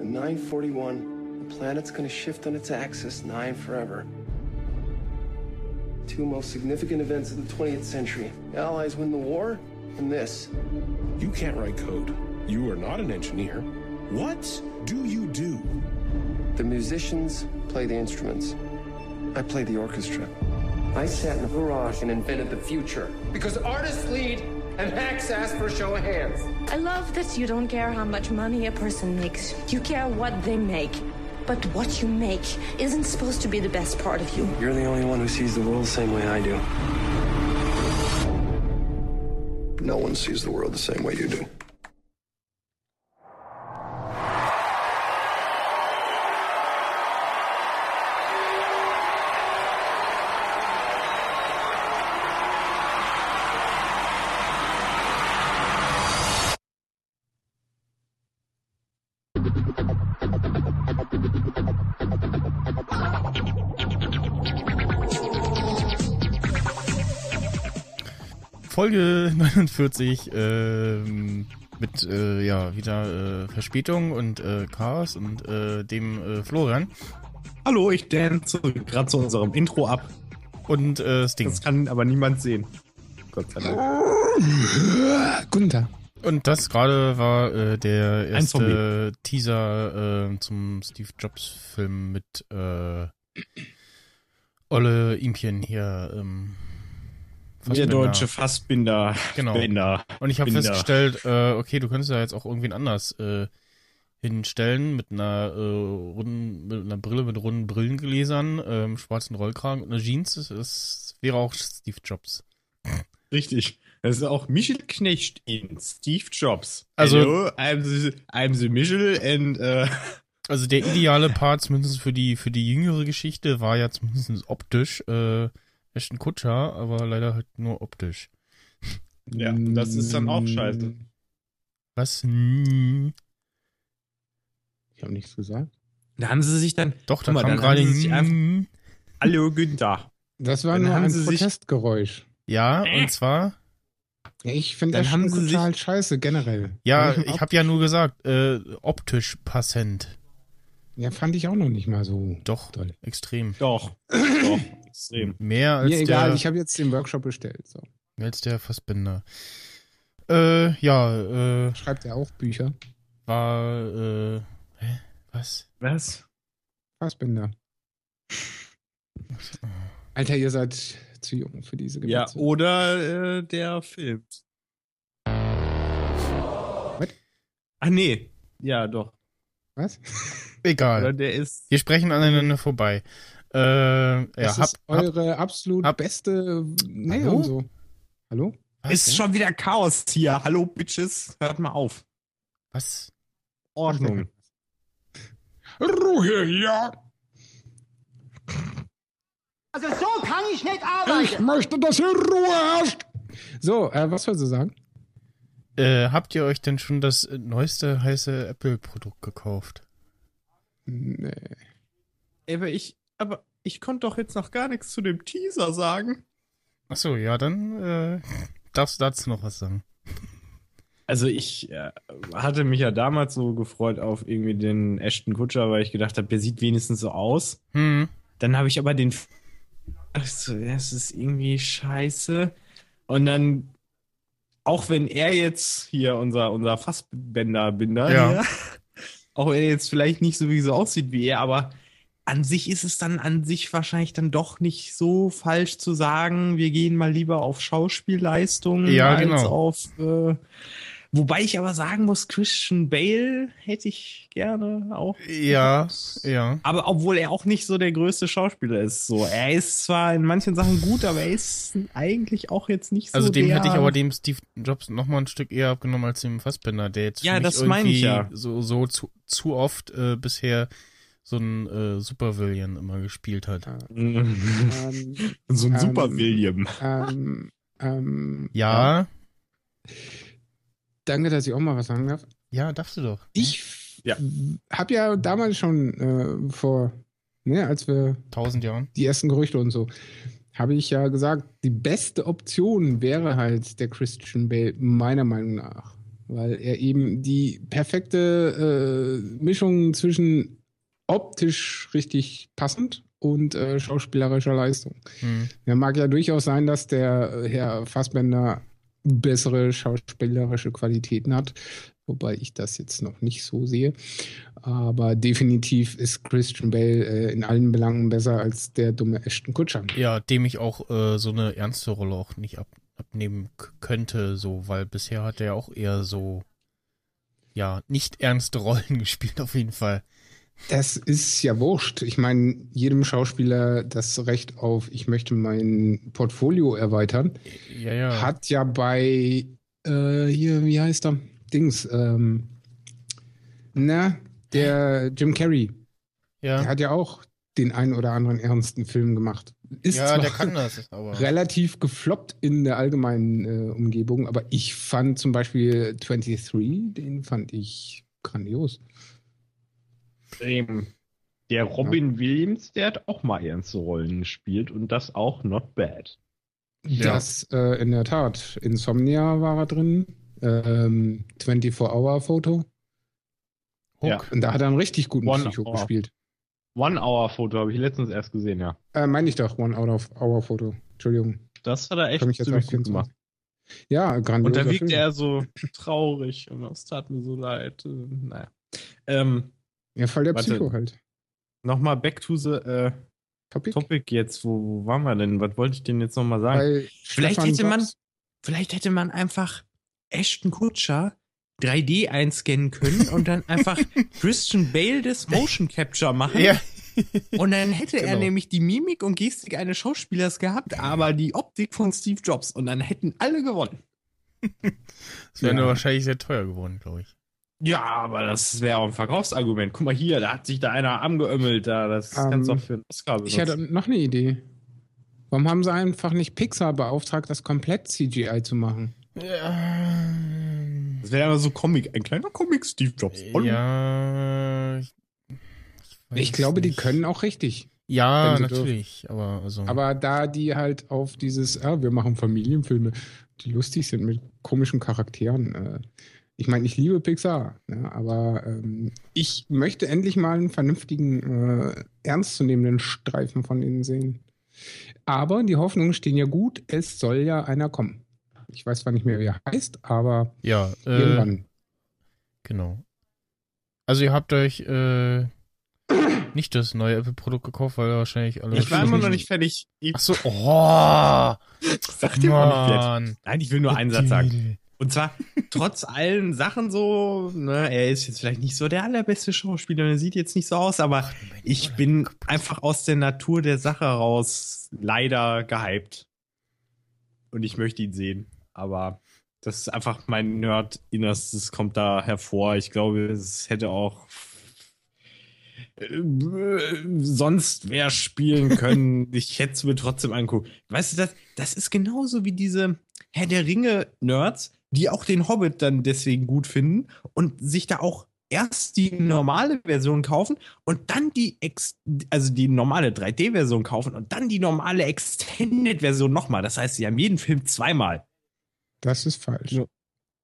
At 941, the planet's gonna shift on its axis, nine forever. Two most significant events of the 20th century. The Allies win the war, and this. You can't write code. You are not an engineer. What do you do? The musicians play the instruments. I play the orchestra. I sat in a garage and invented the future. Because artists lead and hacks ask for a show of hands. I love that you don't care how much money a person makes. You care what they make. But what you make isn't supposed to be the best part of you. You're the only one who sees the world the same way I do. No one sees the world the same way you do. Folge 49 ähm, mit äh, ja wieder äh, Verspätung und äh, Chaos und äh, dem äh, Florian Hallo, ich dance gerade zu unserem Intro ab. und äh, Sting. Das kann aber niemand sehen. Gott sei Dank. Guten Tag. Und das gerade war äh, der erste Teaser äh, zum Steve Jobs Film mit äh, Olle Impien hier. Ähm, Der Fassbinder. deutsche Fassbinder. Genau. Bender. Und ich habe Binder. festgestellt, äh, okay, du könntest ja jetzt auch irgendwen anders äh, hinstellen mit einer äh, runden, mit einer Brille mit runden Brillengläsern, ähm, schwarzen Rollkragen und einer Jeans. Das, das wäre auch Steve Jobs. Richtig. Das ist auch Michel Knecht in Steve Jobs. Also- Hello, I'm the, I'm the Michel and äh, Also der ideale Part, zumindest für die für die jüngere Geschichte, war ja zumindest optisch äh, Ashton Kutscher, aber leider halt nur optisch. Ja, das ist dann auch scheiße. Was? Hm. Ich habe nichts gesagt. da haben sie sich dann. Doch, da mal, kam dann gerade. haben sie sich einfach- Hm. Hallo Günther. Das war Dann nur haben ein sie sich- Protestgeräusch. Ja, und zwar Ja, ich finde Dann das haben schon sie total scheiße, generell. Ja, Fand ich habe ja nur gesagt, äh, optisch passend. Ja, fand ich auch noch nicht mal so Doch, toll. extrem. Doch. Doch. Extrem. Mehr als Mir egal, der, ich habe jetzt den Workshop bestellt. So. mehr als der Fassbinder. Äh, ja, äh, Schreibt er auch Bücher? war, äh, hä? Was? Was? Fassbinder. Alter, ihr seid zu jung für diese Ja, Gewürze. oder äh, der filmt. Was? Ach nee. Ja, doch. Was? Oder Egal. der ist. Wir sprechen aneinander vorbei. Äh, ja, Das hab, ist hab, eure absolut hab- beste Nee Hallo? und so. Hallo? was, Ist schon wieder Chaos hier. Hallo, Bitches. Hört mal auf. was? Ordnung. Ruhe, ja! Also so kann ich nicht Ich arbeiten. möchte, dass hier Ruhe herrscht! So, äh, was sollst du sagen? Äh, habt ihr euch denn schon das neueste heiße Apple-Produkt gekauft? Nee. Aber ich, aber ich konnte doch jetzt noch gar nichts zu dem Teaser sagen. Ach so, ja, dann äh, darfst du dazu noch was sagen. Also ich äh, hatte mich ja damals so gefreut auf irgendwie den Ashton Kutscher, weil ich gedacht habe, der sieht wenigstens so aus. Hm. Dann habe ich aber den Ach so, das ist irgendwie scheiße. Und dann auch wenn er jetzt hier unser unser Fassbänder Binder Ja. hier, auch wenn er jetzt vielleicht nicht so wie so aussieht wie er, aber an sich ist es dann an sich wahrscheinlich dann doch nicht so falsch zu sagen, wir gehen mal lieber auf Schauspielleistung Ja, als genau. auf äh, Wobei ich aber sagen muss, Christian Bale hätte ich gerne auch. Ja, ja. Aber obwohl er auch nicht so der größte Schauspieler ist, so. Er ist zwar in manchen Sachen gut, aber er ist eigentlich auch jetzt nicht so Also dem der, hätte ich aber dem Steve Jobs noch mal ein Stück eher abgenommen als dem Fassbender, der jetzt Ja, das meine ich irgendwie ja. so, so zu, zu oft äh, bisher so ein äh, Supervillain immer gespielt hat. Ähm, so ein Ähm, Super William. ähm, ähm, Ja, Danke, dass ich auch mal was sagen darf. ja, darfst du doch. Ich Ja. habe ja damals schon äh, vor, ne, als wir Tausend Jahren. die ersten Gerüchte und so, habe ich ja gesagt, die beste Option wäre halt der Christian Bale, meiner Meinung nach. weil er eben die perfekte äh, Mischung zwischen optisch richtig passend und äh, schauspielerischer Leistung. Hm. Ja, mag ja durchaus sein, dass der Herr Fassbender bessere schauspielerische Qualitäten hat, wobei ich das jetzt noch nicht so sehe. Aber definitiv ist Christian Bale äh, in allen Belangen besser als der dumme Ashton Kutscher. Ja, dem ich auch äh, so eine ernste Rolle auch nicht ab, abnehmen könnte, so, weil bisher hat er auch eher so, ja, nicht ernste Rollen gespielt, auf jeden Fall. Das ist ja wurscht. Ich meine, jedem Schauspieler das Recht auf, ich möchte mein Portfolio erweitern, Ja, ja. hat ja bei, äh, hier, wie heißt er? Dings, ähm, na, der Jim Carrey. ja. Der hat ja auch den einen oder anderen ernsten Film gemacht. Ist ja, der kann das, aber. relativ gefloppt in der allgemeinen äh, Umgebung, aber ich fand zum Beispiel 23, den fand ich grandios. Ähm, der Robin Williams, der hat auch mal ernste Rollen gespielt und das auch not bad. Ja. Das äh, in der Tat. Insomnia war er drin. Ähm, 24-Hour-Foto. Hook. Ja. Und da hat er einen richtig guten One Psycho Hour. gespielt. One-Hour-Foto habe ich letztens erst gesehen, ja. Äh, meine ich doch, One-Hour-Foto. Entschuldigung. Das hat er echt ziemlich gut gemacht. 24. Ja, grandios. Und da wirkte er so traurig und es tat mir so leid. Äh, Naja. Ähm, Ja, voll der Warte. Psycho halt. Nochmal back to the äh, Topic. topic jetzt. Wo, wo waren wir denn? Was wollte ich denn jetzt nochmal sagen? Weil Vielleicht Stefan hätte man- Vielleicht hätte man einfach Ashton Kutscher 3D einscannen können und dann einfach Christian Bale das Motion Capture machen. Ja. Und dann hätte er Genau. nämlich die Mimik und Gestik eines Schauspielers gehabt, aber die Optik von Steve Jobs. Und dann hätten alle gewonnen. Das wäre Ja. nur wahrscheinlich sehr teuer geworden, glaube ich. Ja, aber das wäre auch ein Verkaufsargument. Guck mal hier, da hat sich da einer angeömmelt. Da, das Ähm, kannst du auch für einen Oscar benutzen. Ich hätte noch eine Idee. Warum haben sie einfach nicht Pixar beauftragt, das komplett CGI zu machen? das wäre aber so Comic, ein kleiner Comic Steve Jobs. Hallo. Ja. Ich, Ich glaube, die nicht. können auch richtig. Ja, natürlich. Aber also. Aber da die halt auf dieses, ah, wir machen Familienfilme, die lustig sind mit komischen Charakteren. Äh, ich meine, ich liebe Pixar, ne, aber ähm, ich möchte endlich mal einen vernünftigen, äh, ernstzunehmenden Streifen von ihnen sehen. Aber die Hoffnungen stehen ja gut, es soll ja einer kommen. Ich weiß zwar nicht mehr, wie er heißt, aber ja, äh, irgendwann. genau. Also ihr habt euch äh, nicht das neue Apple-Produkt gekauft, weil wahrscheinlich alle. Ich war immer noch nicht fertig. Ich Ach so, oh, sag dir mal nicht. Nein, ich will nur einen Satz sagen. Und zwar, trotz allen Sachen so, ne, er ist jetzt vielleicht nicht so der allerbeste Schauspieler, er sieht jetzt nicht so aus, aber ich bin einfach aus der Natur der Sache raus leider gehypt. Und ich möchte ihn sehen. Aber das ist einfach mein Nerd-Innerstes kommt da hervor. Ich glaube, es hätte auch sonst wer spielen können. ich hätte es mir trotzdem angucken. Weißt du, das, das ist genauso wie diese Herr der Ringe-Nerds, die auch den Hobbit dann deswegen gut finden und sich da auch erst die normale Version kaufen und dann die Ex also die normale 3D-Version kaufen und dann die normale Extended-Version nochmal. Das heißt, sie haben jeden Film zweimal. Das ist falsch. Ja.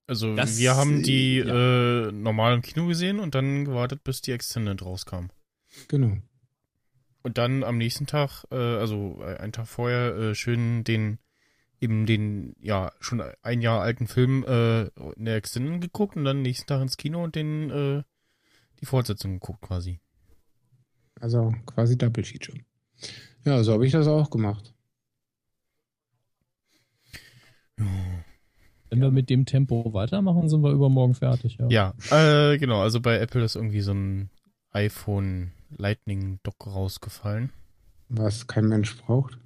Also Das, wir haben die äh, äh, normal im Kino gesehen und dann gewartet, bis die Extended rauskam. Genau. Und dann am nächsten Tag, äh, also äh, einen Tag vorher, äh, schön den eben den, ja, schon ein Jahr alten Film äh, in der Extended geguckt und dann nächsten Tag ins Kino und den äh, die Fortsetzung geguckt quasi. Also quasi Double Feature. Ja, so habe ich das auch gemacht. Wenn wir mit dem Tempo weitermachen, sind wir übermorgen fertig. Ja. Ja, äh, genau, also bei Apple ist irgendwie so ein iPhone Lightning Dock rausgefallen. Was kein Mensch braucht.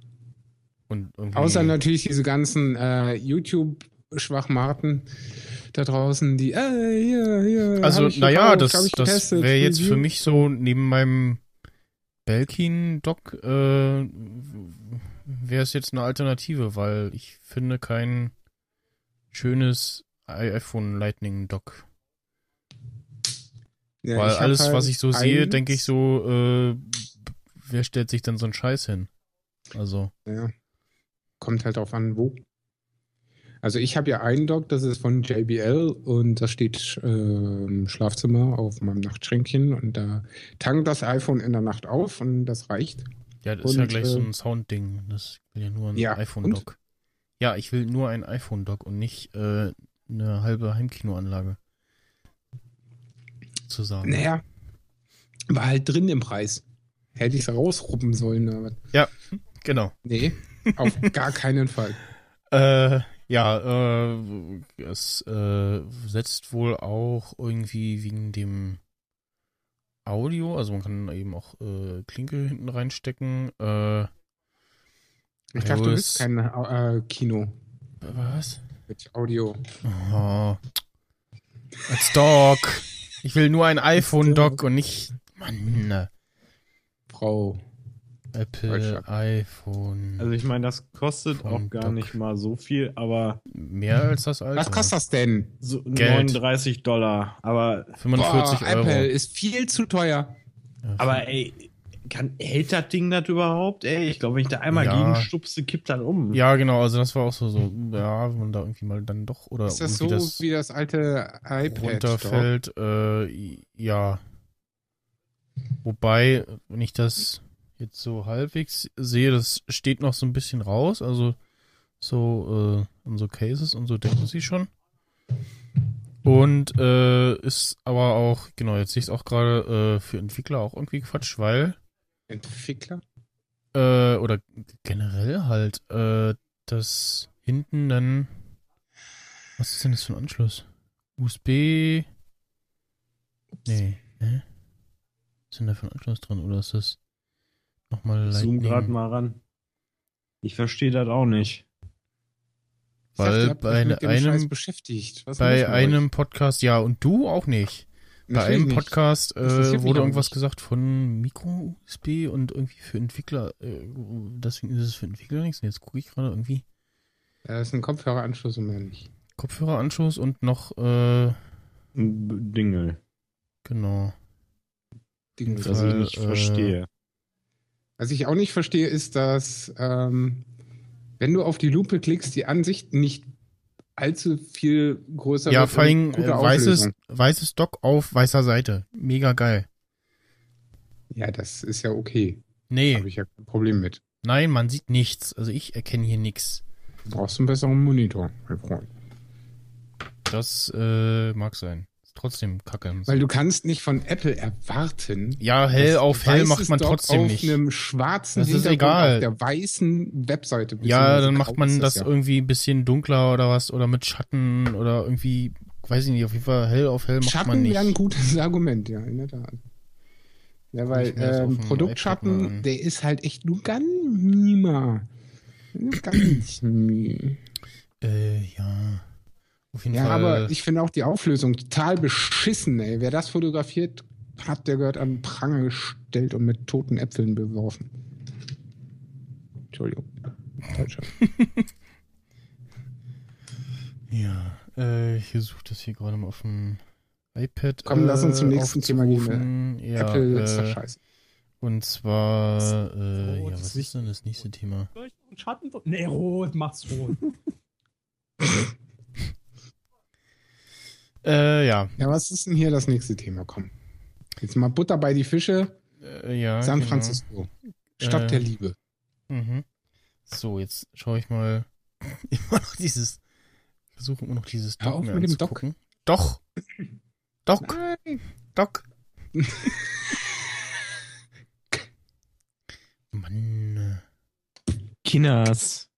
Und irgendwie, Außer natürlich diese ganzen äh, YouTube-Schwachmarten da draußen, die, äh, hier, hier. Also, naja, das, das wäre jetzt für mich so neben meinem Belkin-Dock äh, wäre es jetzt eine Alternative, weil ich finde kein schönes iPhone Lightning Dock. Ja, weil alles, halt was ich so sehe, denke ich so, äh, wer stellt sich denn so einen Scheiß hin? Also, Ja. Kommt halt drauf an, wo. Also ich habe ja einen Dock, das ist von JBL und das steht äh, im Schlafzimmer auf meinem Nachtschränkchen und da tankt das iPhone in der Nacht auf und das reicht. Ja, das ist ja Und, gleich so äh, ein Soundding. Das will ja nur ein Ja, iPhone-Dock. Ja, ich will nur ein iPhone-Dock und nicht äh, eine halbe Heimkinoanlage. Zu sagen. Naja, war halt drin im Preis. Hätte ich es rausruppen sollen. Aber Ja, genau. nee, auf gar keinen Fall. Äh, ja, äh, es äh, setzt wohl auch irgendwie wegen dem Audio, also man kann eben auch äh, Klinke hinten reinstecken. Äh, Ich dachte, du bist kein äh, Kino Was? mit Audio. Oh. Als Dock. Ich will nur ein iPhone-Dock und nicht. Mann. Frau. Apple, iPhone. Also ich meine, das kostet auch gar Dock. nicht mal so viel, aber Mehr als das alte. Was kostet das denn? so Geld. 39 Dollar. Aber, 45 Boah, Euro. Apple ist viel zu teuer. Ja, aber ey, kann, hält das Ding das überhaupt? Ey, ich glaube, wenn ich da einmal Ja. gegenstupse, kippt das um. Ja, genau, also das war auch so, so, ja, wenn man da irgendwie mal dann doch oder Ist das so das wie das alte iPad? runterfällt, äh, ja. Wobei, wenn ich das jetzt so halbwegs sehe, das steht noch so ein bisschen raus, also so äh, in so Cases und so denken sie schon. Und äh, ist aber auch, genau, jetzt sehe ich es auch gerade äh, für Entwickler auch irgendwie Quatsch, weil Entwickler? äh, oder generell halt, äh, das hinten dann. Was ist denn das für ein Anschluss? USB. Nee, hä? Was ist denn da für ein Anschluss drin? Oder ist das nochmal Zoom gerade mal ran. Ich verstehe das auch nicht. Ich dachte, Weil euch bei mit dem einem- Scheiß beschäftigt. Was ist Bei einem Podcast, ja, und du auch nicht. euch? Bei einem nicht. Podcast äh, wurde irgendwas nicht. gesagt von Micro-USB und irgendwie für Entwickler. Äh, deswegen ist es für Entwickler nichts. Und Jetzt gucke ich gerade irgendwie. Da ist ein Kopfhöreranschluss und mehr nicht. Kopfhöreranschluss und noch, äh, Dingel, genau. Ding. Das- das ich nicht äh, verstehe. Was ich auch nicht verstehe, ist, dass ähm, wenn du auf die Lupe klickst, die Ansicht nicht allzu viel größer Ja, wird vor und allem äh, weißes, weißes Dock auf weißer Seite. Mega geil. Ja, das ist ja okay. Nee, Habe ich ja kein Problem mit. nein, man sieht nichts. Also ich erkenne hier nichts. Du brauchst einen besseren Monitor, mein Freund. Das äh, mag sein. Ist trotzdem kacke. Weil du kannst nicht von Apple erwarten. ja, hell dass auf hell macht man trotzdem auf nicht. einem schwarzen Das ist egal. auf der weißen Webseite. Ja, dann macht man ist das ja. irgendwie ein bisschen dunkler oder was oder mit Schatten oder irgendwie, weiß ich nicht, auf jeden Fall hell auf hell macht man Schatten nicht. wäre ein gutes Argument, ja, in der Tat. Ja, weil das auf ähm, Produktschatten, der ist halt echt nur ganz. Nur Ganz mi- Äh, ja. Auf jeden Ja, Fall. aber ich finde auch die Auflösung total beschissen, ey. Wer das fotografiert hat, der gehört an den Pranger gestellt und mit toten Äpfeln beworfen. Entschuldigung. Deutscher. Ja, äh, ich versuche das hier gerade mal auf dem iPad. Komm, lass uns zum äh, nächsten Thema gehen. Ja, Apple ist doch äh, scheiße. Und zwar, äh, Rot ja, was ist denn das nächste Thema? Schatten? Nee, rot, mach's rot. Äh, ja. Ja, was ist denn hier das nächste Thema? Komm. Jetzt mal Butter bei die Fische. Äh, ja. San genau. Francisco. Stadt Äh, der Liebe. Mhm. So, jetzt schaue ich mal immer noch dieses, versuche immer noch dieses Hör auf mir mit dem Doc. Doch. Doc. Nein. Doc. Mann, Kinas.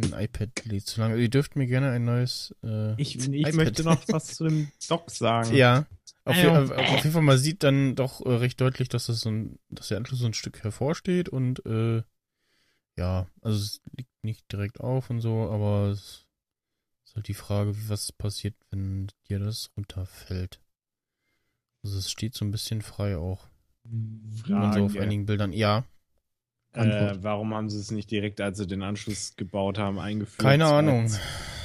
Mein iPad lädt zu lange. Ihr dürft mir gerne ein neues. Äh, Ich, ich möchte noch was zu dem Dock sagen. Ja. Auf, je, Ja. auf, auf jeden Fall, man sieht dann doch äh, recht deutlich, dass das so ein, dass der Anschluss so ein Stück hervorsteht und äh, ja, also es liegt nicht direkt auf und so, aber es ist halt die Frage, was passiert, wenn dir das runterfällt. Also es steht so ein bisschen frei auch. Man so auf Frage. einigen Bildern. Ja, Äh, warum haben sie es nicht direkt, als sie den Anschluss gebaut haben, eingeführt? keine Ahnung.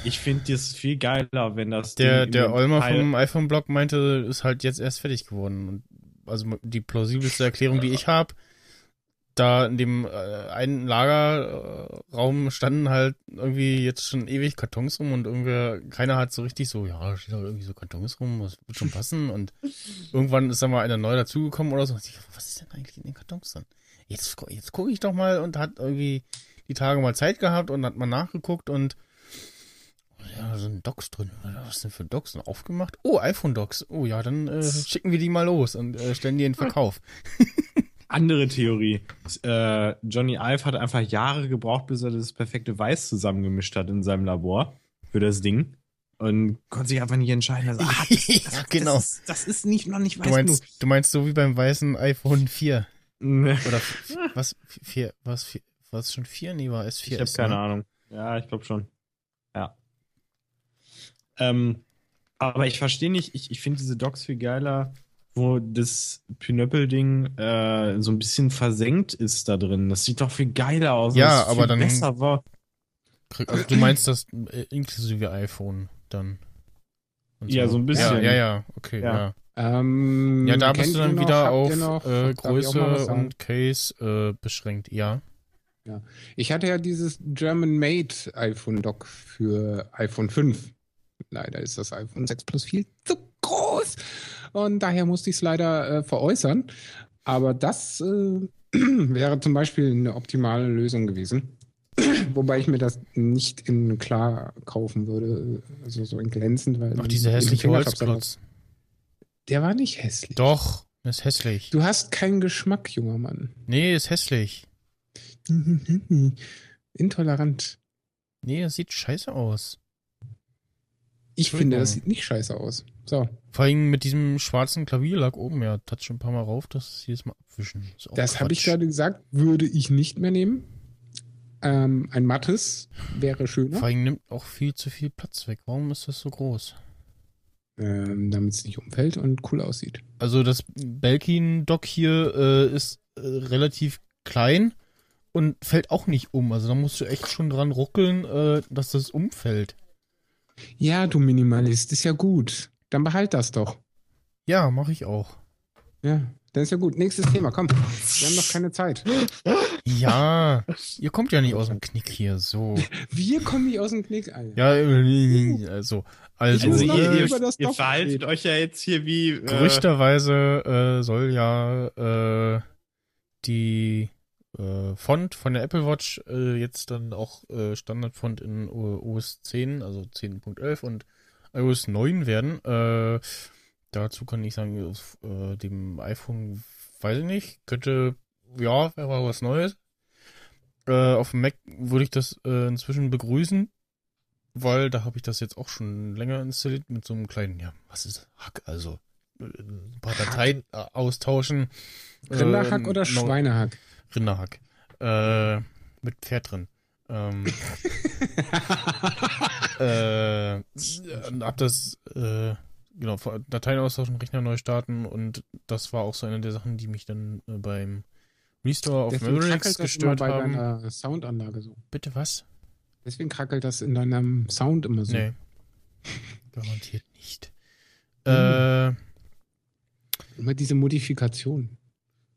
Ich finde das viel geiler, wenn das Der, Ding der Olmer Teil- vom iPhone-Blog meinte, ist halt jetzt erst fertig geworden. Und also die plausibelste Erklärung, die ich habe, da in dem äh, einen Lagerraum standen halt irgendwie jetzt schon ewig Kartons rum und irgendwie keiner hat so richtig so, ja, da stehen doch irgendwie so Kartons rum, das wird schon passen und irgendwann ist da mal einer neu dazugekommen oder so. Und ich, was ist denn eigentlich in den Kartons dann? Jetzt, jetzt gucke ich doch mal und hat irgendwie die Tage mal Zeit gehabt und hat mal nachgeguckt und ja, da sind Docs drin. Was sind für Docs? Und aufgemacht? Oh, iPhone-Docs. Oh ja, dann äh, schicken wir die mal los und äh, stellen die in Verkauf. Andere Theorie. Äh, Johnny Ive hat einfach Jahre gebraucht, bis er das perfekte Weiß zusammengemischt hat in seinem Labor für das Ding. Und konnte sich einfach nicht entscheiden. Also, ah, das, das, Ja, genau. Das, ist- das ist nicht noch nicht weiß Du meinst, du meinst so wie beim weißen iPhone 4. Oder was? 4? Was? Vier, was schon 4? Nee, war S4. Ich habe keine Ahnung. Ja, ich glaube schon. Ja. Ähm, aber ich verstehe nicht, ich, ich finde diese Docs viel geiler, wo das Pinöppel-Ding äh, so ein bisschen versenkt ist da drin. Das sieht doch viel geiler aus. Ja, aber viel dann- Besser war. Also du meinst das äh, inklusive iPhone dann? Und Ja, so ein bisschen. Ja, ja, ja. okay, ja. Ja. Ähm, Ja, da bist du dann wieder auf noch- äh, Größe und Case äh, beschränkt, ja. Ich hatte ja dieses German-Made iPhone-Dock für iPhone 5. Leider ist das iPhone 6 Plus viel zu groß. Und daher musste ich es leider äh, veräußern. Aber das äh, wäre zum Beispiel eine optimale Lösung gewesen. Wobei ich mir das nicht in klar kaufen würde, also so in glänzend, weil. Auch dieser die hässliche Holzklotz. Der war nicht hässlich. Doch, ist hässlich. Du hast keinen Geschmack, junger Mann. Nee, ist hässlich. Intolerant. Nee, das sieht scheiße aus. Ich finde, das sieht nicht scheiße aus. So, Vor allem mit diesem schwarzen Klavierlack oben, ja, touch schon ein paar Mal rauf, das jedes Mal abwischen. Das habe ich gerade gesagt, würde ich nicht mehr nehmen. Ähm, ein mattes wäre schöner, Vor allem nimmt auch viel zu viel Platz weg. Warum ist das so groß? Ähm, damit es nicht umfällt und cool aussieht. Also das Belkin-Dock hier äh, ist äh, relativ klein und fällt auch nicht um. Also da musst du echt schon dran ruckeln, äh, dass das umfällt. Ja, du Minimalist, ist ja gut. Dann behalt das doch. Ja, mache ich auch. Ja, dann ist ja gut. Nächstes Thema, komm. Wir haben noch keine Zeit. Ja, ihr kommt ja nicht aus dem Knick hier, so. Wir kommen nicht aus dem Knick, Alter. Ja, äh, also, also, Also ihr, ihr, das ihr verhaltet reden. euch ja jetzt hier wie. Äh, gerüchterweise äh, soll ja äh, die äh, Font von der Apple Watch äh, jetzt dann auch äh, Standardfont in OS 10, also 10.11 und iOS 9 werden. Äh, dazu kann ich sagen, auf äh, dem iPhone, weiß ich nicht, könnte, ja, wäre mal was Neues. Äh, auf dem Mac würde ich das äh, inzwischen begrüßen, weil da habe ich das jetzt auch schon länger installiert mit so einem kleinen, ja, was ist Hack, also äh, ein paar Dateien äh, austauschen. Rinderhack Äh, oder no- Schweinehack? Rinderhack. Äh, mit Pferd drin. Ähm, äh, und hab das, äh, genau, Dateien austauschen, Rechner neu starten und das war auch so eine der Sachen, die mich dann äh, beim Restore auf Mavericks das immer gestört bei haben. deiner Soundanlage so. Bitte was? Deswegen krackelt das in deinem Sound immer so. Nee. Garantiert nicht. Hm. Äh, Immer diese Modifikation.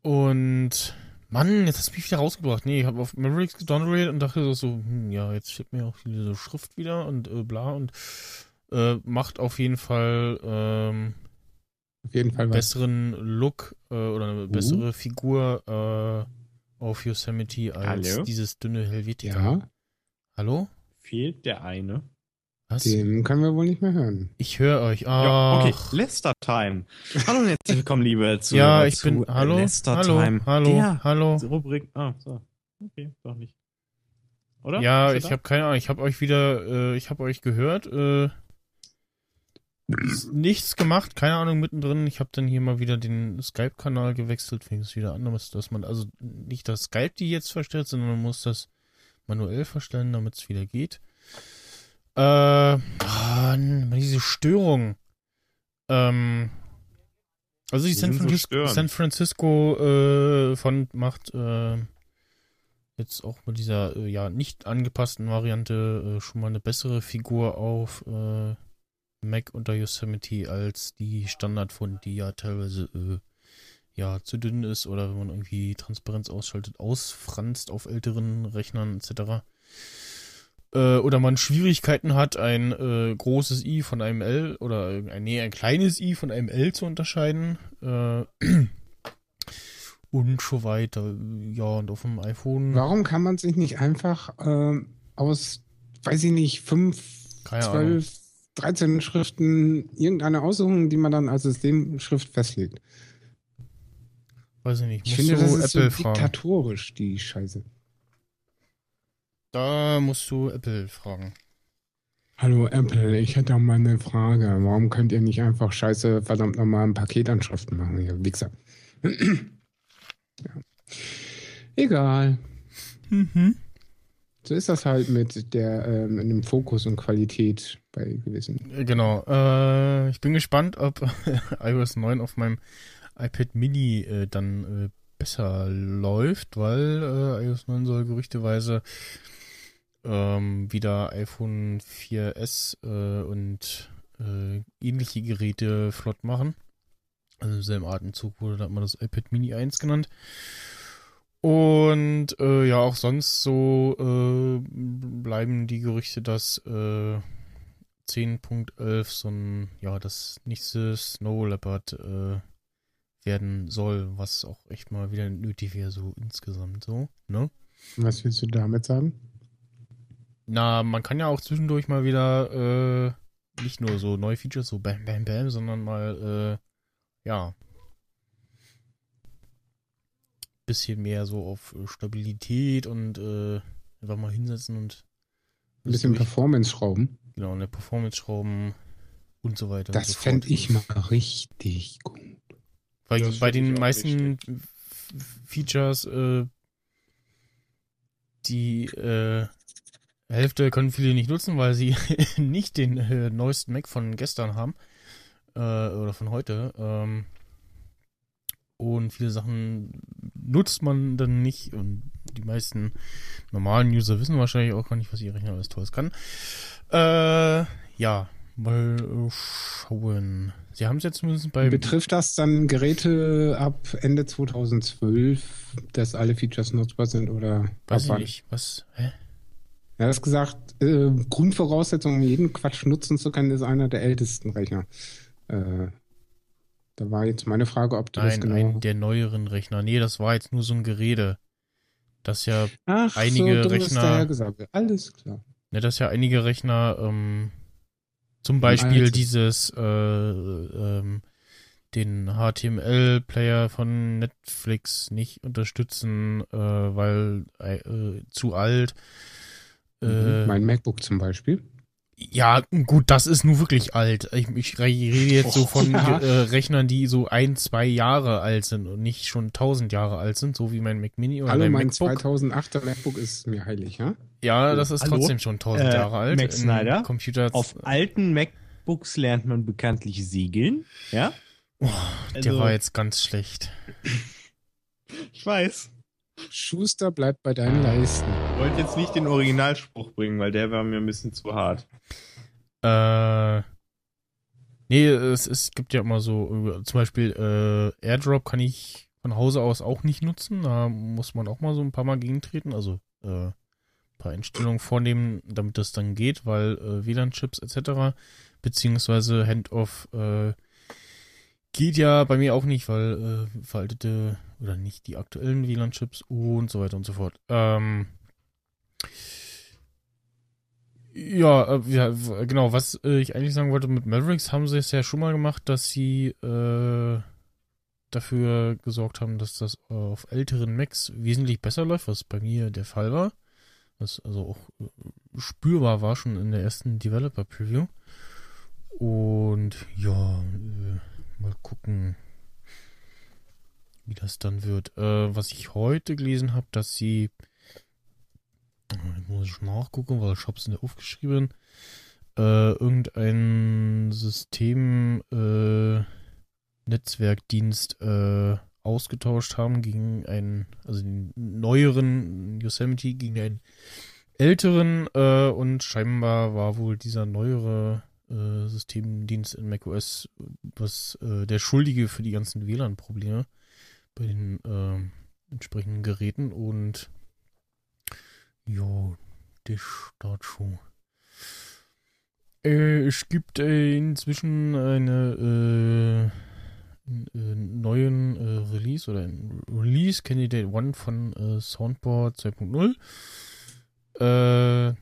Und Mann, jetzt hast du mich wieder rausgebracht. Nee, ich habe auf Mavericks gedownloadet und dachte so, so hm, ja, jetzt steht mir auch diese Schrift wieder und äh, bla und äh, macht auf jeden Fall ähm, Auf jeden Fall was. besseren Look äh, oder eine bessere Figur äh, auf Yosemite als Hallo? dieses dünne Helvetica. Ja, Hallo? Fehlt der eine. Was? den können wir wohl nicht mehr hören. Ich höre euch. Ja, okay. Ach. Lester Time. Hallo und herzlich willkommen, liebe Zuhörer. Ja, ich zu bin. Hallo? Lester Hallo? Time. Hallo? Der Hallo? Rubrik. Ah, so. Okay, doch nicht. Oder? Ja, ich habe keine Ahnung. Ich habe euch wieder, äh, ich habe euch gehört. Äh, nichts gemacht, keine Ahnung mittendrin. Ich habe dann hier mal wieder den Skype-Kanal gewechselt. Fing es wieder an, dass man also nicht das Skype die jetzt verstellt, sondern man muss das manuell verstellen, damit es wieder geht. Äh, ah, diese Störung. Ähm, also die Wir San, sind so. San Francisco äh, Font macht äh, jetzt auch mit dieser äh, ja nicht angepassten Variante äh, schon mal eine bessere Figur auf äh, Mac unter Yosemite als die Standardfont, die ja teilweise äh, ja zu dünn ist oder wenn man irgendwie Transparenz ausschaltet, ausfranst auf älteren Rechnern etc. Äh, oder man Schwierigkeiten hat, ein äh, großes i von einem L oder ein, nee, ein kleines i von einem L zu unterscheiden. Äh, und so weiter. Ja, und auf dem iPhone. Warum kann man sich nicht einfach ähm, aus, weiß ich nicht, 5, Keine Ahnung. 12, 13 Schriften irgendeine aussuchen, die man dann als Systemschrift festlegt? Weiß ich nicht. Ich finde, das ist Apple so fragen. diktatorisch, die Scheiße. Da musst du Apple fragen. Hallo Apple, ich hätte auch mal eine Frage. Warum könnt ihr nicht einfach scheiße, verdammt nochmal ein Paketanschriften machen, ihr Wichser? ja. Egal. Mhm. So ist das halt mit der ähm, mit dem Fokus und Qualität bei gewissen. Äh, Genau. Äh, ich bin gespannt, ob iOS 9 auf meinem iPad Mini äh, dann äh, besser läuft, weil äh, iOS 9 soll gerüchteweise ähm, wieder iPhone 4S äh, und äh, ähnliche Geräte flott machen. Also im selben Atemzug wurde da immer das iPad Mini 1 genannt. Und äh, ja, auch sonst so äh, bleiben die Gerüchte, dass äh, 10.11 so ein, ja, das nächste Snow Leopard äh, werden soll, was auch echt mal wieder nötig wäre, so insgesamt so, ne? Was willst du damit sagen? Na, man kann ja auch zwischendurch mal wieder äh, nicht nur so neue Features, so bam, bam, bam, sondern mal, äh, ja, bisschen mehr so auf äh, Stabilität und äh, einfach mal hinsetzen und Ein bisschen Performance schrauben. Genau, eine Performance schrauben und so weiter. Das so fände ich mal richtig gut. Weil Das bei den meisten Features, äh, die äh, Hälfte können viele nicht nutzen, weil sie nicht den äh, neuesten Mac von gestern haben äh, oder von heute. Ähm, und viele Sachen nutzt man dann nicht und die meisten normalen User wissen wahrscheinlich auch gar nicht, was ihr Rechner alles Tolles kann. Äh, ja, mal äh, schauen. Sie haben es jetzt zumindest bei Betrifft das dann Geräte ab Ende 2012, dass alle Features nutzbar sind oder Weiß ich nicht. Was? Hä? Er hat gesagt, äh, Grundvoraussetzung, um jeden Quatsch nutzen zu können, ist einer der ältesten Rechner. Äh, da war jetzt meine Frage, ob du das Nein, genau. ein der neueren Rechner. Nee, das war jetzt nur so ein Gerede. Das ja, Ach, einige so, Rechner- gesagt. Alles klar. ne, das ja einige Rechner, ähm, zum Beispiel Einzelnen. dieses, äh, ähm, den HTML-Player von Netflix nicht unterstützen, äh, weil äh, zu alt. Äh, Mhm. mein MacBook zum Beispiel. Ja, gut, das ist nun wirklich alt. Ich, ich rede jetzt so Oh, von ja. äh, Rechnern, die so ein, zwei Jahre alt sind und nicht schon tausend Jahre alt sind, so wie mein Mac Mini oder Hallo, mein mein MacBook. 2008er MacBook ist mir heilig, ja? Ja, das ist Hallo? trotzdem schon tausend Äh, Jahre alt. Max In Snyder, Computer, Auf alten MacBooks lernt man bekanntlich segeln. Ja? der Also- war jetzt ganz schlecht. Ich weiß. Schuster bleibt bei deinen Leisten. Ich wollte jetzt nicht den Originalspruch bringen, weil der war mir ein bisschen zu hart. Äh, nee, es, es gibt ja immer so, äh, zum Beispiel äh, AirDrop kann ich von Hause aus auch nicht nutzen. Da muss man auch mal so ein paar Mal gegentreten. Also äh, ein paar Einstellungen vornehmen, damit das dann geht, weil äh, WLAN-Chips etc. beziehungsweise Handoff äh, geht ja bei mir auch nicht, weil äh, veraltete oder nicht die aktuellen WLAN-Chips und so weiter und so fort. Ähm, ja, äh, ja, genau, was äh, ich eigentlich sagen wollte, mit Mavericks haben sie es ja schon mal gemacht, dass sie äh, dafür gesorgt haben, dass das auf älteren Macs wesentlich besser läuft, was bei mir der Fall war. Was also auch äh, spürbar war schon in der ersten Developer Preview. Und ja, äh, mal gucken, wie das dann wird. Äh, was ich heute gelesen habe, dass sie ich muss ich nachgucken, weil ich hab's nicht aufgeschrieben. Äh, irgendein System äh, Netzwerkdienst äh, ausgetauscht haben gegen einen, also den neueren Yosemite gegen einen älteren äh, und scheinbar war wohl dieser neuere äh, Systemdienst in macOS was der Schuldige für die ganzen WLAN-Probleme. Bei den ähm, entsprechenden Geräten und jo, das dazu. Äh, es gibt äh, inzwischen eine äh, äh, neuen äh, Release oder ein Release Candidate One von äh, Soundboard 2.0. Äh,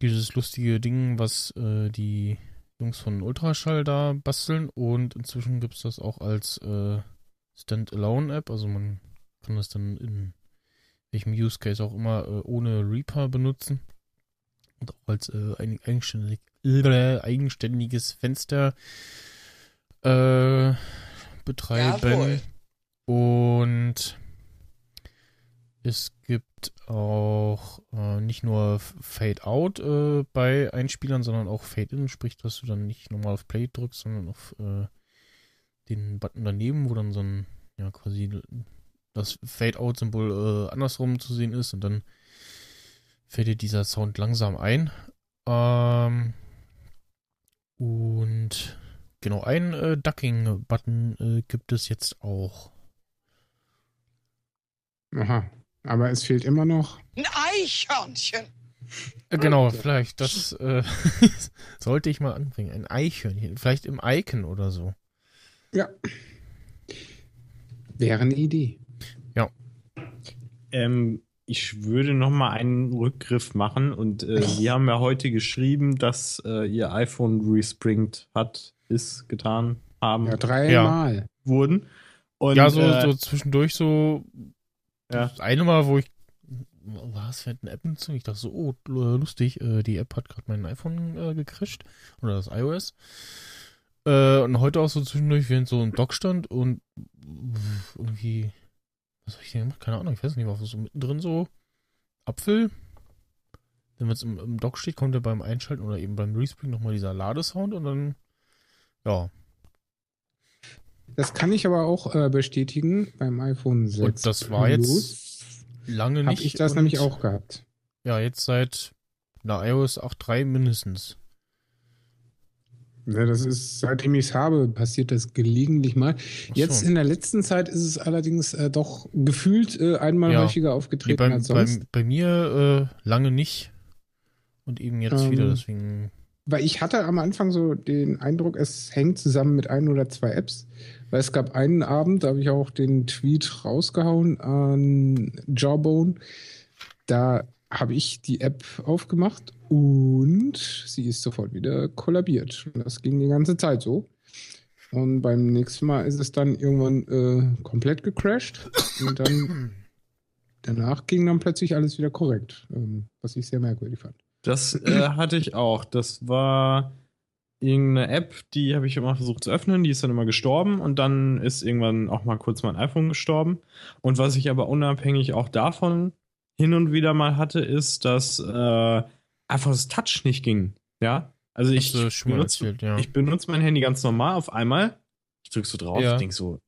dieses lustige Ding, was äh, die Jungs von Ultraschall da basteln und inzwischen gibt es das auch als äh, Stand-Alone-App, also man kann das dann in welchem Use Case auch immer äh, ohne Reaper benutzen. Und auch als äh, ein eigenständig, äh, eigenständiges Fenster äh, betreiben. Und es gibt auch äh, nicht nur F- Fade Out äh, bei Einspielern, sondern auch Fade In, sprich, dass du dann nicht normal auf Play drückst, sondern auf äh, den Button daneben, wo dann so ein, ja, quasi das Fade Out-Symbol äh, andersrum zu sehen ist und dann fällt dieser Sound langsam ein. Ähm, und genau, ein äh, Ducking-Button äh, gibt es jetzt auch. Aha. Aber es fehlt immer noch. Ein Eichhörnchen. Äh, genau, vielleicht, das äh, sollte ich mal anbringen. Ein Eichhörnchen, vielleicht im Icon oder so. Ja. Wäre eine Idee. Ähm, ich würde noch mal einen Rückgriff machen und äh, Sie haben ja heute geschrieben, dass äh, Ihr iPhone respringt hat, ist, getan, haben, Ja, dreimal. wurden. Und, ja, so, äh, so zwischendurch so. Ja. Das eine Mal, wo ich. Was fällt eine App hinzu? Ich dachte so, oh, lustig, äh, die App hat gerade mein iPhone äh, gecrasht. Oder das iOS. Äh, und heute auch so zwischendurch, während so ein Dock stand und irgendwie. Was habe ich denn gemacht? Keine Ahnung, ich weiß nicht, war so mittendrin so. Apfel. Wenn es im, im Dock steht, kommt er beim Einschalten oder eben beim Respring nochmal dieser Ladesound und dann. Ja, Das kann ich aber auch äh, bestätigen beim iPhone 6. Und das war jetzt lange Habe nicht. ich das nämlich auch gehabt. Ja, jetzt seit na, iOS 8.3 mindestens. Ja, das ist, seitdem ich es habe, passiert das gelegentlich mal. Jetzt in der letzten Zeit ist es allerdings äh, doch gefühlt äh, einmal Ja. häufiger Nee, aufgetreten bei, als bei, sonst. bei mir äh, lange nicht. Und eben jetzt Ähm, wieder, deswegen. Weil ich hatte am Anfang so den Eindruck, es hängt zusammen mit ein oder zwei Apps. Weil es gab einen Abend, da habe ich auch den Tweet rausgehauen an Jawbone. Da habe ich die App aufgemacht und sie ist sofort wieder kollabiert. Das ging die ganze Zeit so. Und beim nächsten Mal ist es dann irgendwann äh, komplett gecrashed. Und dann danach ging dann plötzlich alles wieder korrekt. Ähm, was ich sehr merkwürdig fand. Das äh, hatte ich auch. Das war irgendeine App, die habe ich immer versucht zu öffnen, die ist dann immer gestorben und dann ist irgendwann auch mal kurz mein iPhone gestorben. Und was ich aber unabhängig auch davon hin und wieder mal hatte, ist, dass äh, einfach das Touch nicht ging. Ja, also ich, mal benutze, erzählt, ja. ich benutze mein Handy ganz normal auf einmal. Ich drück so drauf, Ja. denk so,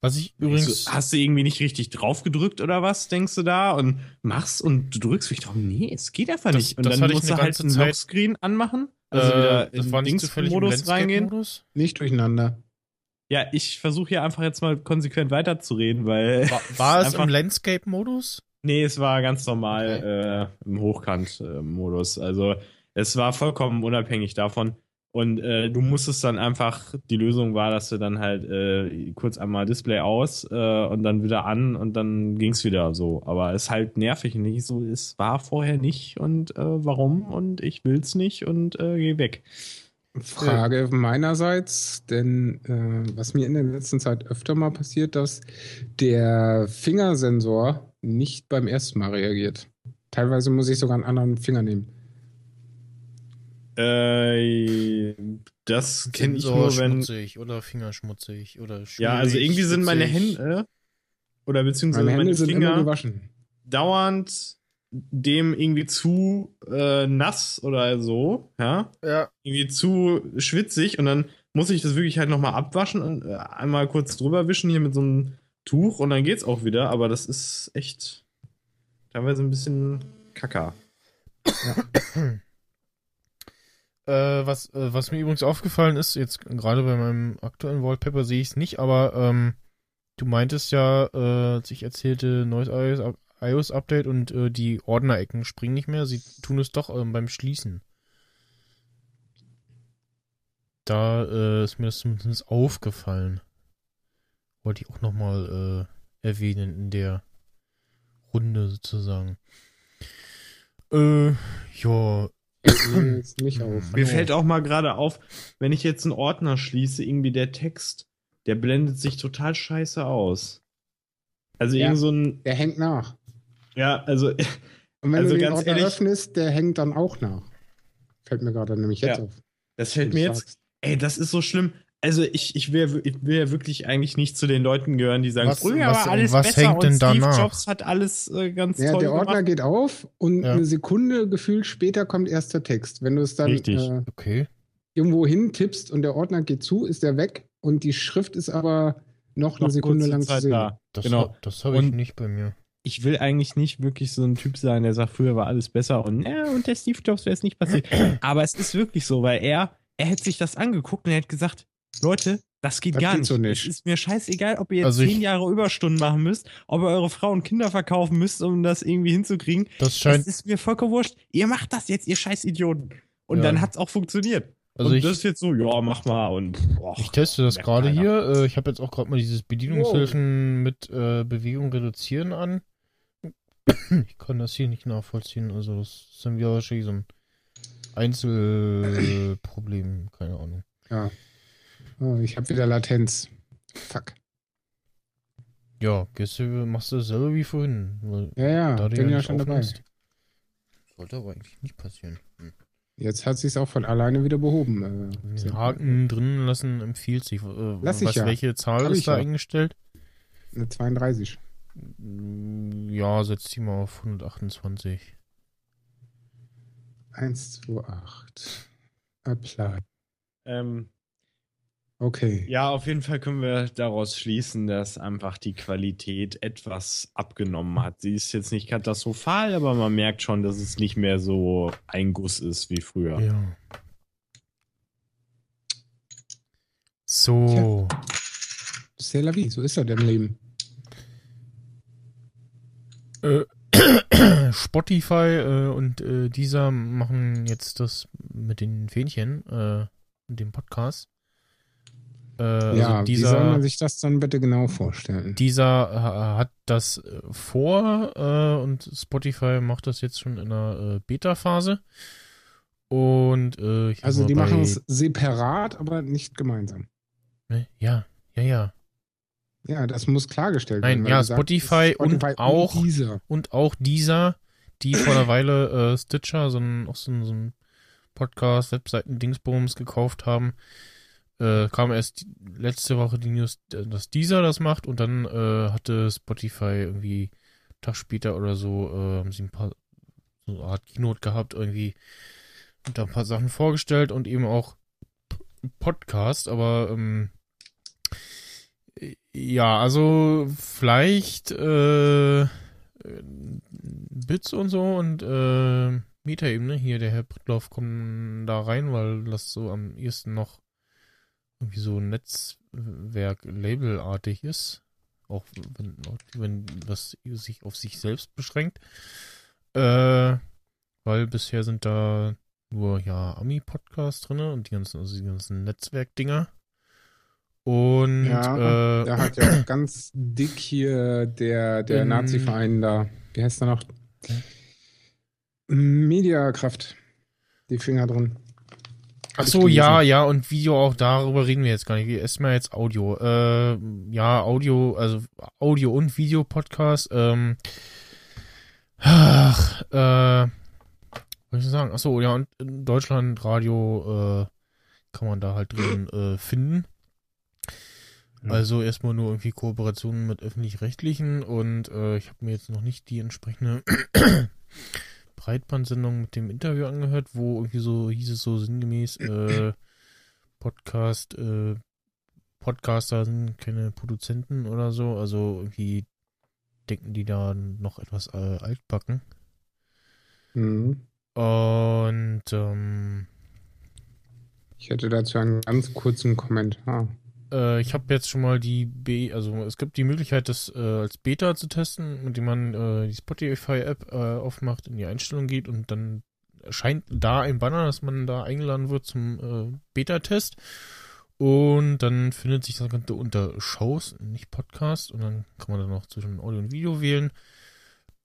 Was ich Denkst übrigens. du, hast du irgendwie nicht richtig drauf gedrückt oder was, denkst du da? Und machst und du drückst mich drauf. Nee, es geht einfach Das- nicht. Und dann ich musst du halt einen Lockscreen anmachen. Also äh, wieder das in war nicht zufällig im Dingsmodus reingehen. Landscape-Modus? Nicht durcheinander. Ja, ich versuche hier einfach jetzt mal konsequent weiterzureden, weil. War, war es einfach- im Landscape-Modus? Nee, es war ganz normal äh, im Hochkant-Modus. also es war vollkommen unabhängig davon. Und äh, du musstest dann einfach, die Lösung war, dass du dann halt äh, kurz einmal Display aus äh, und dann wieder an und dann ging's wieder so. Aber es ist halt nervig und nicht so, es war vorher nicht und äh, warum und ich will's nicht und äh, geh weg. Frage meinerseits, denn äh, was mir in der letzten Zeit öfter mal passiert, dass der Fingersensor nicht beim ersten Mal reagiert. Teilweise muss ich sogar einen anderen Finger nehmen. Äh, das kenne ich nur, wenn. schmutzig oder fingerschmutzig oder Ja, also irgendwie sind meine. Hände oder beziehungsweise Meine meine, Finger gewaschen. dauernd dem irgendwie zu äh, nass oder so, ja, Ja, irgendwie zu schwitzig und dann muss ich das wirklich halt nochmal abwaschen und äh, einmal kurz drüber wischen hier mit so einem Tuch und dann geht's auch wieder, aber das ist echt teilweise ein bisschen kacker. Äh, was, äh, was mir übrigens aufgefallen ist, jetzt gerade bei meinem aktuellen Wallpaper sehe ich es nicht, aber ähm, Du meintest ja, äh, als ich erzählte, neues iOS- iOS-Update und äh, die Ordnerecken springen nicht mehr. Sie tun es doch ähm, beim Schließen. Da äh, ist mir das zumindest aufgefallen. Wollte ich auch nochmal äh, erwähnen in der Runde sozusagen. Äh, ja. Nicht auf. Mir fällt auch mal gerade auf, wenn ich jetzt einen Ordner schließe, irgendwie der Text, der blendet sich total scheiße aus. Also Ja. irgend so ein, Der hängt nach. ja, also, Und wenn Also du den Ordner ehrlich- öffnest, der hängt dann auch nach. Fällt mir gerade nämlich jetzt Ja. auf. das fällt mir jetzt, sagst. ey, das ist so schlimm. Also ich, ich, will, ich will ja wirklich eigentlich nicht zu den Leuten gehören, die sagen, Was- früher was- war alles was besser hängt denn und Steve danach? Jobs hat alles äh, ganz Ja, toll der Ordner gemacht. geht auf und Ja. eine Sekunde gefühlt später kommt erst der Text. Wenn du es dann Richtig. äh, Okay. irgendwo hin tippst und der Ordner geht zu, ist der weg und die Schrift ist aber noch eine Noch Sekunde kurze lang zu Zeit sehen. da. Das, Genau. das habe ich nicht bei mir. ich will eigentlich nicht wirklich so ein Typ sein, der sagt, früher war alles besser und ja, und der Steve Jobs wäre es nicht passiert. Aber es ist wirklich so, weil er, er hätte sich das angeguckt und er hätte gesagt, Leute, das geht Das gar geht nicht. so nicht. Es ist mir scheißegal, ob ihr jetzt Also zehn Jahre Überstunden machen müsst, ob ihr eure Frau und Kinder verkaufen müsst, um das irgendwie hinzukriegen. Das Das scheint, ist mir vollkommen wurscht. Ihr macht das jetzt, ihr scheiß Idioten. Und Ja. dann hat's auch funktioniert. also und ich, das ist jetzt so, ja, mach mal und boah, ich teste das gerade hier. Äh, ich habe jetzt auch gerade mal dieses Bedienungshilfen mit äh, Bewegung reduzieren an. Ich kann das hier nicht nachvollziehen. Also das ist dann wieder wahrscheinlich so ein Einzelproblem. Keine Ahnung. Ja. Oh, ich habe wieder Latenz. Fuck. Ja, gehst du, machst du dasselbe wie vorhin. Weil Ja, ja, da bin ja nicht schon dabei. Sollte aber eigentlich nicht passieren. Hm. Jetzt hat sich's auch von alleine wieder behoben. Äh, Den Haken drin lassen empfiehlt sich. Äh, Lass ich was, ja. Welche Zahl Hab ist da ja. eingestellt? Eine 32. Ja, setz die mal auf 128. 1, 2, 8. Apply. ähm, Okay. Ja, auf jeden Fall können wir daraus schließen, dass einfach die Qualität etwas abgenommen hat. Sie ist jetzt nicht katastrophal, aber man merkt schon, dass es nicht mehr so ein Guss ist wie früher. Ja. So. C'est la vie, so ist das im Leben. Äh, Spotify äh, und äh, dieser machen jetzt das mit den Fähnchen, äh, und dem Podcast. Äh, ja, also wie soll dieser, man sich das dann bitte genau vorstellen? dieser äh, hat das äh, vor äh, und Spotify macht das jetzt schon in einer äh, Beta-Phase. Und äh, also die machen es separat, aber nicht gemeinsam. Ne? Ja, ja, ja. Ja, das muss klargestellt Nein, werden. weil ja, du sagst, Spotify und auch- dieser. Und auch dieser, die vor einer Weile äh, Stitcher, so ein, auch so ein, so ein Podcast, Webseiten, Dingsbums gekauft haben, äh, kam erst die- letzte Woche die News, dass dieser das macht und dann äh, hatte Spotify irgendwie einen Tag später oder so, äh, haben sie ein paar, so eine Art Keynote gehabt irgendwie und da ein paar Sachen vorgestellt und eben auch Podcast, aber ähm, ja, also vielleicht äh, Bits und so und äh, Metaebene, hier der Herr Brittloff kommt da rein, weil das so am ehesten noch irgendwie so Netzwerk-Label-artig ist. Auch wenn, wenn das sich auf sich selbst beschränkt. Äh, weil bisher sind da nur ja Ami-Podcasts drin und die ganzen, also die ganzen Netzwerkdinger. Und Ja, äh, da hat ja ganz dick hier der, der Ähm, Nazi-Verein da. Wie heißt der noch? Mediakraft. Die Finger drin. Ach so, ja, ja, und Video auch, darüber reden wir jetzt gar nicht. Erstmal jetzt Audio. Äh, ja, Audio, also Audio- und Video-Podcast. Ähm, ach, äh, was soll ich sagen? Ach so, ja, und in Deutschland Radio äh, kann man da halt drin äh, finden. Ja. Also erstmal nur irgendwie Kooperationen mit öffentlich-rechtlichen und äh, ich habe mir jetzt noch nicht die entsprechende Breitbandsendung mit dem Interview angehört, wo irgendwie so hieß es so sinngemäß, äh, Podcast, äh, Podcaster sind keine Produzenten oder so, also irgendwie denken die da noch etwas äh, altbacken. Mhm. Und ähm, Ich hätte dazu einen ganz kurzen Kommentar. Äh, ich habe jetzt schon mal die B, also es gibt die Möglichkeit, das äh, als Beta zu testen, indem man äh, die Spotify-App äh, aufmacht, in die Einstellung geht und dann erscheint da ein Banner, dass man da eingeladen wird zum äh, Beta-Test. Und dann findet sich das Ganze unter Shows, nicht Podcast. Und dann kann man dann noch zwischen Audio und Video wählen.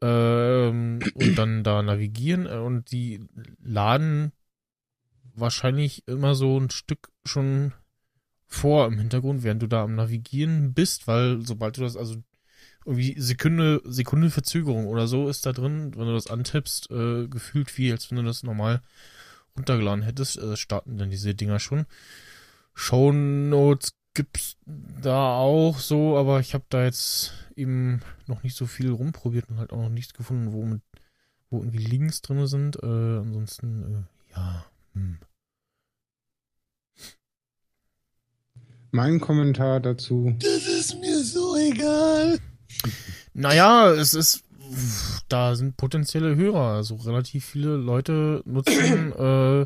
Ähm, und dann da navigieren. Äh, Und die laden wahrscheinlich immer so ein Stück schon vor im Hintergrund, während du da am Navigieren bist, weil sobald du das, also irgendwie Sekunde, Sekunde Verzögerung oder so ist da drin, wenn du das antippst, äh, gefühlt wie, als wenn du das normal runtergeladen hättest, äh, starten dann diese Dinger schon. Shownotes gibt's da auch so, aber ich habe da jetzt eben noch nicht so viel rumprobiert und halt auch noch nichts gefunden, wo, mit, wo irgendwie Links drin sind. Äh, ansonsten, äh, ja, hm. Mein Kommentar dazu. Das ist mir so egal. Naja, es ist, da sind potenzielle Hörer. Also relativ viele Leute nutzen äh,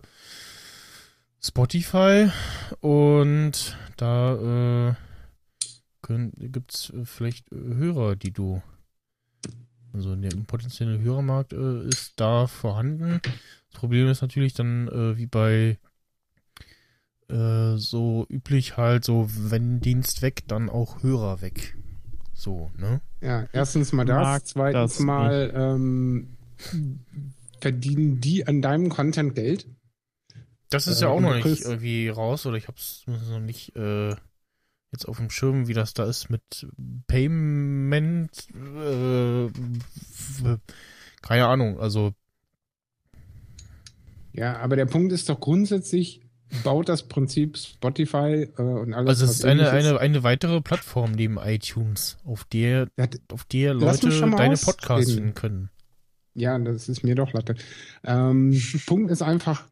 Spotify und da äh, können, gibt's vielleicht äh, Hörer, die du, also der potenzielle Hörermarkt äh, ist da vorhanden. Das Problem ist natürlich dann äh, wie bei äh, so üblich halt so, wenn Dienst weg, dann auch Hörer weg. So, ne? Ja, erstens mal das, Mag zweitens das mal ähm, verdienen die an deinem Content Geld. Das ist Äh, ja auch noch nicht kriegst- irgendwie raus oder ich hab's noch nicht äh, jetzt auf dem Schirm, wie das da ist mit Payment. Äh, keine Ahnung, also Ja, aber der Punkt ist doch grundsätzlich, baut das Prinzip Spotify äh, und alles. also es ist eine, eine, eine weitere Plattform neben iTunes, auf der, Ja, auf der Leute deine ausreden. Podcasts finden können. Ja, das ist mir doch Latte. Ähm, Punkt ist einfach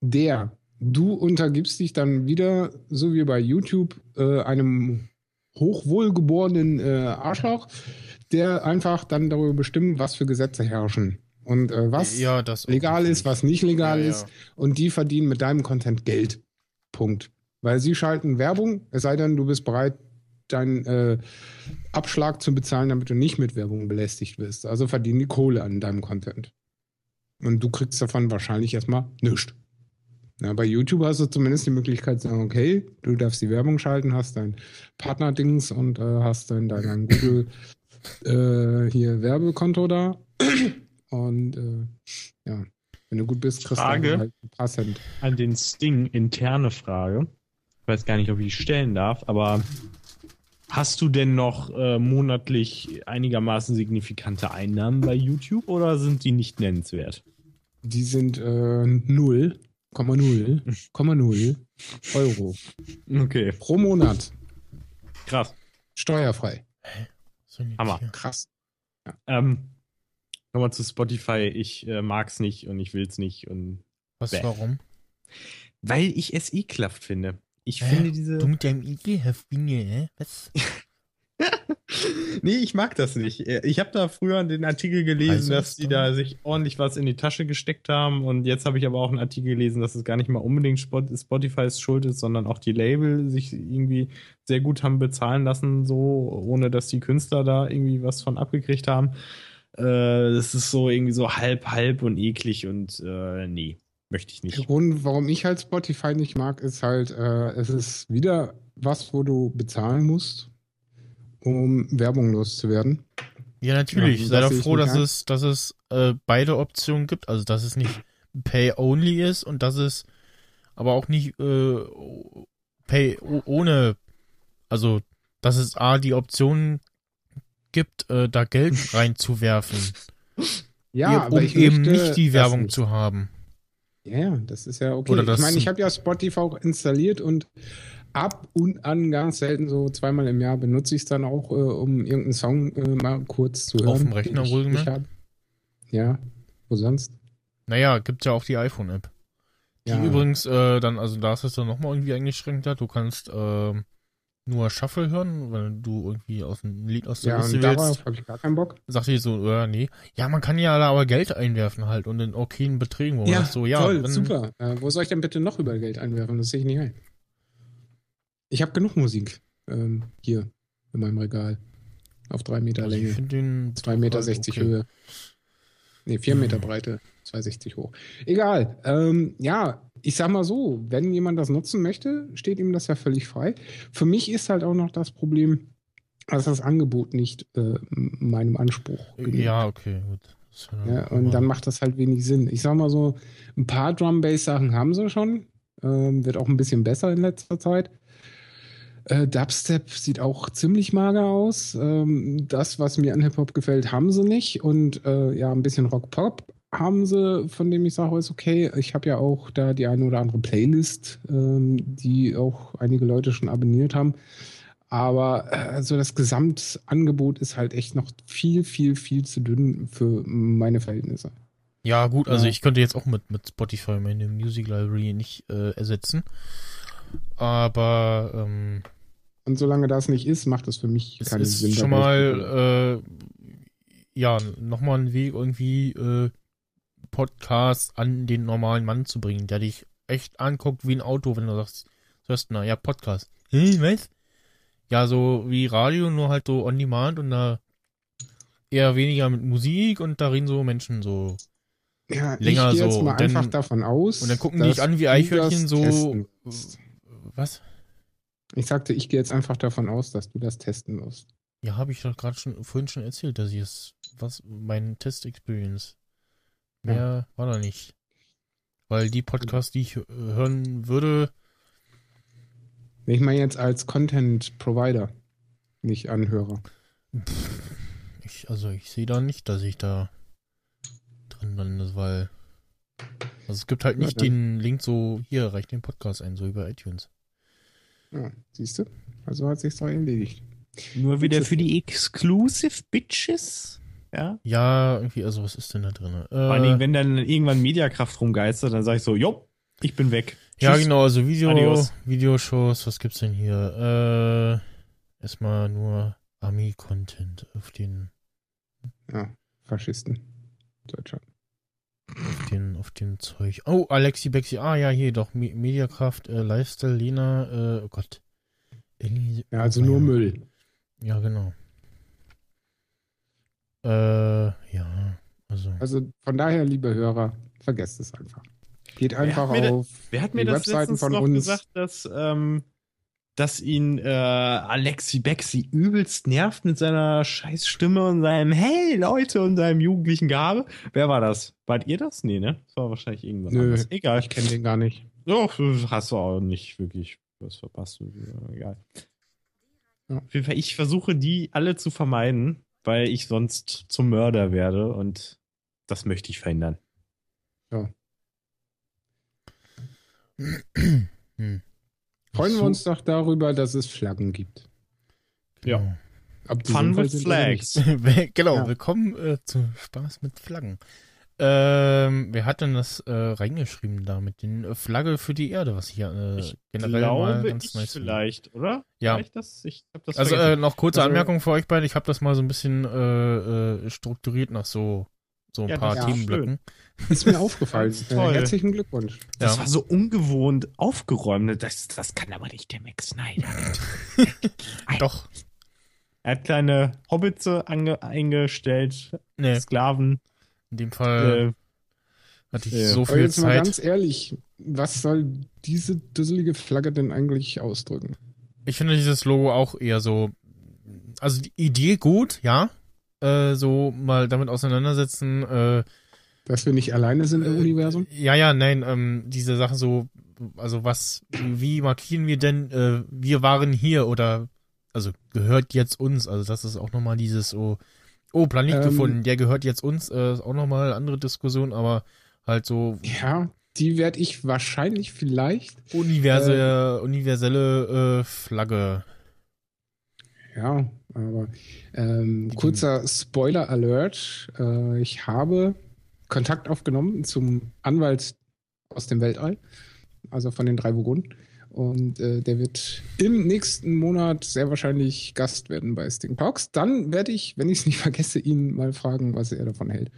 der. Du untergibst dich dann wieder, so wie bei YouTube, äh, einem hochwohlgeborenen äh, Arschloch, der einfach dann darüber bestimmt, was für Gesetze herrschen. Und äh, was Ja, legal ist, was nicht legal ja. ist. Und die verdienen mit deinem Content Geld. Punkt. Weil sie schalten Werbung, es sei denn, du bist bereit, deinen äh, Abschlag zu bezahlen, damit du nicht mit Werbung belästigt wirst. Also verdienen die Kohle an deinem Content. Und du kriegst davon wahrscheinlich erstmal nichts. Ja, bei YouTube hast du zumindest die Möglichkeit zu sagen, okay, du darfst die Werbung schalten, hast dein Partnerdings und äh, hast dann dein, dein Google äh, hier Werbekonto da. Und äh, ja, wenn du gut bist, kriegst Frage. du halt ein paar Cent. An den Sting interne Frage. Ich weiß gar nicht, ob ich die stellen darf, aber hast du denn noch äh, monatlich einigermaßen signifikante Einnahmen bei YouTube oder sind die nicht nennenswert? Die sind äh, 0, 0, 0 Euro Okay, pro Monat. krass. Steuerfrei. Hammer. Krass. Ähm, Nochmal zu Spotify. Ich äh, mag's nicht und ich will's nicht und Was, Bäh. warum? weil ich es ekelhaft finde. Ich Hä? finde diese. Du mit deinem Ekelhaftinge, hä? Was? nee, ich mag das nicht. Ich habe da früher den Artikel gelesen, Also dass die da sich ordentlich was in die Tasche gesteckt haben. Und jetzt habe ich aber auch einen Artikel gelesen, dass es gar nicht mal unbedingt Spot- Spotifys Schuld ist, sondern auch die Label sich irgendwie sehr gut haben bezahlen lassen, so, ohne dass die Künstler da irgendwie was von abgekriegt haben. Äh, das ist so irgendwie so halb, halb und eklig und äh, nee, möchte ich Der nicht. Grund, warum ich halt Spotify nicht mag, ist halt, äh, es ist wieder was, wo du bezahlen musst, um Werbung loszuwerden. Ja, natürlich. Ja, Sei doch froh, dass es, dass es äh, beide Optionen gibt. Also, dass es nicht Pay-Only ist und dass es aber auch nicht äh, Pay ohne, also, dass es A, die Option gibt, äh, da Geld reinzuwerfen. Ja, um eben nicht die Werbung zu haben. Ja, ja, das ist ja okay. Oder das- ich meine, ich habe ja Spotify auch installiert und ab und an ganz selten, so zweimal im Jahr, benutze ich es dann auch, äh, um irgendeinen Song äh, mal kurz zu hören. Auf dem Rechner nicht hab. Ja, wo sonst? Naja, gibt ja auch die iPhone-App. Die Ja. übrigens äh, dann, also da ist es dann nochmal irgendwie eingeschränkt hat. Du kannst ähm, nur Shuffle hören, weil du irgendwie aus dem Lied aus der Ja, Liste darauf habe ich gar keinen Bock. Sagt die so, äh, nee. Ja, man kann ja da aber Geld einwerfen halt und in okayen Beträgen. Wo man sagt so, ja, toll, wenn- super. Äh, wo soll ich denn bitte noch über Geld einwerfen? Das sehe ich nicht ein. Ich habe genug Musik ähm, hier in meinem Regal. Auf drei Meter Also ich Länge, finde den. zwei Meter sechzig okay. Höhe. Nee, vier Meter Breite, 2,60 hoch. Egal. Ähm, ja, ich sag mal so, wenn jemand das nutzen möchte, steht ihm das ja völlig frei. Für mich ist halt auch noch das Problem, dass das Angebot nicht äh, meinem Anspruch genügt. Ja, okay, gut. Ja Ja, und dann macht das halt wenig Sinn. Ich sag mal so, ein paar Drum-Bass-Sachen haben sie schon. Ähm, wird auch ein bisschen besser in letzter Zeit. Äh, Dubstep sieht auch ziemlich mager aus. Ähm, das, was mir an Hip-Hop gefällt, haben sie nicht. Und äh, ja, ein bisschen Rock-Pop haben sie, von dem ich sage, ist okay. Ich habe ja auch da die eine oder andere Playlist, ähm, die auch einige Leute schon abonniert haben. Aber äh, also das Gesamtangebot ist halt echt noch viel, viel, viel zu dünn für meine Verhältnisse. Ja, gut, also Ja. ich könnte jetzt auch mit, mit Spotify meine Music Library nicht äh, ersetzen. Aber ähm, Und solange das nicht ist, macht das für mich es keinen ist Sinn. schon da durchzukommen. mal äh, ja nochmal ein Weg irgendwie äh, Podcast an den normalen Mann zu bringen, der dich echt anguckt wie ein Auto, wenn du sagst, hörst na ja Podcast. Hm, was? Ja, so wie Radio, nur halt so on demand und da eher weniger mit Musik und da reden so Menschen so ja, länger ich gehe jetzt so. mal Und dann- einfach davon aus. und dann gucken die dich an wie Eichhörnchen so testen was? Ich sagte, ich gehe jetzt einfach davon aus, dass du das testen wirst. Ja, habe ich doch gerade schon vorhin schon erzählt, dass ich es was mein Test Experience mehr war da nicht. Weil die Podcasts, die ich hören würde, Ich meine jetzt als Content Provider, nicht Anhörer. ich also ich sehe da nicht, dass ich da drin lande, weil also es gibt halt Ja, nicht dann- den Link so hier reicht den Podcast ein so über iTunes. Ja, siehst du? Also hat sich's doch erledigt. Nur wieder für die Exclusive Bitches. Ja. Ja, irgendwie also was ist denn da drin? Vor allen Dingen, Äh, wenn dann irgendwann Mediakraft rumgeistert, dann sage ich so, jo, ich bin weg. ja, Tschüss. genau, also Video Adios. Videoshows, was gibt's denn hier? Äh erstmal nur Ami Content auf den Ja, Faschisten. Deutschland. auf den, auf dem Zeug. Oh, Alexi Bexi. Ah, ja, hier doch. Me Mediakraft, äh, Lifestyle, Lena, äh, oh Gott. Elise, Ja, also oh, nur ja. Müll. Ja, genau. Äh, ja, also. Also von daher, liebe Hörer, vergesst es einfach. Geht einfach hat mir da- auf Wer hat mir die das Webseiten letztens von noch uns. gesagt, dass, ähm, dass ihn äh, Alexi Bexi übelst nervt mit seiner scheiß Stimme und seinem Hey Leute und seinem jugendlichen Gabe? Wer war das? Wart ihr das? Nee, ne? Das war wahrscheinlich irgendwas Nö, anderes. Egal. ich kenne den gar nicht. So, hast du auch nicht wirklich was verpasst. Egal. Ja. Auf ich versuche die alle zu vermeiden, weil ich sonst zum Mörder werde und das möchte ich verhindern. hm. Freuen wir uns doch darüber, dass es Flaggen gibt. Die Fun with. Flags. genau, Ja. willkommen äh, zu Spaß mit Flaggen. Ähm, wer hat denn das äh, reingeschrieben da mit den äh, Flagge für die Erde, was hier äh, Ich generell mal glaube ganz ich nice finde. vielleicht, oder? Ja. Vielleicht das? Ich hab das Also äh, noch kurze Also- Anmerkung für euch beide. Ich habe das mal so ein bisschen äh, äh, strukturiert nach so so ein Ja, paar das ist Themenblöcken. Ist mir aufgefallen. Äh, toll. herzlichen Glückwunsch. das ja. war so ungewohnt aufgeräumt. Das, das kann aber nicht der Max Snyder. Doch. er hat kleine Hobbitze ange eingestellt, Nee, Sklaven. In dem Fall Äh, hatte ich äh, so Aber viel jetzt mal Zeit. ganz ehrlich, was soll diese dusselige Flagge denn eigentlich ausdrücken? Ich finde dieses Logo auch eher so. Also die Idee gut, ja. Äh, so mal damit auseinandersetzen. Äh, Dass wir nicht alleine sind im Äh, Universum? ja, ja, nein, ähm, diese Sache so, also was, wie markieren wir denn, äh, wir waren hier oder, also gehört jetzt uns, also das ist auch nochmal dieses, so, oh, Planet Ähm, gefunden, der gehört jetzt uns, äh, ist auch nochmal eine andere Diskussion, aber halt so Ja, die werde ich wahrscheinlich vielleicht, universe, universelle äh, Flagge. ja, aber ähm, kurzer Spoiler Alert. Äh, ich habe Kontakt aufgenommen zum Anwalt aus dem Weltall, also von den drei Burgunden. Und äh, der wird im nächsten Monat sehr wahrscheinlich Gast werden bei Sting Talks. Dann werde ich, wenn ich es nicht vergesse, ihn mal fragen, was er davon hält.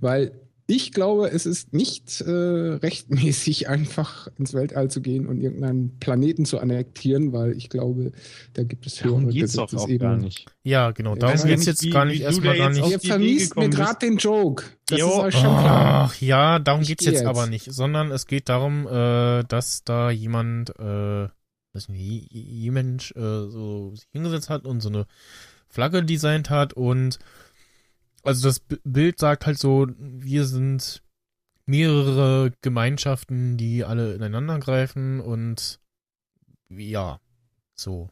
Weil Ich glaube, es ist nicht äh, rechtmäßig, einfach ins Weltall zu gehen und irgendeinen Planeten zu annektieren, weil ich glaube, da gibt es höhere geht's doch auch Gesetzesebenen. gar nicht. Ja, genau. Darum geht's nicht, jetzt wie- gar nicht erstmal gar nicht. Ihr vermiest mir gerade den Joke. Das Jo. ist euch schon klar. Ach ja, darum Ich geht's geh jetzt, jetzt. aber nicht, sondern es geht darum, äh, dass da jemand, äh, weiß nicht, jemand äh, so sich hingesetzt hat und so eine Flagge designt hat und also das Bild sagt halt so, wir sind mehrere Gemeinschaften, die alle ineinander greifen und ja, so.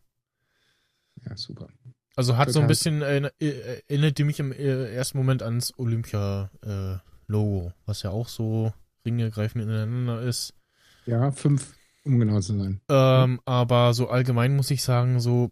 Ja, super. Also hat so ein bisschen, erinner- äh, erinnert die mich im äh, ersten Moment ans Olympia-Logo, was ja auch so Ringe greifen ineinander ist. Ja, fünf, um genau zu sein. Ähm, aber so allgemein muss ich sagen, so,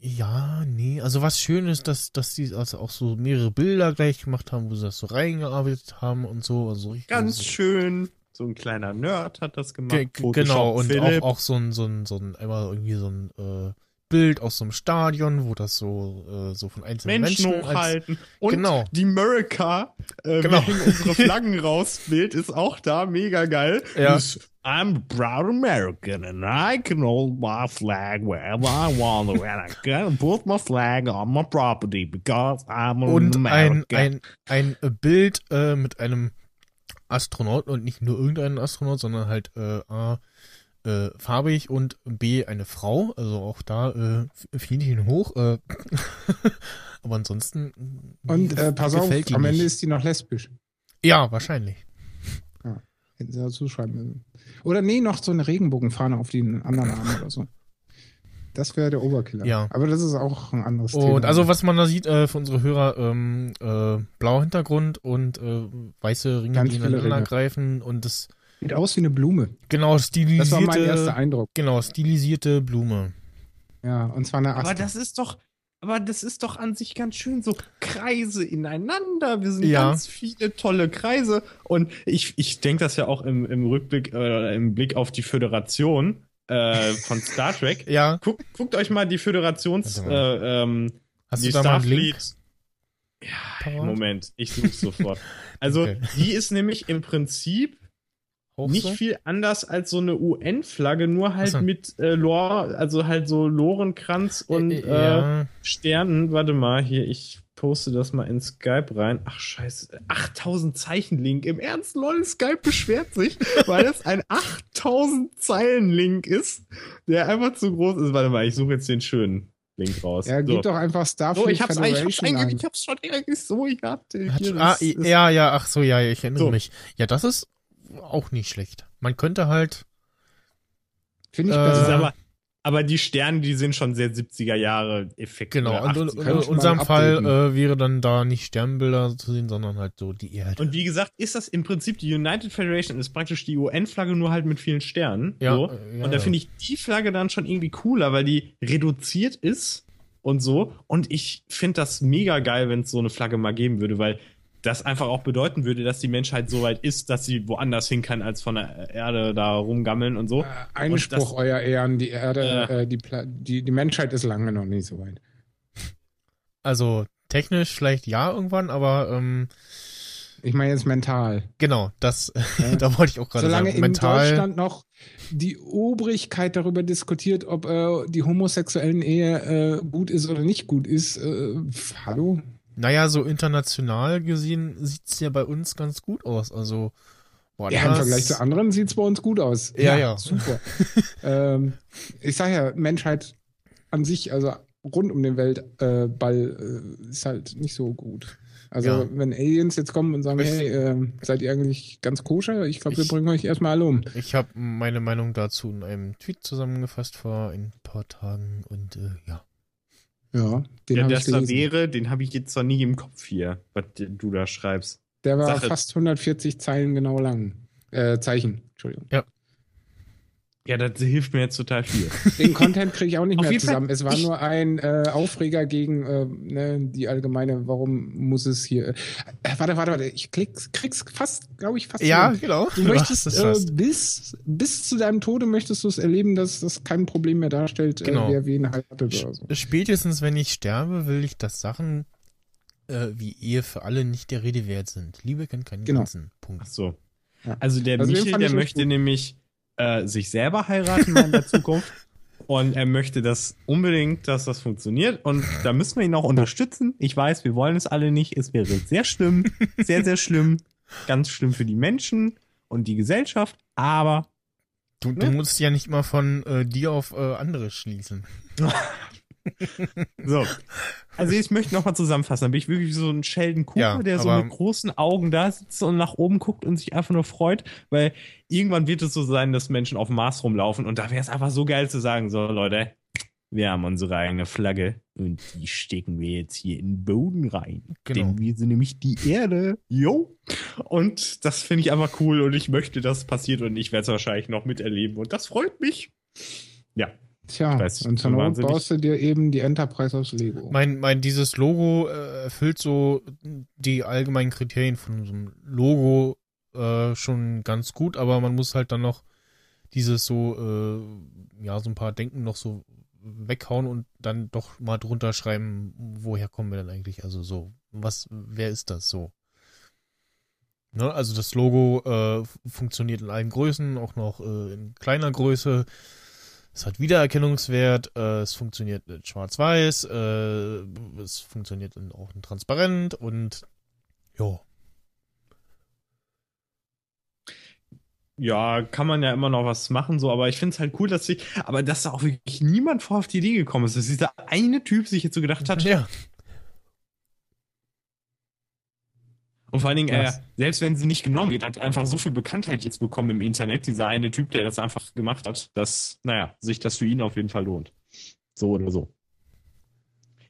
ja, nee, also was schön ist, dass, dass die also auch so mehrere Bilder gleich gemacht haben, wo sie das so reingearbeitet haben und so. Also richtig- Ganz so, schön. So ein kleiner Nerd hat das gemacht. Ge ge- Photoshop genau, und Philipp. auch, auch so ein, so ein, so ein, einmal irgendwie so ein äh, Bild aus so einem Stadion, wo das so, äh, so von einzelnen Menschen, Menschen, als, hochhalten. Und Genau. die America, äh, Genau. wir hängen unsere Flaggen raus, Bild ist auch da, mega geil. Ja. Ist, I'm a proud American and I can hold my flag wherever I want and I can put my flag on my property because I'm an und ein, American. ein, ein Bild äh, mit einem Astronauten und nicht nur irgendeinen Astronaut, sondern halt äh, äh, farbig und B, eine Frau. Also auch da äh, Fähnchen hoch. Äh, aber ansonsten. Und mir äh, pass auf, am Ende nicht. ist die noch lesbisch. Ja, wahrscheinlich. Hätten sie dazu schreiben müssen. Oder nee, noch so eine Regenbogenfahne auf den anderen Arm oder so. Das wäre der Oberkiller. Ja. Aber das ist auch ein anderes Thema. Und also was man da sieht äh, für unsere Hörer, ähm, äh, blauer Hintergrund und äh, weiße Ringe, Ganz die ineinander Ringe. greifen und das Sieht aus wie eine Blume. genau stilisierte. Das war mein erster Eindruck. Genau, stilisierte Blume. Ja, und zwar eine aber Ast das ist doch, aber das ist doch an sich ganz schön so Kreise ineinander. Wir sind Ja. ganz viele tolle Kreise. Und ich, ich denke das ja auch im, im Rückblick, äh, im Blick auf die Föderation äh, von Star Trek. Ja, Guckt, guckt euch mal die Föderations, äh, ähm, hast die du da mal einen Link? Starfleet. Ja? Moment, ich suche sofort. Also, Okay. die ist nämlich im Prinzip Auch nicht so? viel anders als so eine UN-Flagge, nur halt so. mit äh, Lore, also halt so Lorenkranz und Äh, äh, ja. Sternen. Warte mal, hier, ich poste das mal in Skype rein. Ach, scheiße. 8000 Zeichen-Link. Im Ernst, lol, Skype beschwert sich, weil es ein 8000 Zeilen-Link ist, der einfach zu groß ist. Warte mal, ich suche jetzt den schönen Link raus. Ja, so. gib doch einfach Starfleet so, ich hab's, ich hab's Federation eingegeben, ein. ich hab's schon eigentlich so, ich hatte Hat ah, das ist- ja, ja, ach so, ja, ich erinnere So. mich. Ja, das ist auch nicht schlecht. Man könnte halt, Finde ich Äh, besser. aber, aber die Sterne, die sind schon sehr 70er Jahre Effekt. genau, und, und, 80er. und Könnte in unserem Fall äh, wäre dann da nicht Sternbilder zu sehen, sondern halt so die Erde. Und wie gesagt, ist das im Prinzip die United Federation, ist praktisch die UN-Flagge nur halt mit vielen Sternen. Ja, so. äh, ja, und da finde ich die Flagge dann schon irgendwie cooler, weil die reduziert ist und so. Und ich finde das mega geil, wenn es so eine Flagge mal geben würde, weil das einfach auch bedeuten würde, dass die Menschheit so weit ist, dass sie woanders hin kann, als von der Erde da rumgammeln und so. Äh, Einspruch, Und euer Ehren, die Erde, Ja. äh, die, die, die Menschheit ist lange noch nicht so weit. Also technisch vielleicht ja irgendwann, aber ähm, Ich meine jetzt mental. genau, das, Ja. da wollte ich auch gerade Solange sagen. in Mental, Deutschland noch die Obrigkeit darüber diskutiert, ob äh, die homosexuellen Ehe äh, gut ist oder nicht gut ist, äh, hallo? Naja, so international gesehen sieht's ja bei uns ganz gut aus. Also, boah, Ja, im Vergleich zu anderen sieht es bei uns gut aus. Ja, ja. Super. ähm, ich sage ja, Menschheit an sich, also rund um den Weltball, äh, äh, ist halt nicht so gut. Also, Ja. wenn Aliens jetzt kommen und sagen, Ich- hey, äh, seid ihr eigentlich ganz koscher? Ich glaube, wir bringen euch erstmal alle um. Ich habe meine Meinung dazu in einem Tweet zusammengefasst vor ein paar Tagen und äh, ja. Ja, den Der, ich gelesen. wäre, den habe ich jetzt zwar nie im Kopf hier, was du da schreibst. Der war Sache. fast 140 Zeilen genau lang. Äh, Zeichen, Entschuldigung. Ja, das hilft mir jetzt total viel. Den Content kriege ich auch nicht Auf mehr jeden Fall, zusammen. Es war nur ein äh, Aufreger gegen äh, ne, die allgemeine, warum muss es hier. Äh, warte, warte, warte. Ich klick's, krieg's fast, glaube ich, fast. hin. genau. Du möchtest äh, bis, bis zu deinem Tode möchtest du es erleben, dass das kein Problem mehr darstellt, Genau. äh, wer wen heiratet oder so. Spätestens wenn ich sterbe, will ich, dass Sachen äh, wie Ehe für alle nicht der Rede wert sind. Liebe kennt keinen Genau. Grenzen. Punkt. Ach so. Ja. Also der Also Michel, der möchte gut. nämlich äh, sich selber heiraten mal in der Zukunft. Und er möchte das unbedingt, dass das funktioniert. Und da müssen wir ihn auch unterstützen. Ich weiß, wir wollen es alle nicht. Es wäre sehr schlimm. Sehr, sehr schlimm. Ganz schlimm für die Menschen und die Gesellschaft. Aber Du, du Ne? musst ja nicht immer von äh, dir auf äh, andere schließen. So. Also ich möchte nochmal zusammenfassen. Dann bin ich wirklich so ein Sheldon Cooper, Ja, der so mit großen Augen da sitzt und nach oben guckt und sich einfach nur freut, weil irgendwann wird es so sein, dass Menschen auf dem Mars rumlaufen und da wäre es einfach so geil zu sagen, so Leute, wir haben unsere eigene Flagge und die stecken wir jetzt hier in den Boden rein. Genau. Denn wir sind nämlich die Erde. Jo. Und das finde ich einfach cool und ich möchte, dass es passiert und ich werde es wahrscheinlich noch miterleben und das freut mich. Ja. Tja, weiß und zur so Not wahnsinnig- baust du dir eben die Enterprise aus Lego. Mein, mein, dieses Logo äh, erfüllt so die allgemeinen Kriterien von so einem Logo äh, schon ganz gut, aber man muss halt dann noch dieses so, äh, ja, so ein paar Denken noch so weghauen und dann doch mal drunter schreiben, woher kommen wir denn eigentlich? Also so, was, wer ist das so? Ne, also das Logo äh, funktioniert in allen Größen, auch noch äh, in kleiner Größe. Es hat Wiedererkennungswert, äh, es funktioniert in Schwarz-Weiß, äh, es funktioniert in, auch in Transparent und ja. ja, kann man ja immer noch was machen, so, aber ich finde es halt cool, dass sich, aber dass da auch wirklich niemand vor auf die Idee gekommen ist, dass dieser eine Typ sich jetzt so gedacht hat. Ja, Und vor allen Dingen, äh, selbst wenn sie nicht genommen wird, hat einfach so viel Bekanntheit jetzt bekommen im Internet, dieser eine Typ, der das einfach gemacht hat, dass, naja, sich das für ihn auf jeden Fall lohnt. So oder so.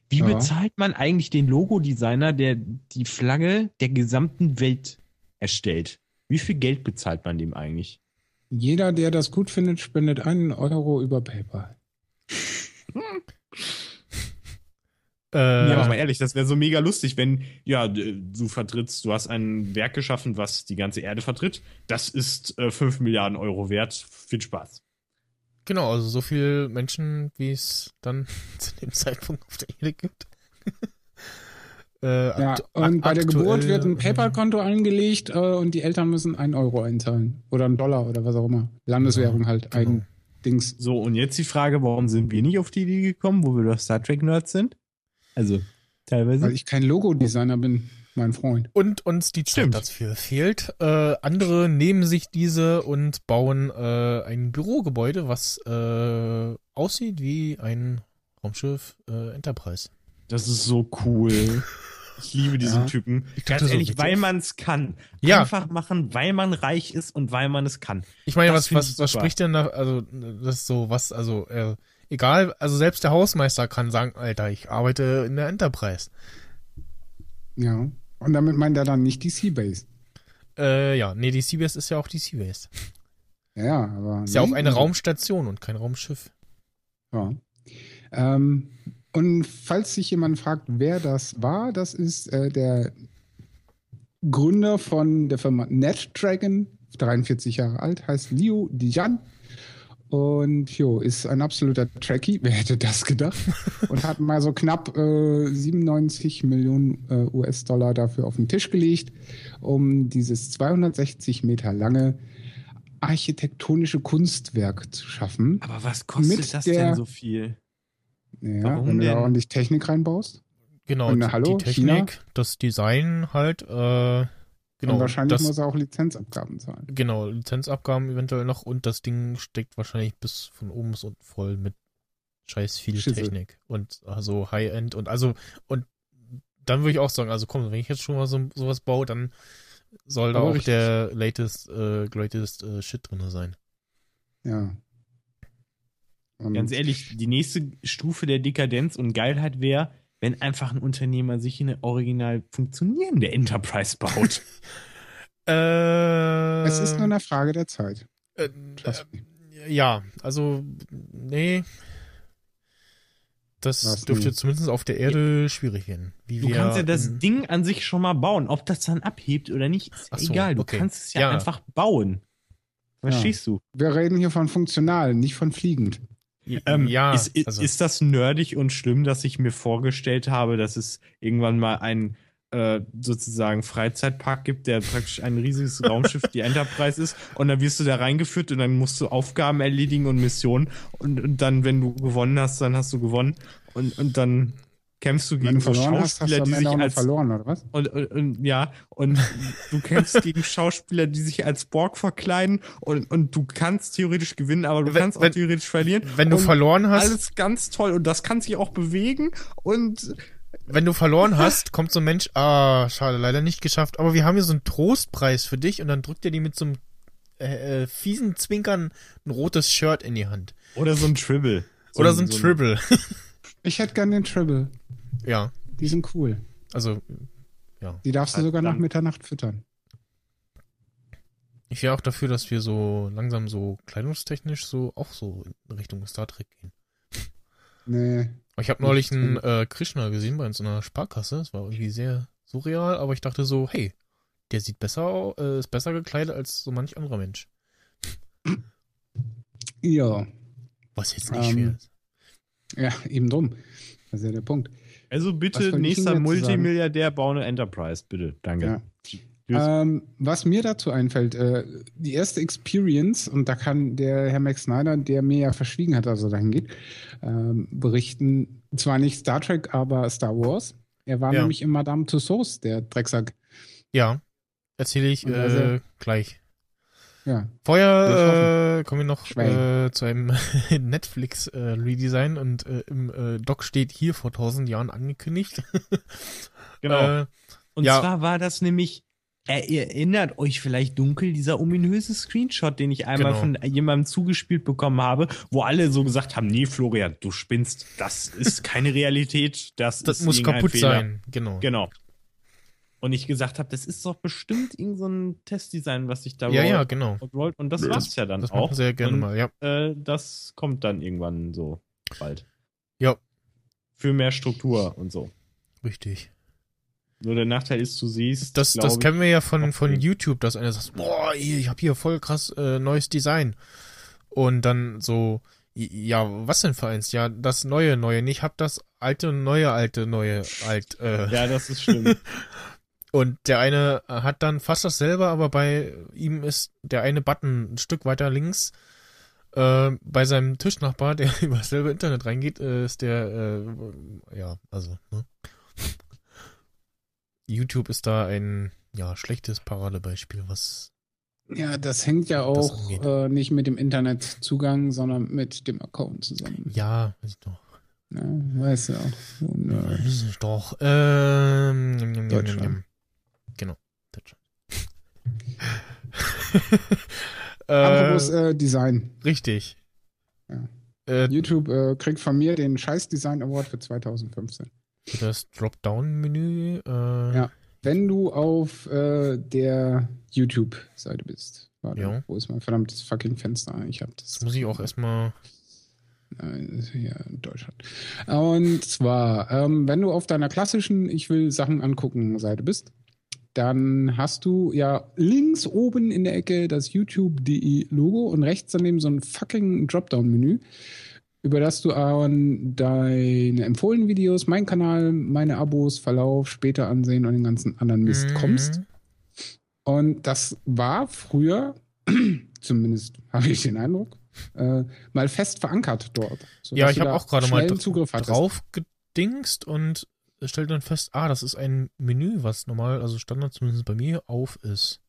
Wie Ja. bezahlt man eigentlich den Logodesigner, der die Flagge der gesamten Welt erstellt? Wie viel Geld bezahlt man dem eigentlich? Jeder, der das gut findet, spendet einen Euro über PayPal. äh, Ja, aber mal ehrlich, das wäre so mega lustig, wenn, ja, du vertrittst, du hast ein Werk geschaffen, was die ganze Erde vertritt. Das ist äh, 5 Milliarden Euro wert. Viel Spaß. genau, also so viele Menschen, wie es dann zu dem Zeitpunkt auf der Erde gibt. äh, Ja, und bei der Geburt wird ein äh, PayPal-Konto angelegt äh, und die Eltern müssen einen Euro einzahlen. Oder einen Dollar oder was auch immer. Landeswährung halt, genau. eigen Dings. So, und jetzt die Frage, warum sind wir nicht auf die Idee gekommen, wo wir doch Star Trek-Nerds sind? Also, teilweise. Weil ich kein Logo-Designer bin, mein Freund. Und uns die Zeit Stimmt. dafür fehlt. Äh, andere nehmen sich diese und bauen äh, ein Bürogebäude, was äh, aussieht wie ein Raumschiff äh, Enterprise. das ist so cool. Ich liebe diesen Ja. Typen. Ich Ganz dachte so, ehrlich, bitte? weil man es kann. Ja. Einfach machen, weil man reich ist und weil man es kann. Ich meine, Das was, was, ich was spricht denn da, also das ist so, was, also äh, egal, also selbst der Hausmeister kann sagen, Alter, ich arbeite in der Enterprise. Ja. Und damit meint er dann nicht die Seabase. Äh, ja, nee, die Seabase ist ja auch die Seabase. Ja, aber. Ist ja auch nee, eine also- Raumstation und kein Raumschiff. Ja. Ähm, und falls sich jemand fragt, wer das war, das ist äh, der Gründer von der Firma NetDragon, 43 Jahre alt, heißt Liu Dijan. Und jo, ist ein absoluter Trekkie, wer hätte das gedacht? Und hat mal so knapp äh, 97 Millionen äh, US-Dollar dafür auf den Tisch gelegt, um dieses 260 Meter lange architektonische Kunstwerk zu schaffen. Aber was kostet Mit das der- denn so viel? Ja, Warum wenn du da ordentlich Technik reinbaust. Genau, Und, die, hallo, die China? Technik, das Design halt, äh, genau. und wahrscheinlich das, muss er auch Lizenzabgaben zahlen. Genau, Lizenzabgaben eventuell noch und das Ding steckt wahrscheinlich bis von oben bis unten voll mit scheiß viel Schüssel. Technik und also High-End und also und dann würde ich auch sagen, also komm, wenn ich jetzt schon mal so, sowas baue, dann soll da Aber auch richtig. der latest, äh, greatest äh, Shit drin sein. Ja. Und Ganz ehrlich, die nächste Stufe der Dekadenz und Geilheit wäre, wenn einfach ein Unternehmer sich eine original funktionierende Enterprise baut. Äh, es ist nur eine Frage der Zeit. äh, äh, ja, also nee. Das Was dürfte denn? zumindest auf der Erde schwierig werden. Wie Du wir kannst ja das in- Ding an sich schon mal bauen. Ob das dann abhebt oder nicht, ist Ach so, egal. Du okay. kannst es ja, Ja. einfach bauen. Verstehst du? Wir reden hier von funktional, nicht von fliegend. Ähm, ja, ist, also, ist das nerdig und schlimm, dass ich mir vorgestellt habe, dass es irgendwann mal ein äh, sozusagen Freizeitpark gibt, der praktisch ein riesiges Raumschiff, die Enterprise ist. Und dann wirst du da reingeführt und dann musst du Aufgaben erledigen und Missionen. Und, und dann, wenn du gewonnen hast, dann hast du gewonnen. Und, und dann kämpfst du gegen du so verloren hast, hast Schauspieler, die sich als verloren, oder was? und, und, und ja, und du kämpfst gegen Schauspieler, die sich als Borg verkleiden und, und du kannst theoretisch gewinnen, aber du Wenn- kannst auch wenn- theoretisch verlieren. wenn du und verloren hast- Alles ganz toll und das kann sich auch bewegen und Wenn du verloren hast, kommt so ein Mensch, ah, schade, leider nicht geschafft, aber wir haben hier so einen Trostpreis für dich und dann drückt er dir mit so einem äh, äh, fiesen Zwinkern ein rotes Shirt in die Hand. oder so ein Tribble. Oder so ein Tribble. Ich hätte gern den Tribble. Ja, Die sind cool. also Die darfst du sogar nach. Mitternacht füttern. ich wäre auch dafür, dass wir so langsam so kleidungstechnisch so auch so in Richtung Star Trek gehen. Nee. Ich habe neulich einen äh, Krishna gesehen bei uns in einer Sparkasse. Es war irgendwie sehr surreal, aber ich dachte so, hey, der sieht besser, au- äh, ist besser gekleidet als so manch anderer Mensch. Ja. Was jetzt nicht Ähm, schwer ist. Ja, eben drum. Das ist ja der Punkt. Also bitte, nächster? Multimilliardär, bau eine Enterprise, bitte. Danke. Ja. Ähm, was mir dazu einfällt, äh, die erste Experience, und da kann der Herr Max Snyder, der mir ja verschwiegen hat, also dahin geht, ähm, berichten, zwar nicht Star Trek, aber Star Wars. Er war Ja. nämlich in Madame Tussauds, der Drecksack. Ja, erzähle ich äh, gleich. Ja. Vorher äh, kommen wir noch äh, zu einem Netflix äh, und äh, im äh, Doc steht hier vor tausend Jahren angekündigt. Genau. Äh, Und ja. zwar war das nämlich, er erinnert euch vielleicht dunkel, dieser ominöse Screenshot, den ich einmal Genau. von jemandem zugespielt bekommen habe, wo alle so gesagt haben, nee, Florian, du spinnst, das ist keine Realität, das, das ist muss kaputt Fehler. sein, genau. Genau. Und ich gesagt habe, das ist doch bestimmt irgendein so ein Testdesign, was sich da Ja, ja, rollt genau. und rollt. Und das Das- war's ja dann Das auch. sie ja gerne und, mal, ja. Äh, das kommt dann irgendwann so bald. Ja, Für mehr Struktur und so. richtig. Nur der Nachteil ist, du siehst. Das, das ich, kennen wir ja von, von. YouTube, dass einer sagt, boah, ich habe hier voll krass äh, neues Design. Und dann so, ja, was denn für eins? Ja, das neue, neue. Ich hab das alte, neue, alte, neue, alt. Äh. Ja, das ist schlimm. Und der eine hat dann fast dasselbe, aber bei ihm ist der eine Button ein Stück weiter links. Äh, bei seinem Tischnachbar, der über dasselbe Internet reingeht, äh, ist der, äh, ja, also, ne? YouTube ist da ein, ja, schlechtes Paradebeispiel, was, Ja, das hängt ja auch äh, nicht mit dem Internetzugang, sondern mit dem Account zusammen. ja, weiß ich doch. Ja. Du Nerd. Weiß ich doch. Ähm, Deutschland. äh, äh, Design. richtig. Ja. Äh, YouTube äh, kriegt von mir den Scheiß Design Award für 2015. das Dropdown-Menü. Äh, Ja. Wenn du auf äh, der YouTube-Seite bist. Warte, Ja. wo ist mein verdammtes fucking Fenster? Ich hab das. Das muss ich auch erstmal. Nein, das ist hier in Deutschland. Und zwar, ähm, wenn du auf deiner klassischen Ich will Sachen angucken Seite bist, dann hast du ja links oben in der Ecke das YouTube.de Logo und rechts daneben so ein fucking Dropdown-Menü, über das du an deine empfohlenen Videos, meinen Kanal, meine Abos, Verlauf, später ansehen und den ganzen anderen Mist Mhm. kommst. Und das war früher, zumindest habe ich den Eindruck, äh, mal fest verankert dort. Ja, ich habe auch gerade mal Zugriff hattest. drauf gedingst und stellt dann fest, ah, das ist ein Menü, was normal, also Standard zumindest bei mir auf ist.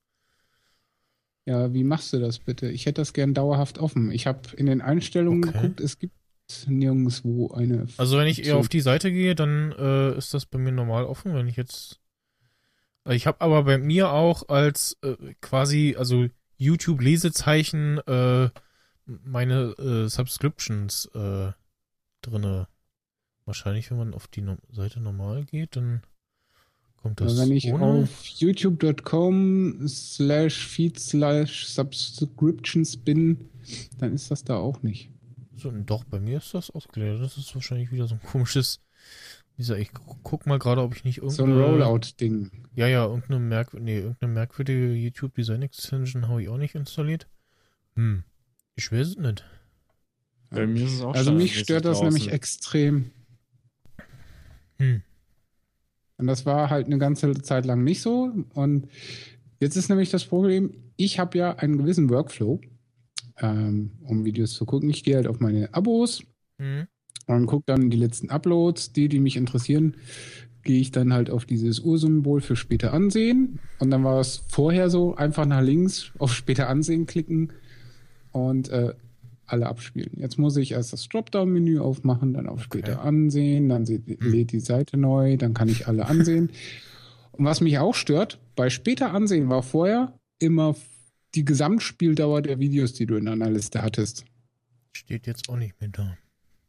Ja, wie machst du das bitte? Ich hätte das gern dauerhaft offen. Ich habe in den Einstellungen Okay. geguckt, es gibt nirgendwo eine. Also wenn ich eher auf die Seite gehe, dann äh, ist das bei mir normal offen. Wenn ich jetzt, ich habe aber bei mir auch als äh, quasi also YouTube Lesezeichen äh, meine äh, Subscriptions äh, drinne. Wahrscheinlich, wenn man auf die no Seite normal geht, dann kommt das Also wenn ich ohne. auf youtube.com slash feed slash subscriptions bin, dann ist das da auch nicht. So, doch, bei mir ist das ausgelegt. Das ist wahrscheinlich wieder so ein komisches. Wie gesagt, ich gu- guck mal gerade, ob ich nicht So ein irgendeine. Rollout-Ding. Ja, ja, irgendeine, Merk nee, irgendeine merkwürdige YouTube Design Extension habe ich auch nicht installiert. Hm. Ich weiß es nicht. Bei mir ist es auch Also mich stört das draußen. nämlich extrem. Hm. Und das war halt eine ganze Zeit lang nicht so. Und jetzt ist nämlich das Problem, ich habe ja einen gewissen Workflow, ähm, um Videos zu gucken. Ich gehe halt auf meine Abos Mhm. und gucke dann die letzten Uploads, die, die mich interessieren, gehe ich dann halt auf dieses Ursymbol für später ansehen. Und dann war es vorher so, einfach nach links auf später ansehen klicken und äh, alle abspielen. Jetzt muss ich erst das Dropdown-Menü aufmachen, dann auf später ansehen, dann se- lädt die Seite neu, dann kann ich alle ansehen. Und was mich auch stört, bei später ansehen war vorher immer die Gesamtspieldauer der Videos, die du in deiner Liste hattest. Steht jetzt auch nicht mehr da.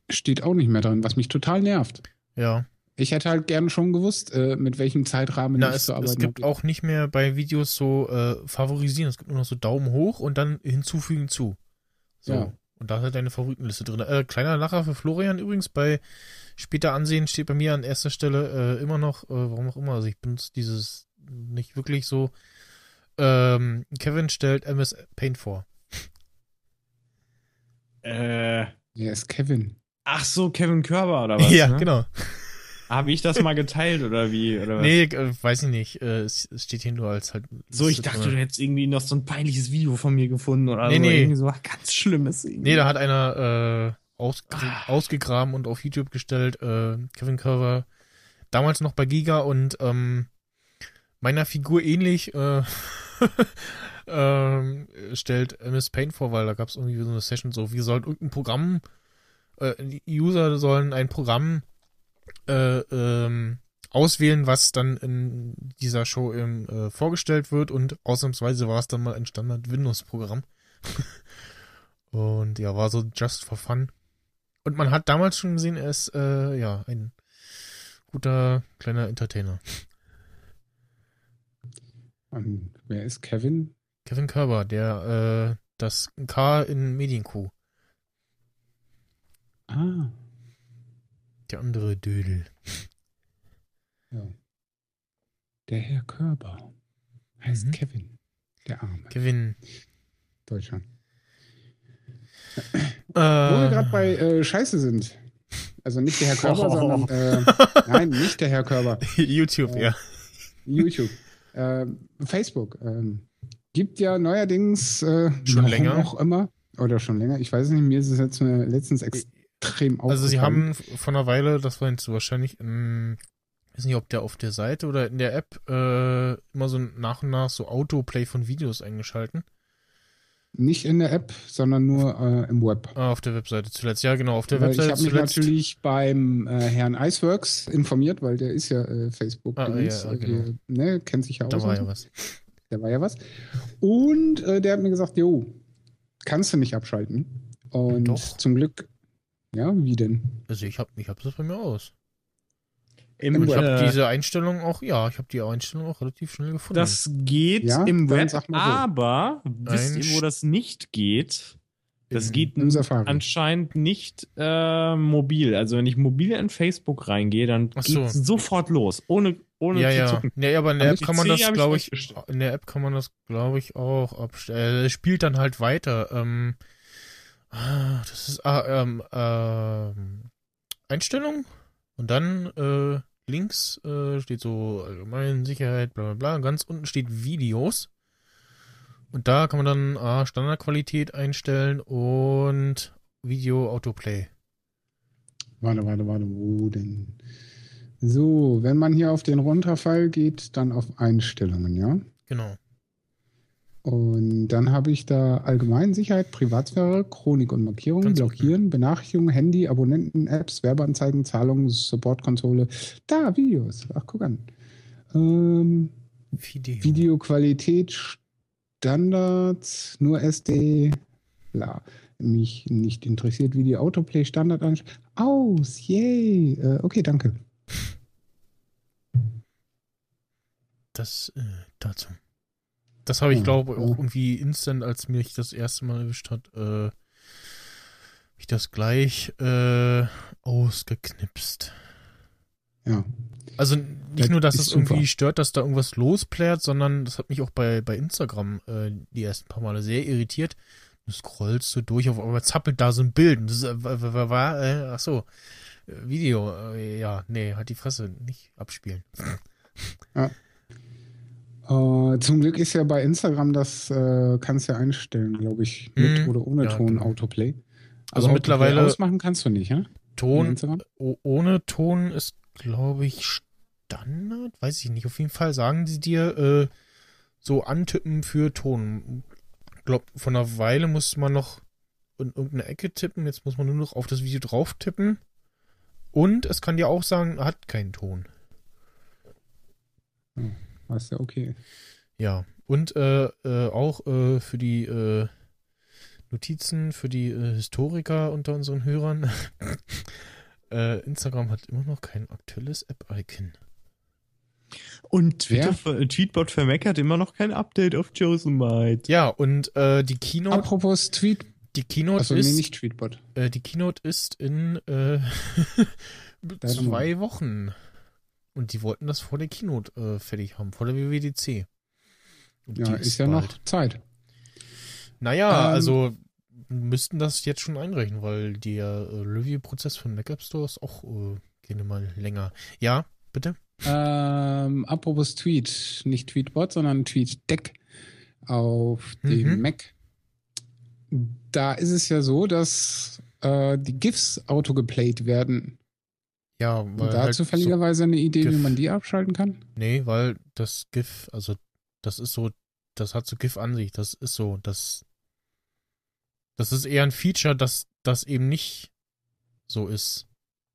Steht auch nicht mehr drin, was mich total nervt. Ja. Ich hätte halt gern schon gewusst, äh, mit welchem Zeitrahmen Na, ich es, zu arbeiten es gibt habe. auch nicht mehr bei Videos so äh, favorisieren. Es gibt nur noch so Daumen hoch und dann hinzufügen zu. So. Ja. Und da ist halt deine Favoritenliste drin. Äh, kleiner Lacher für Florian übrigens. Bei später Ansehen steht bei mir an erster Stelle äh, immer noch, äh, warum auch immer, also ich benutze dieses nicht wirklich so. Ähm, Kevin stellt MS Paint vor. Äh, Wer ist Kevin? ach so, Kevin Körber oder was? ja, ne? genau. Habe ich das mal geteilt oder wie? Oder was? Nee, äh, weiß ich nicht. Äh, es, steht hier nur als halt. So, ich dachte, du hättest irgendwie noch so ein peinliches Video von mir gefunden oder Nee, so. nee. Irgendwie so ach, ganz Schlimmes. Irgendwie. Nee, da hat einer äh, ausge Ah. ausgegraben und auf YouTube gestellt, äh, Kevin Curver, damals noch bei Giga und ähm, meiner Figur ähnlich äh, ähm, stellt MS Paint vor, weil da gab es irgendwie so eine Session, so wir sollen irgendein Programm, äh, die User sollen ein Programm äh, ähm, auswählen, was dann in dieser Show eben, äh, vorgestellt wird und ausnahmsweise war es dann mal ein Standard-Windows-Programm. Und ja, war so just for fun. Und man hat damals schon gesehen, er ist äh, ja ein guter kleiner Entertainer. Und wer ist Kevin? Kevin Körber, der äh, das K in Medienkuh. Ah, Der andere Dödel. ja. Der Herr Körber heißt Mhm. Kevin. Der Arme. Kevin. Deutschland. Äh, Wo wir gerade bei äh, Scheiße sind. Also nicht der Herr Körber, Oh. sondern äh, nein, nicht der Herr Körber. YouTube, Äh, ja. YouTube. Ähm, Facebook. Ähm, gibt ja neuerdings äh, Schon länger? auch immer. Oder schon länger. Ich weiß es nicht, mir ist es jetzt äh, letztens extrem Also sie aufgefallen. haben vor einer Weile, das war jetzt wahrscheinlich, in, weiß nicht, ob der auf der Seite oder in der App äh, immer so nach und nach so Autoplay von Videos eingeschalten. Nicht in der App, sondern nur äh, im Web. Ah, auf der Webseite zuletzt. Ja, genau, auf der Weil ich Webseite habe mich zuletzt. natürlich beim äh, Herrn Iceworks informiert, weil der ist ja äh, facebook Ah, Dings, ja, äh, genau. ne, kennt sich ja aus. Da war ja so. was. Der war ja was. Und äh, der hat mir gesagt, jo, kannst du nicht abschalten. Und Doch. zum Glück, ja, wie denn? Also ich habe ich hab das bei mir aus. Im, Und ich habe äh, diese Einstellung auch, ja, ich habe die Einstellung auch relativ schnell gefunden. Das geht Ja, im Web, so. aber wisst ihr, wo das nicht geht? Das Im- geht anscheinend nicht äh, mobil. Also wenn ich mobil in Facebook reingehe, dann so. geht's sofort los, ohne ohne ja, zu ja. zucken. Nee, aber in der Am App kann man das, ich glaube ich, ausgestellt. in der App kann man das, glaube ich, auch abstellen. Es spielt dann halt weiter. Ähm, das ist ah, ähm, ähm, Einstellung und dann äh, links äh, steht so allgemein Sicherheit, bla bla bla. Ganz unten steht Videos. Und da kann man dann ah, Standardqualität einstellen und Video Autoplay. Warte, warte, warte, wo denn? So, wenn man hier auf den Runterfall geht, dann auf Einstellungen, ja? Genau. Und dann habe ich da allgemein Sicherheit, Privatsphäre, Chronik und Markierungen, Ganz Blockieren, Benachrichtigungen, Handy, Abonnenten, Apps, Werbeanzeigen, Zahlungen, Supportkonsole. Da, Videos. Ach, guck an. Ähm, Video. Videoqualität, Standards, nur SD, bla. Mich nicht interessiert, wie die Autoplay Standard an. Aus, yay. Äh, okay, danke. Das äh, dazu. Das habe ich, Ja, glaube ja. auch irgendwie instant, als mich das erste Mal erwischt hat, äh, ich das gleich äh, ausgeknipst. Ja. Also nicht nur, dass es irgendwie super. stört, dass da irgendwas losplärt, sondern das hat mich auch bei, bei Instagram äh, die ersten paar Male sehr irritiert. Du scrollst so durch, auf einmal zappelt da so ein Bild. Das ist, äh, wa- wa- wa- wa- äh, ach so. Video, äh, ja, nee, halt die Fresse, nicht abspielen. Ja. Äh, zum Glück ist ja bei Instagram, das äh, kannst du ja einstellen, glaube ich, mit Mhm. oder ohne Ja, Ton genau. Autoplay. Also mittlerweile- Autoplay ausmachen kannst du nicht, ja? Ton, ohne Ton ist, glaube ich, Standard, weiß ich nicht. Auf jeden Fall sagen sie dir, äh, so antippen für Ton. Ich glaube, von einer Weile musste man noch in irgendeine Ecke tippen, jetzt muss man nur noch auf das Video drauf tippen. Und es kann dir auch sagen, hat keinen Ton. Was ja okay. Ja, und äh, äh, auch äh, für die äh, Notizen, für die äh, Historiker unter unseren Hörern. äh, Instagram hat immer noch kein aktuelles App-Icon. Und Twitter, für- Tweetbot für Mac hat immer noch kein Update auf Chosen Might. Ja, und äh, die Keynote, Apropos Tweet. die Keynote Achso, ist, nee, nicht Tweetbot. äh, die Keynote ist in äh, zwei Wochen. Und die wollten das vor der Keynote äh, fertig haben, vor der WWDC. Und Ja, die ist ja noch Zeit. Naja, Ähm, also müssten das jetzt schon einrechnen, weil der äh, Review-Prozess von Mac App Store ist auch äh, gerne mal länger. Ja, bitte? Ähm, apropos Tweet, nicht Tweetbot, sondern TweetDeck auf dem Mhm. Mac. Da ist es ja so, dass äh, die GIFs autogeplayt werden. Ja, Und weil da halt so, zufälligerweise eine Idee, wie GIF. man die abschalten kann? Nee, weil das GIF, also das ist so, das hat so GIF an sich, das ist so, das das ist eher ein Feature, dass das eben nicht so ist.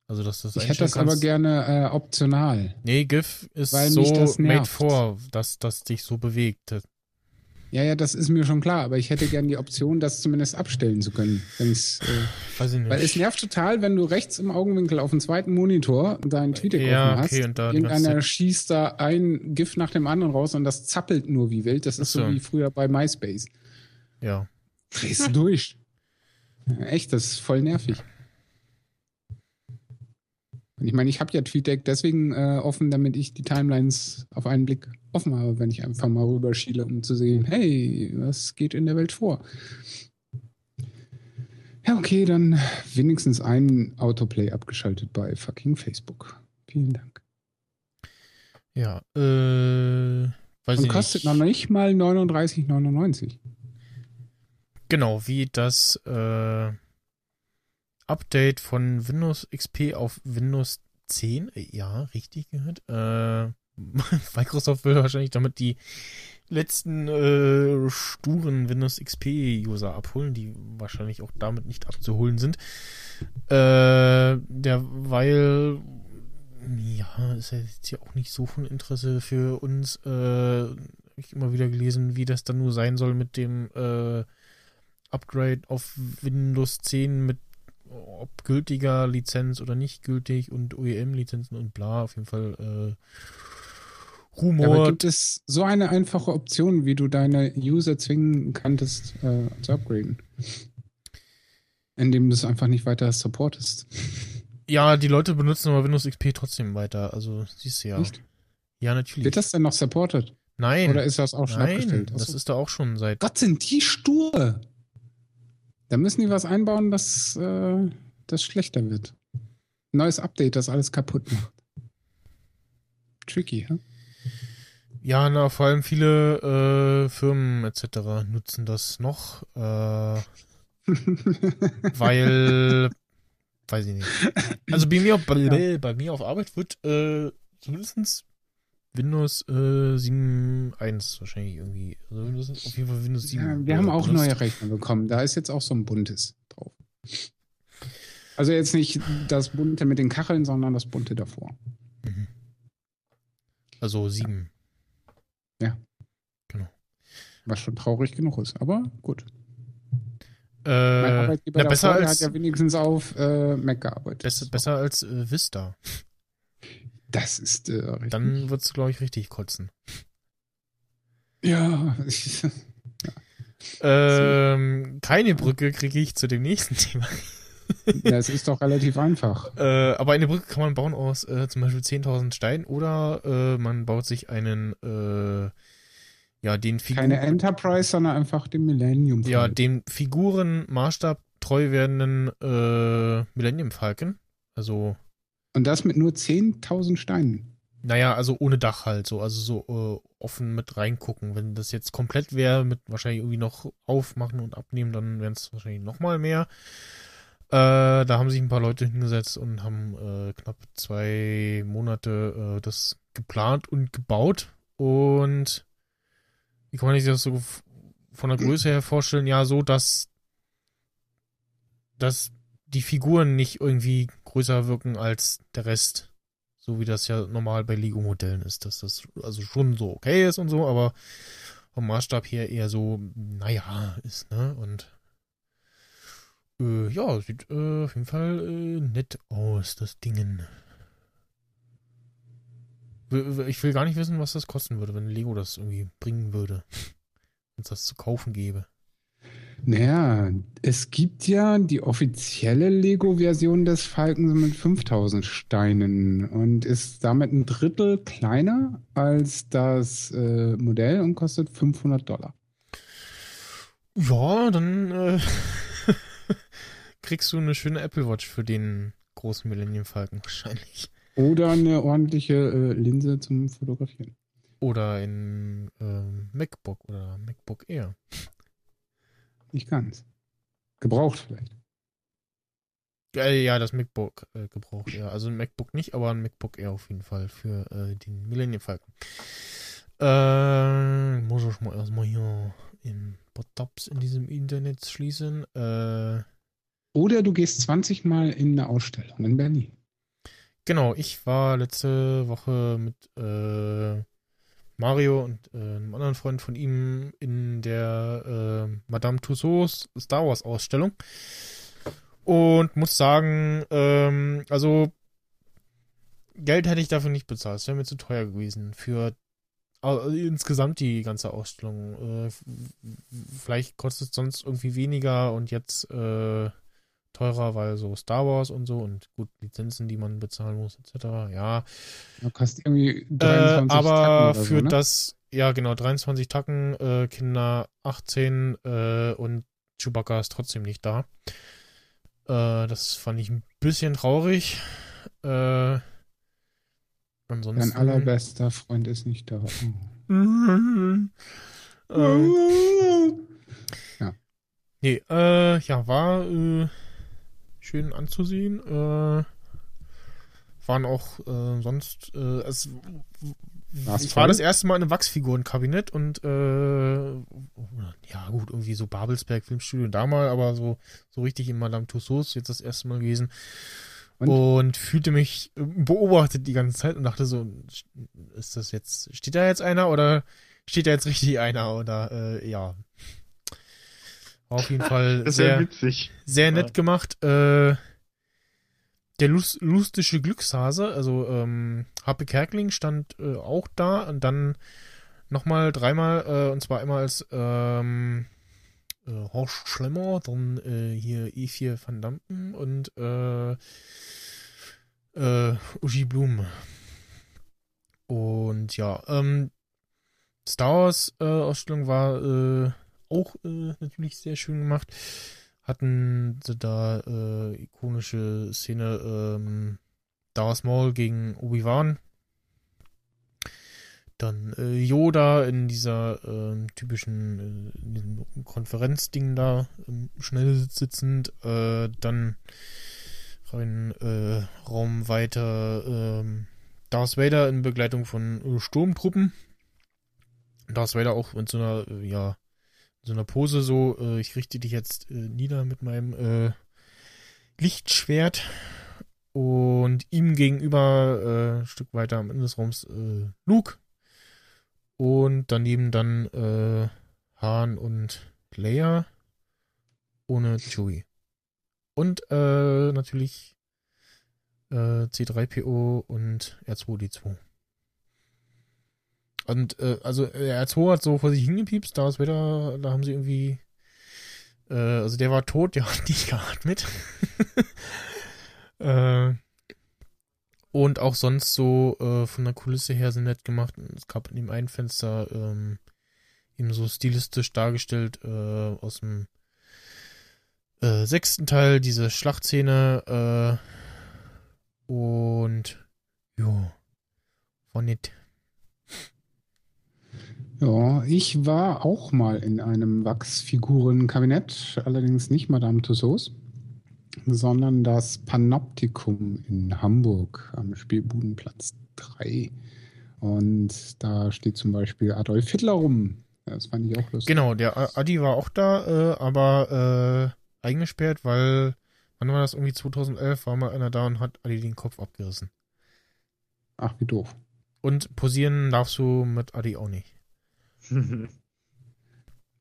Also, dass das Ich hätte das aber kannst. gerne äh, optional. Nee, GIF ist so made for, dass das dich so bewegt. Ja, ja, das ist mir schon klar, aber ich hätte gerne die Option, das zumindest abstellen zu können. Wenn's, äh, Weiß ich nicht. weil es nervt total, wenn du rechts im Augenwinkel auf dem zweiten Monitor deinen TweetDeck Ja, offen hast. okay, und da Irgendeiner schießt da ein GIF nach dem anderen raus und das zappelt nur wie wild. Das ist so. so wie früher bei MySpace. ja. Drehst du durch. Echt, das ist voll nervig. Und ich meine, ich habe ja TweetDeck deswegen äh, offen, damit ich die Timelines auf einen Blick offen habe, wenn ich einfach mal rüberschiele, um zu sehen, hey, was geht in der Welt vor? Ja, okay, dann wenigstens ein Autoplay abgeschaltet bei fucking Facebook. Vielen Dank. Ja, äh, weiß Und kostet nicht. noch nicht mal 39,99. Genau, wie das äh, Update von Windows XP auf Windows 10. Äh, Ja, richtig gehört. Äh, Microsoft will wahrscheinlich damit die letzten äh, sturen Windows XP-User abholen, die wahrscheinlich auch damit nicht abzuholen sind. Äh, derweil, ja, ist ja jetzt hier auch nicht so von Interesse für uns. Äh, ich immer wieder gelesen, wie das dann nur sein soll mit dem äh, Upgrade auf Windows 10 mit ob gültiger Lizenz oder nicht gültig und OEM-Lizenzen und bla, auf jeden Fall äh, Ja, aber Rumor. gibt es so eine einfache Option, wie du deine User zwingen kanntest, äh, zu upgraden? Indem du es einfach nicht weiter supportest. ja, die Leute benutzen aber Windows XP trotzdem weiter, also siehst du ja. Nicht? Ja, natürlich. Wird das denn noch supported? Nein. Oder ist das auch schon Nein, abgestellt? das ist da auch schon seit. Gott, sind die stur! Da müssen die was einbauen, dass äh, das schlechter wird. Neues Update, das alles kaputt macht. Tricky, hä? Ja, na, vor allem viele äh, Firmen etc. nutzen das noch, äh, weil, weiß ich nicht. Also bei mir, auf- bei, bei mir auf Arbeit wird äh, zumindest Windows äh, 7.1 wahrscheinlich irgendwie. Also Windows, auf jeden Fall Windows 7. Ja, wir haben auch benutzt. neue Rechner bekommen. Da ist jetzt auch so ein buntes drauf. Also jetzt nicht das bunte mit den Kacheln, sondern das bunte davor. Also 7. Was schon traurig genug ist. Aber gut. Mein Äh, Arbeitgeber na, davor, besser der als, hat ja wenigstens auf äh, Mac gearbeitet. besser, besser als äh, Vista. Das ist äh, richtig. Dann wird's, glaube ich, richtig kotzen. ja, Ähm, keine Brücke kriege ich zu dem nächsten Thema. das ist doch relativ einfach. Äh, aber eine Brücke kann man bauen aus äh, zum Beispiel 10.000 Steinen oder äh, man baut sich einen, äh, ja, den Figuren, Keine Enterprise, sondern einfach den Millennium. ja, Falcon. dem Figuren Maßstab treu werdenden äh, Millennium Falcon. Also Und das mit nur 10.000 Steinen. Naja, also ohne Dach halt so, also so äh, offen mit reingucken. Wenn das jetzt komplett wäre, mit wahrscheinlich irgendwie noch aufmachen und abnehmen, dann wären es wahrscheinlich nochmal mehr. Äh, da haben sich ein paar Leute hingesetzt und haben äh, knapp zwei Monate äh, das geplant und gebaut. Und wie kann man sich das so von der Größe her vorstellen? Ja, so, dass, dass die Figuren nicht irgendwie größer wirken als der Rest. So wie das ja normal bei Lego-Modellen ist, dass das also schon so okay ist und so, aber vom Maßstab her eher so, naja, ist, ne? Und äh, ja, sieht äh, auf jeden Fall äh, nett aus, das Dingen. Ich will gar nicht wissen, was das kosten würde, wenn Lego das irgendwie bringen würde. Wenn es das zu kaufen gäbe. Naja, es gibt ja die offizielle Lego-Version des Falkens mit 5000 Steinen und ist damit ein Drittel kleiner als das äh, Modell und kostet 500 Dollar. Ja, dann äh, kriegst du eine schöne Apple Watch für den großen Millennium Falcon wahrscheinlich. Oder eine ordentliche äh, Linse zum Fotografieren. Oder ein äh, MacBook oder MacBook Air. Nicht ganz. Gebraucht vielleicht. Ja, das MacBook äh, gebraucht, ja. Also ein MacBook nicht, aber ein MacBook Air auf jeden Fall für äh, den Millennium Falcon. Äh, muss ich mal erstmal hier im Tabs in diesem Internet schließen. Äh, Oder du gehst 20 Mal in eine Ausstellung in Berlin. Genau, ich war letzte Woche mit äh, Mario und äh, einem anderen Freund von ihm in der äh, Madame Tussauds Star Wars Ausstellung. Und muss sagen, ähm, also Geld hätte ich dafür nicht bezahlt. Es wäre mir zu teuer gewesen. Für also insgesamt die ganze Ausstellung. Äh, vielleicht kostet es sonst irgendwie weniger und jetzt äh, teurer, weil so Star Wars und so und gut, Lizenzen, die man bezahlen muss, etc. Ja. Du kostet irgendwie 23 äh, Aber für so, ne? das, ja genau, 23 Tacken, äh, Kinder 18 äh, und Chewbacca ist trotzdem nicht da. Äh, das fand ich ein bisschen traurig. Äh, ansonsten. Dein allerbester Freund ist nicht da. ähm, ja. Nee, äh, ja, war äh, schön anzusehen. Äh, waren auch äh, sonst, äh, es, ich war das erste Mal in einem Wachsfigurenkabinett und äh, ja gut, irgendwie so Babelsberg Filmstudio da mal, aber so, so richtig in Madame Tussauds jetzt das erste Mal gewesen. Und? und? fühlte mich beobachtet die ganze Zeit und dachte so, ist das jetzt, steht da jetzt einer oder steht da jetzt richtig einer oder äh, ja. War auf jeden Fall sehr, witzig. sehr nett ja. gemacht. Äh, der Lust, lustige Glückshase, also ähm, Happe Kerkling stand äh, auch da und dann nochmal dreimal, äh, und zwar einmal als ähm, äh, Horst Schlemmer, dann äh, hier E4 Van Dampen und äh, äh, Uschi Blum. Und ja, ähm, Star Wars äh, Ausstellung war äh, auch äh, natürlich sehr schön gemacht. Hatten sie da äh, ikonische Szene ähm, Darth Maul gegen Obi-Wan. Dann äh, Yoda in dieser äh, typischen äh, in Konferenzding da ähm, schnell sitzend. Äh, dann rein äh, Raum weiter ähm, Darth Vader in Begleitung von Sturmtruppen. Darth Vader auch mit so einer, ja, so einer Pose so, äh, ich richte dich jetzt äh, nieder mit meinem äh, Lichtschwert und ihm gegenüber äh, ein Stück weiter am Ende des Raums äh, Luke und daneben dann äh, Han und Leia ohne Chewie. Und natürlich äh, C3PO und R2D2. Und äh, also R2 hat so vor sich hingepiepst, da ist wieder, da haben sie irgendwie, äh, also der war tot, der hat nicht geatmet. äh, und auch sonst so äh, von der Kulisse her sind nett gemacht. Es gab in dem einen Fenster ähm, eben so stilistisch dargestellt äh, aus dem äh, sechsten Teil diese Schlachtszene, äh, Und ja, war nett. Ja, ich war auch mal in einem Wachsfigurenkabinett, allerdings nicht Madame Tussauds, sondern das Panoptikum in Hamburg am Spielbudenplatz 3. Und da steht zum Beispiel Adolf Hitler rum. Das fand ich auch lustig. Genau, der Adi war auch da, äh, aber äh, eingesperrt, weil, wann war das? Irgendwie 2011 war mal einer da und hat Adi den Kopf abgerissen. Ach, wie doof. Und posieren darfst du mit Adi auch nicht.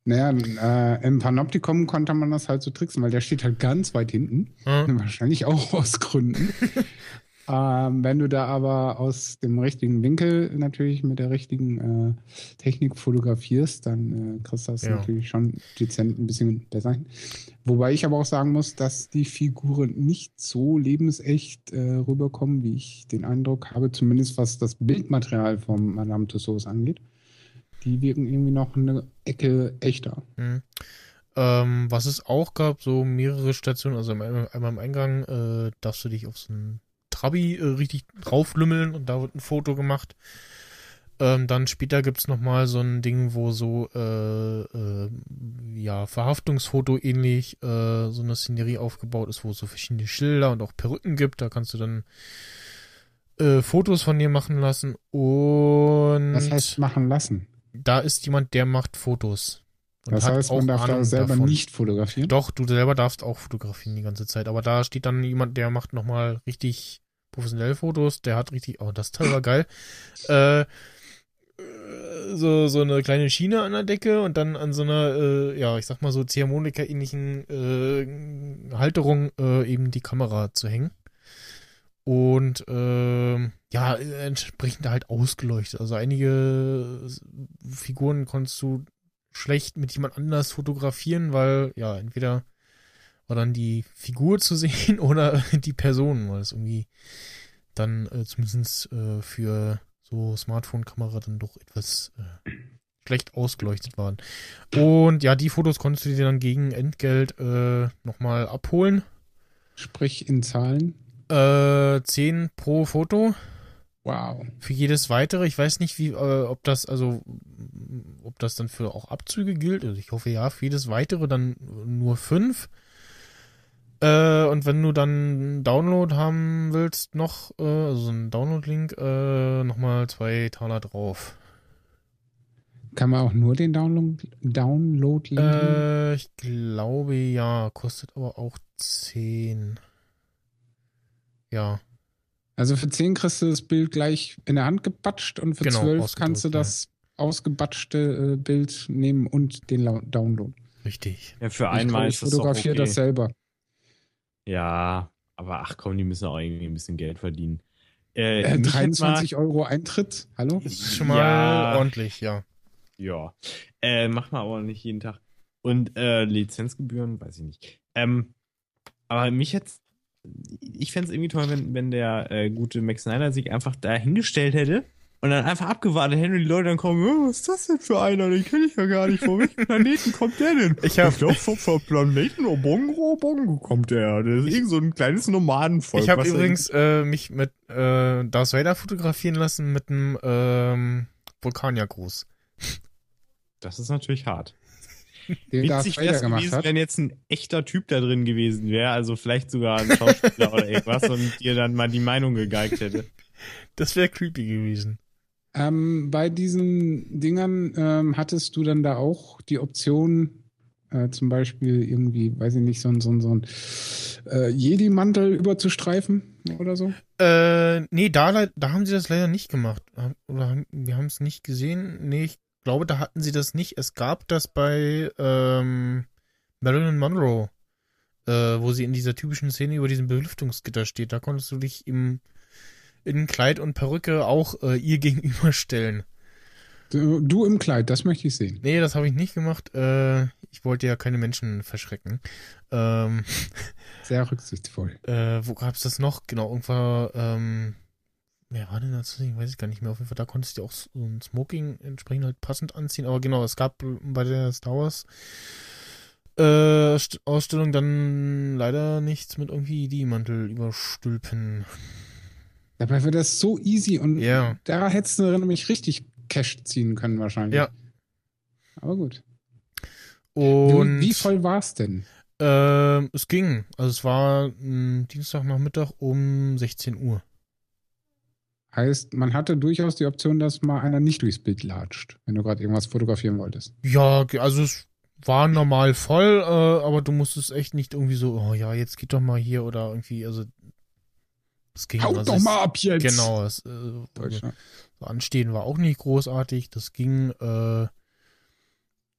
Naja, äh, im Panoptikum konnte man das halt so tricksen, weil der steht halt ganz weit hinten. Hm. Wahrscheinlich auch aus Gründen. ähm, wenn du da aber aus dem richtigen Winkel natürlich mit der richtigen äh, Technik fotografierst, dann äh, kriegst du das Ja. natürlich schon dezent ein bisschen besser hin. Wobei ich aber auch sagen muss, dass die Figuren nicht so lebensecht äh, rüberkommen, wie ich den Eindruck habe, zumindest was das Bildmaterial vom Madame Tussauds angeht. Die wirken irgendwie noch eine Ecke echter. Hm. Ähm, was es auch gab, so mehrere Stationen, also einmal, im Eingang äh, darfst du dich auf so einen Trabi äh, richtig drauflümmeln und da wird ein Foto gemacht. Ähm, dann später gibt's noch mal so ein Ding, wo so äh, äh, ja Verhaftungsfoto ähnlich äh, so eine Szenerie aufgebaut ist, wo es so verschiedene Schilder und auch Perücken gibt. Da kannst du dann äh, Fotos von dir machen lassen und Das heißt, machen lassen. Da ist jemand, der macht Fotos. Und Das hat heißt, auch man darf da Ahnung selber davon. nicht fotografieren. Doch, du selber darfst auch fotografieren die ganze Zeit. Aber da steht dann jemand, der macht nochmal richtig professionell Fotos. Der hat richtig, oh, das Teil war geil. Äh, äh, so, so eine kleine Schiene an der Decke und dann an so einer, äh, ja, ich sag mal so Ziehharmonika-ähnlichen äh, Halterung äh, eben die Kamera zu hängen. Und ähm, ja, entsprechend halt ausgeleuchtet. Also einige Figuren konntest du schlecht mit jemand anders fotografieren, weil ja, entweder war dann die Figur zu sehen oder die Person, weil es irgendwie dann äh, zumindest äh, für so Smartphone-Kamera dann doch etwas äh, schlecht ausgeleuchtet waren. Und ja, die Fotos konntest du dir dann gegen Entgelt äh, nochmal abholen. Sprich in Zahlen. Äh, 10 pro Foto. Wow. Für jedes weitere. Ich weiß nicht, wie, äh, ob das, also, ob das dann für auch Abzüge gilt. Also ich hoffe ja, für jedes weitere dann nur 5. Äh, und wenn du dann einen Download haben willst, noch, äh, also so einen Download-Link, äh, nochmal zwei Taler drauf. Kann man auch nur den Download, Download? Äh, ich glaube ja, kostet aber auch 10. Ja. Also für 10 kriegst du das Bild gleich in der Hand gebatscht und für Genau, 12 kannst du ausgedruckt, ja. das ausgebatschte äh, Bild nehmen und den La Download. Richtig. Ja, für Ich einmal ist ich das doch fotografiere okay. das selber. Ja, aber ach komm, die müssen auch irgendwie ein bisschen Geld verdienen. Äh, Äh, mich hätte 23 Euro Eintritt. Hallo? Ist schon mal Ja. ordentlich, ja. Ja. Äh, macht man aber nicht jeden Tag. Und äh, Lizenzgebühren, weiß ich nicht. Ähm, aber mich jetzt, ich fände es irgendwie toll, wenn, wenn der äh, gute Max Snyder sich einfach da hingestellt hätte und dann einfach abgewartet hätte und die Leute dann kommen, "Oh, was ist das denn für einer? Den kenne ich ja gar nicht. Von welchem Planeten kommt der denn? Ich hab- glaube, vom, vom Planeten Obongo Obongo kommt der. Das ist irgend so ein kleines Nomadenvolk. Ich habe übrigens äh, mich mit äh, Darth Vader fotografieren lassen mit einem ähm, Vulkaniergruß. Das ist natürlich hart. Den Darth Witzig wäre Vader es gemacht gewesen, hat. wenn jetzt ein echter Typ da drin gewesen wäre, also vielleicht sogar ein Schauspieler oder irgendwas und dir dann mal die Meinung gegeigt hätte. Das wäre creepy gewesen. Ähm, bei diesen Dingern ähm, hattest du dann da auch die Option, äh, zum Beispiel irgendwie, weiß ich nicht, so ein, so ein, so ein äh, Jedi-Mantel überzustreifen oder so? Äh, nee, da, da haben sie das leider nicht gemacht. Oder haben, wir haben es nicht gesehen. Nee, ich glaube, da hatten sie das nicht. Es gab das bei ähm, Marilyn Monroe, äh, wo sie in dieser typischen Szene über diesem Belüftungsgitter steht. Da konntest du dich im in Kleid und Perücke auch äh, ihr gegenüberstellen. Du, im Kleid, das möchte ich sehen. Nee, das habe ich nicht gemacht. Äh, ich wollte ja keine Menschen verschrecken. Ähm, Sehr rücksichtsvoll. äh, wo gab's das noch? Genau, irgendwann, ähm, wer war denn das? Ich weiß ich gar nicht mehr. Auf jeden Fall, da konntest du auch so ein Smoking entsprechend halt passend anziehen. Aber genau, es gab bei der Star Wars äh, St- Ausstellung dann leider nichts mit irgendwie die Mantel überstülpen. Dabei wäre das so easy und Ja. da hättest du nämlich richtig Cash ziehen können wahrscheinlich. Ja. Aber gut. Und wie, wie voll war es denn? Ähm, es ging. Also es war m, Dienstagnachmittag um 16 Uhr. Heißt, man hatte durchaus die Option, dass mal einer nicht durchs Bild latscht, wenn du gerade irgendwas fotografieren wolltest. Ja, also es war normal voll, äh, aber du musstest echt nicht irgendwie so, oh ja, jetzt geht doch mal hier oder irgendwie, also es ging. Haut also doch mal ab jetzt! Genau, es, äh, Deutschland. so Anstehen war auch nicht großartig, das ging, äh,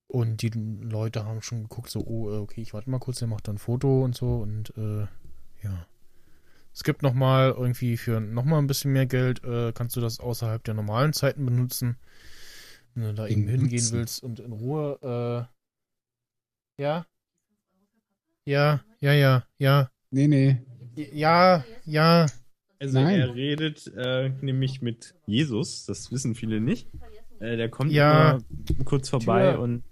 und die Leute haben schon geguckt, so, oh, äh, okay, ich warte mal kurz, der macht dann ein Foto und so und äh, ja. Es gibt nochmal irgendwie für nochmal ein bisschen mehr Geld, äh, kannst du das außerhalb der normalen Zeiten benutzen. Wenn du da eben hingehen Benutzen. willst und in Ruhe, äh, ja. Ja, ja, ja, ja. Nee, nee. Ja, ja. Also Nein. er redet äh, nämlich mit Jesus, das wissen viele nicht. Äh, der kommt Ja. immer kurz vorbei Tür. und,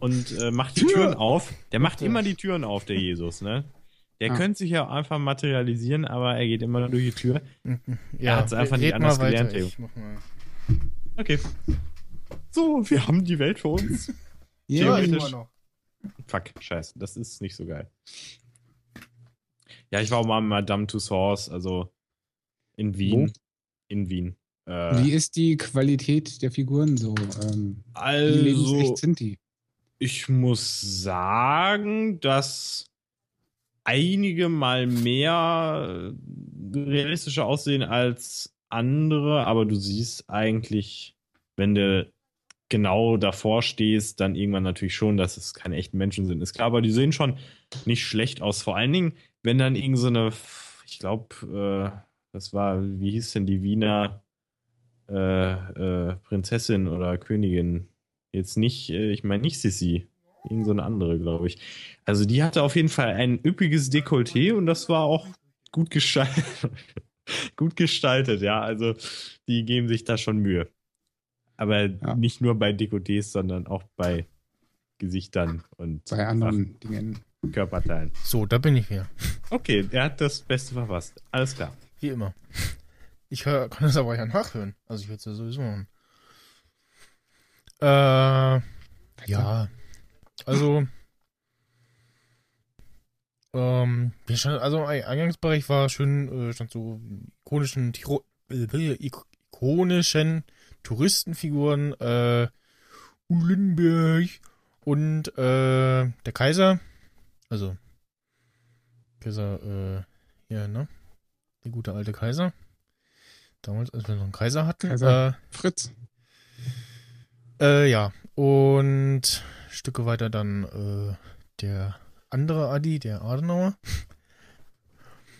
und äh, macht die Tür. Türen auf. Der macht immer die Türen auf, der Jesus, ne? Der Ah. könnte sich ja auch einfach materialisieren, aber er geht immer nur durch die Tür. Ja, hat's einfach nicht anders gelernt, Theo. Ich mach mal. Okay. So, wir haben die Welt für uns. Ja, Theoretisch. noch. Fuck, scheiße, das ist nicht so geil. Ja, ich war auch mal in Madame Tussauds, also in Wien. In Wien. Äh, Wie ist die Qualität der Figuren so? Ähm, wie also, lebensecht sind die? ich muss sagen, dass einige mal mehr äh, realistischer aussehen als andere, aber du siehst eigentlich, wenn du genau davor stehst, dann irgendwann natürlich schon, dass es keine echten Menschen sind. Ist klar, aber die sehen schon nicht schlecht aus. Vor allen Dingen, wenn dann irgend so eine, ich glaube, äh, das war, wie hieß denn die Wiener äh, äh, Prinzessin oder Königin? Jetzt nicht, äh, ich meine nicht Sissi. Irgend so eine andere, glaube ich. Also die hatte auf jeden Fall ein üppiges Dekolleté und das war auch gut gestaltet. gut gestaltet, ja. Also die geben sich da schon Mühe. Aber Ja. nicht nur bei Dekolletés, sondern auch bei Gesichtern und Bei anderen Dingen. Körperteilen. So, da bin ich wieder. Okay, er hat das Beste verfasst. Alles klar. Wie immer. Ich hör, kann das aber ja nachhören. Also ich würde es ja sowieso machen. Äh, ja. Also, ähm, stand, also ein Eingangsbereich war schön, äh, stand so ikonischen, Tiro äh, ik- ikonischen Touristenfiguren, äh, Ulenberg und äh, der Kaiser. Also, Kaiser, äh, ja, ne? Der gute alte Kaiser. Damals, als wir noch einen Kaiser hatten. Kaiser Fritz. Äh, äh, ja. Und Stücke weiter dann äh, der andere Adi, der Adenauer.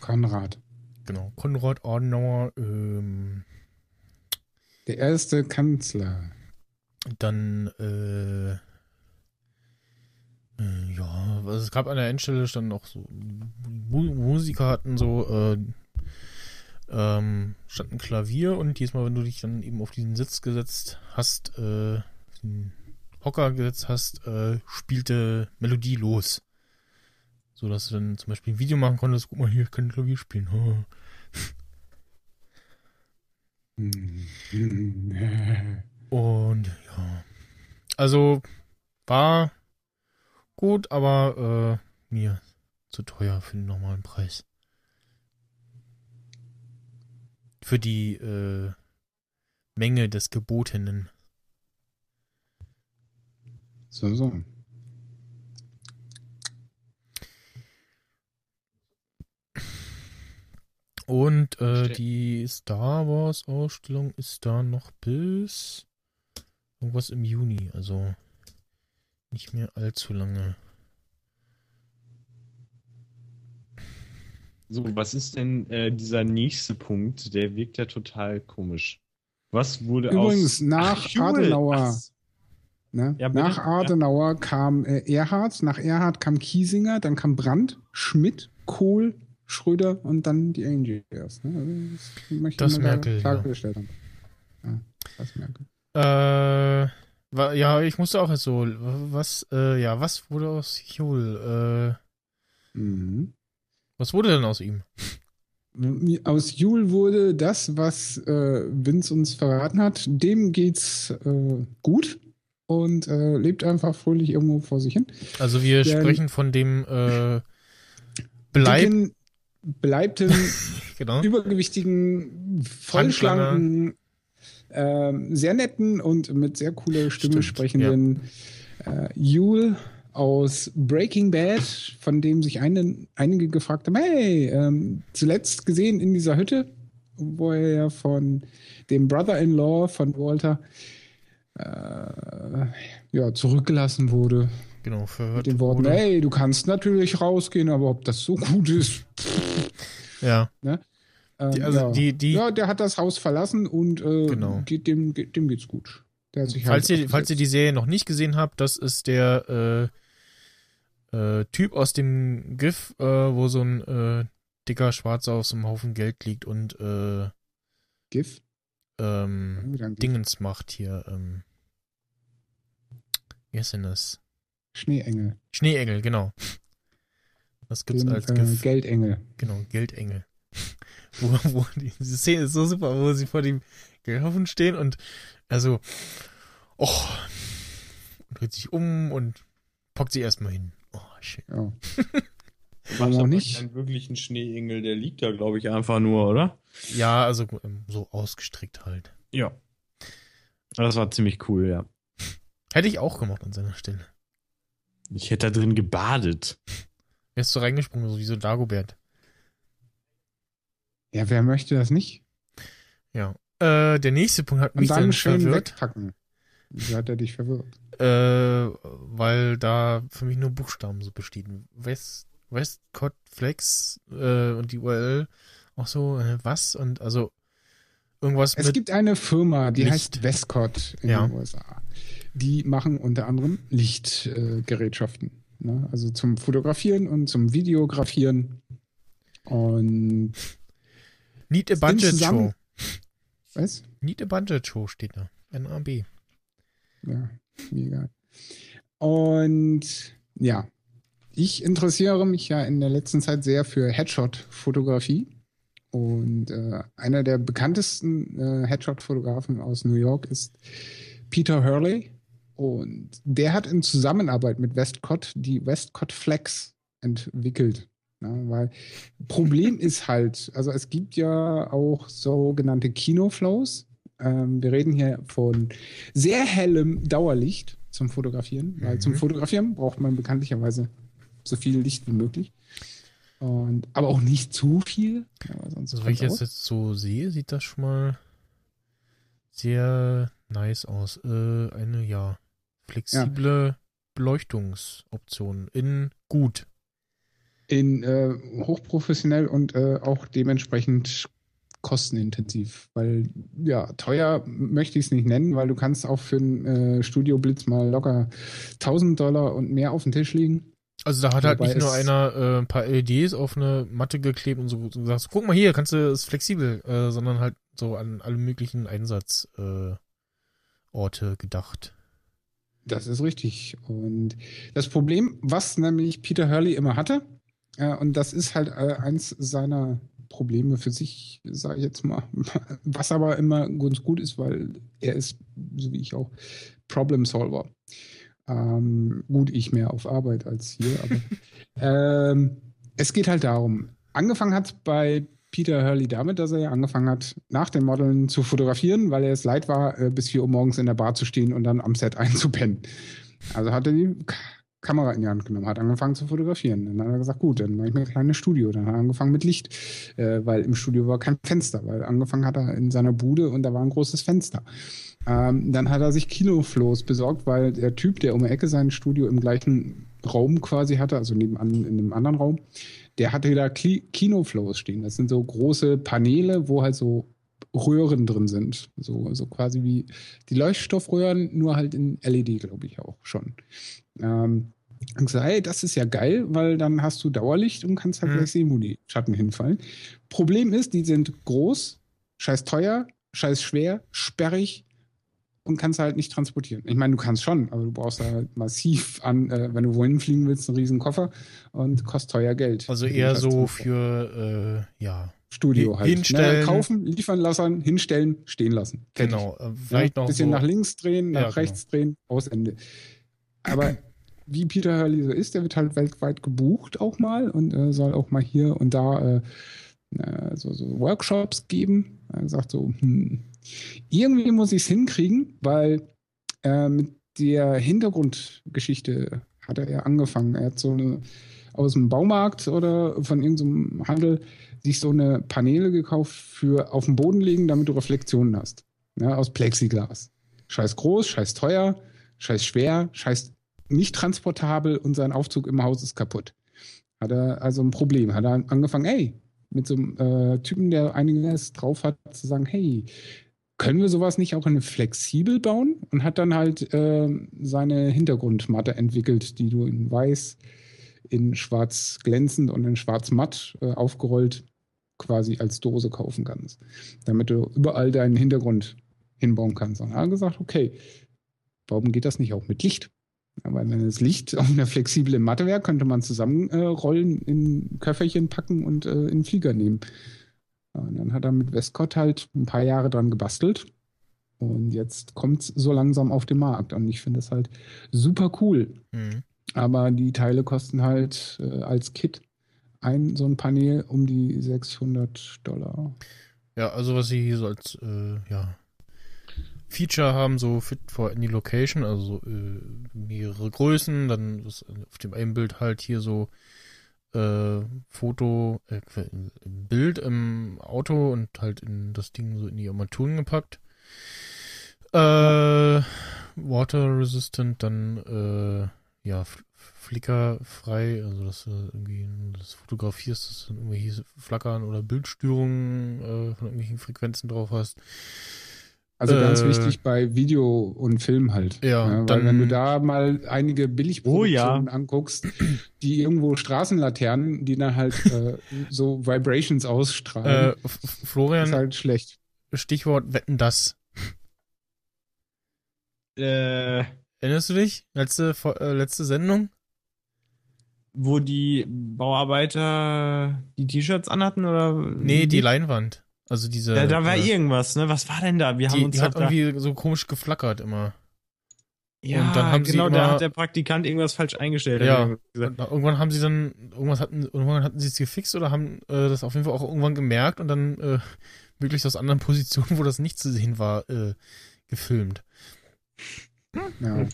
Konrad. Genau, Konrad Adenauer. Ähm, Der erste Kanzler. dann, äh, äh, ja, also es gab an der Endstelle dann noch so Mu Musiker hatten so, äh, ähm, stand ein Klavier und diesmal, wenn du dich dann eben auf diesen Sitz gesetzt hast, äh, Hocker gesetzt hast, äh, spielte Melodie los. So dass du dann zum Beispiel ein Video machen konntest, guck mal hier, ich kann Klavier spielen. Und ja. Also war gut, aber äh, mir zu teuer für den normalen Preis. Für die äh, Menge des Gebotenen. So, so. Und äh, die Star Wars Ausstellung ist da noch bis irgendwas im Juni, also nicht mehr allzu lange. So, was ist denn äh, dieser nächste Punkt? Der wirkt ja total komisch. Was wurde Übrigens, aus... nach Ach. Adenauer. Ach, Ne? Ja, nach Ja. Adenauer kam äh, Erhard, nach Erhard kam Kiesinger, dann kam Brandt, Schmidt, Kohl, Schröder und dann die Angels. Ne? Also das möchte Das Merkel, ja. klargestellt haben. Ja, das Merkel. Äh, ja, ich musste auch jetzt so, was, äh, ja, was wurde aus Jul? Äh, Mhm. was wurde denn aus ihm? Aus Jule wurde das, was äh, Vince uns verraten hat. Dem geht's äh, gut und äh, lebt einfach fröhlich irgendwo vor sich hin. Also wir Der- sprechen von dem äh, Bleib. Dicken, beleibten, Genau. übergewichtigen, vollschlanken, ähm, sehr netten und mit sehr cooler Stimme Stimmt, sprechenden äh, Yule aus Breaking Bad, von dem sich eine, einige gefragt haben, hey, ähm, zuletzt gesehen in dieser Hütte, wo er ja von dem Brother-in-Law von Walter äh, ja, zurückgelassen wurde. Genau, verhört Mit den Worten, wurde. hey, du kannst natürlich rausgehen, aber ob das so gut ist, Ja. Ne? Ähm, Die- also ja. die- die- ja, der hat das Haus verlassen und äh, Genau. geht dem, geht, dem geht's gut. Sich Falls halt ihr, falls ihr die Serie noch nicht gesehen habt, das ist der äh, äh, Typ aus dem GIF, äh, wo so ein äh, dicker Schwarzer auf so einem Haufen Geld liegt und äh, GIF? Ähm. Dingens macht hier. Ähm, wie heißt denn das? Schneeengel. Schneeengel, genau. Das gibt's Den, als äh. Geldengel. Genau, Geldengel. wo, wo die, diese Szene ist so super, wo sie vor dem Geldhaufen stehen und also, och, dreht sich um und packt sie erstmal hin. Oh, shit. Ja. Warum auch nicht? Keinen wirklichen Schneeengel, der liegt da, glaube ich, einfach nur, oder? Ja, also ähm, so ausgestrickt halt. Ja. Das war ziemlich cool, ja. Hätte ich auch gemacht an seiner Stelle. Ich hätte da drin gebadet. Wärst du reingesprungen, so wie so Dagobert. Ja, wer möchte das nicht? Ja. Äh, der nächste Punkt hat Und mich dann dann schön verwirrt, wegpacken. Wie hat er dich verwirrt? äh, weil da für mich nur Buchstaben so bestehen. West, Westcott Flex äh, und die URL auch so, äh, was? Und also irgendwas Es gibt eine Firma, die Licht. heißt Westcott in Ja. den USA. Die machen unter anderem Lichtgerätschaften. Äh, ne? Also zum Fotografieren und zum Videografieren. Und Need a Budget Show. was? Need a Budget Show steht da. NAB. Ja, mega. Und ja, ich interessiere mich ja in der letzten Zeit sehr für Headshot-Fotografie. Und äh, einer der bekanntesten äh, Headshot-Fotografen aus New York ist Peter Hurley. Und der hat in Zusammenarbeit mit Westcott die Westcott Flex entwickelt. Ja, weil Problem ist halt, also es gibt ja auch sogenannte Kinoflows. Ähm, wir reden hier von sehr hellem Dauerlicht zum Fotografieren, weil Mhm. zum Fotografieren braucht man bekanntlicherweise so viel Licht wie möglich. Und, aber auch nicht zu viel. Ja, sonst Also wenn ich brennt's jetzt, so sehe, sieht das schon mal sehr nice aus. Äh, eine, ja, flexible Beleuchtungsoption in gut. in äh, hochprofessionell und äh, auch dementsprechend kostenintensiv, weil ja, teuer möchte ich es nicht nennen, weil du kannst auch für einen äh, Studioblitz mal locker 1000 Dollar und mehr auf den Tisch legen. Also da hat halt nicht nur einer äh, ein paar LEDs auf eine Matte geklebt und so und gesagt, guck mal hier, kannst du, ist flexibel, äh, sondern halt so an alle möglichen Einsatzorte äh, gedacht. Das ist richtig. Und das Problem, was nämlich Peter Hurley immer hatte, äh, und das ist halt äh, eins seiner Probleme für sich, sage ich jetzt mal, was aber immer ganz gut ist, weil er ist, so wie ich auch, Problem Solver. Ähm, gut, ich mehr auf Arbeit als hier, aber ähm, es geht halt darum, angefangen hat bei Peter Hurley damit, dass er ja angefangen hat, nach den Modeln zu fotografieren, weil er es leid war, äh, bis 4 Uhr morgens in der Bar zu stehen und dann am Set einzupennen. Also hat er die Kamera in die Hand genommen, hat angefangen zu fotografieren. Dann hat er gesagt, gut, dann mache ich mir ein kleines Studio. Dann hat er angefangen mit Licht, äh, weil im Studio war kein Fenster, weil angefangen hat er in seiner Bude und da war ein großes Fenster. Ähm, dann hat er sich Kinoflows besorgt, weil der Typ, der um die Ecke sein Studio im gleichen Raum quasi hatte, also nebenan in einem anderen Raum, der hatte da Kinoflows stehen. Das sind so große Paneele, wo halt so Röhren drin sind. So, so quasi wie die Leuchtstoffröhren, nur halt in LED, glaube ich auch schon. Ähm, und gesagt, hey, das ist ja geil, weil dann hast du Dauerlicht und kannst halt Mhm. gleich sehen, wo die Schatten hinfallen. Problem ist, die sind groß, scheiß teuer, scheiß schwer, sperrig und kannst halt nicht transportieren. Ich meine, du kannst schon, aber du brauchst da halt massiv an, äh, wenn du wohin fliegen willst, einen riesen Koffer und kostet teuer Geld. Also eher so für, äh, ja, Studio halt. Hinstellen. Ne? Kaufen, liefern lassen, hinstellen, stehen lassen. Fertig. Genau. Vielleicht ja, noch bisschen so, nach links drehen, nach Ja, rechts drehen, aus Ende. Aber wie Peter Hurley so ist, der wird halt weltweit gebucht auch mal und äh, soll auch mal hier und da äh, äh, so, so Workshops geben. Er gesagt so, hm, irgendwie muss ich es hinkriegen, weil äh, mit der Hintergrundgeschichte hat er ja angefangen. Er hat so eine, aus dem Baumarkt oder von irgendeinem Handel sich so eine Paneele gekauft für auf den Boden legen, damit du Reflexionen hast. Ja, aus Plexiglas. Scheiß groß, scheiß teuer, scheiß schwer, scheiß nicht transportabel und sein Aufzug im Haus ist kaputt. Hat er also ein Problem. Hat er angefangen, ey, mit so einem äh, Typen, der einiges drauf hat, zu sagen, hey, können wir sowas nicht auch in flexibel bauen? Und hat dann halt äh, seine Hintergrundmatte entwickelt, die du in weiß, in schwarz glänzend und in schwarz matt äh, aufgerollt quasi als Dose kaufen kannst. Damit du überall deinen Hintergrund hinbauen kannst. Und er hat gesagt, okay, warum geht das nicht auch mit Licht? Aber wenn das Licht auf einer flexiblen Matte wäre, könnte man zusammenrollen, äh, in Köfferchen packen und äh, in Flieger nehmen. Und dann hat er mit Westcott halt ein paar Jahre dran gebastelt. Und jetzt kommt es so langsam auf den Markt. Und ich finde es halt super cool. Mhm. Aber die Teile kosten halt äh, als Kit ein so ein Panel um die 600 Dollar. Ja, also was sie hier so als äh, ja, Feature haben, so fit for any location, also äh, mehrere Größen, dann ist auf dem einen Bild halt hier so äh, Foto, äh, Bild im Auto und halt in das Ding so in die Armaturen gepackt. Äh, water resistant, dann äh, ja, flickerfrei, also dass du irgendwie das fotografierst, dass du dann irgendwelche Flackern oder Bildstörungen äh, von irgendwelchen Frequenzen drauf hast. Also ganz Äh, wichtig bei Video und Film halt. Ja, weil dann- wenn du da mal einige Billigproduktionen Oh ja. anguckst, die irgendwo Straßenlaternen, die dann halt äh, so Vibrations ausstrahlen, Äh, Florian, ist halt schlecht. Stichwort Wetten das. Äh, Erinnerst du dich? Letzte, äh, letzte Sendung? wo die Bauarbeiter die T-Shirts anhatten oder? Nee, die Leinwand. Also diese. Ja, da war äh, irgendwas, ne? Was war denn da? Wir haben Die, uns die hat da, irgendwie so komisch geflackert immer. ja, genau, da immer- hat der Praktikant irgendwas falsch eingestellt. Ja, irgendwann haben sie dann, irgendwas hatten, irgendwann hatten sie es gefixt oder haben äh, das auf jeden Fall auch irgendwann gemerkt und dann äh, möglichst aus anderen Positionen, wo das nicht zu sehen war, äh, gefilmt. Ja.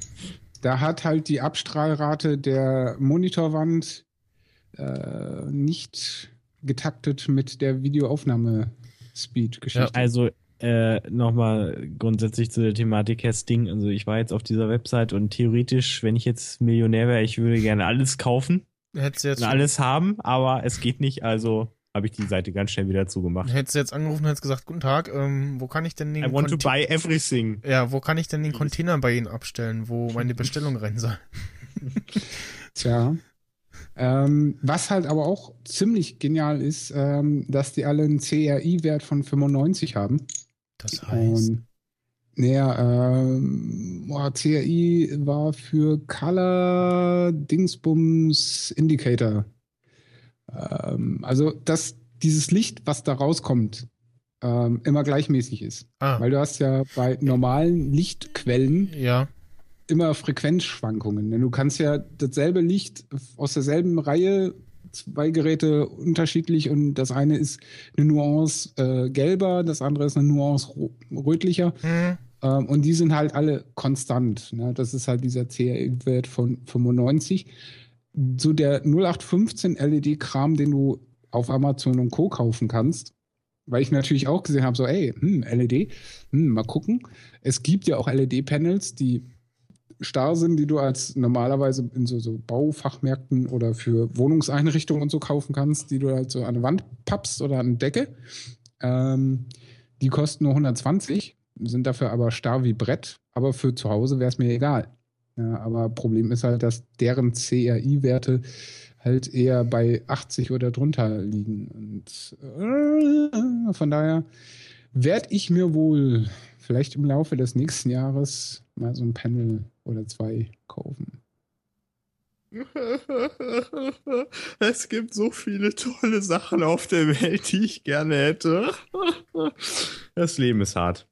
Da hat halt die Abstrahlrate der Monitorwand äh, nicht getaktet mit der Videoaufnahme-Speed-Geschichte. Also äh, nochmal grundsätzlich zu der Thematik Herr Sting. Also ich war jetzt auf dieser Website und theoretisch, wenn ich jetzt Millionär wäre, ich würde gerne alles kaufen Hättest du jetzt, und alles haben, aber es geht nicht, also habe ich die Seite ganz schnell wieder zugemacht. hättest du jetzt angerufen und hättest gesagt, guten Tag, ähm, wo kann ich denn den I want to Conti- buy everything. Ja, wo kann ich denn den Container bei Ihnen abstellen, wo meine Bestellung rein soll? Tja. Ähm, was halt aber auch ziemlich genial ist, ähm, dass die alle einen CRI-Wert von 95 haben. Das heißt. Und naja, ähm, CRI war für Color Dingsbums Indicator. Ähm, also, dass dieses Licht, was da rauskommt, ähm, immer gleichmäßig ist. Ah, Weil du hast ja bei normalen Lichtquellen ja. immer Frequenzschwankungen. Denn du kannst ja dasselbe Licht aus derselben Reihe, zwei Geräte unterschiedlich und das eine ist eine Nuance äh, gelber, das andere ist eine Nuance rötlicher. Hm. Ähm, und die sind halt alle konstant. Ne? Das ist halt dieser CRI-Wert von 95. So der 0815 LED-Kram, den du auf Amazon und Co. kaufen kannst, weil ich natürlich auch gesehen habe, so, ey, hm, LED, hm, mal gucken. Es gibt ja auch LED-Panels, die starr sind, die du als normalerweise in so, so Baufachmärkten oder für Wohnungseinrichtungen und so kaufen kannst, die du halt so an die Wand pappst oder an die Decke. Ähm, die kosten nur 120, sind dafür aber starr wie Brett, aber für zu Hause wäre es mir egal. Ja, aber Problem ist halt, dass deren CRI-Werte halt eher bei 80 oder drunter liegen. Und äh, von daher werde ich mir wohl vielleicht im Laufe des nächsten Jahres mal so ein Panel oder zwei kaufen. Es gibt so viele tolle Sachen auf der Welt, die ich gerne hätte. Das Leben ist hart.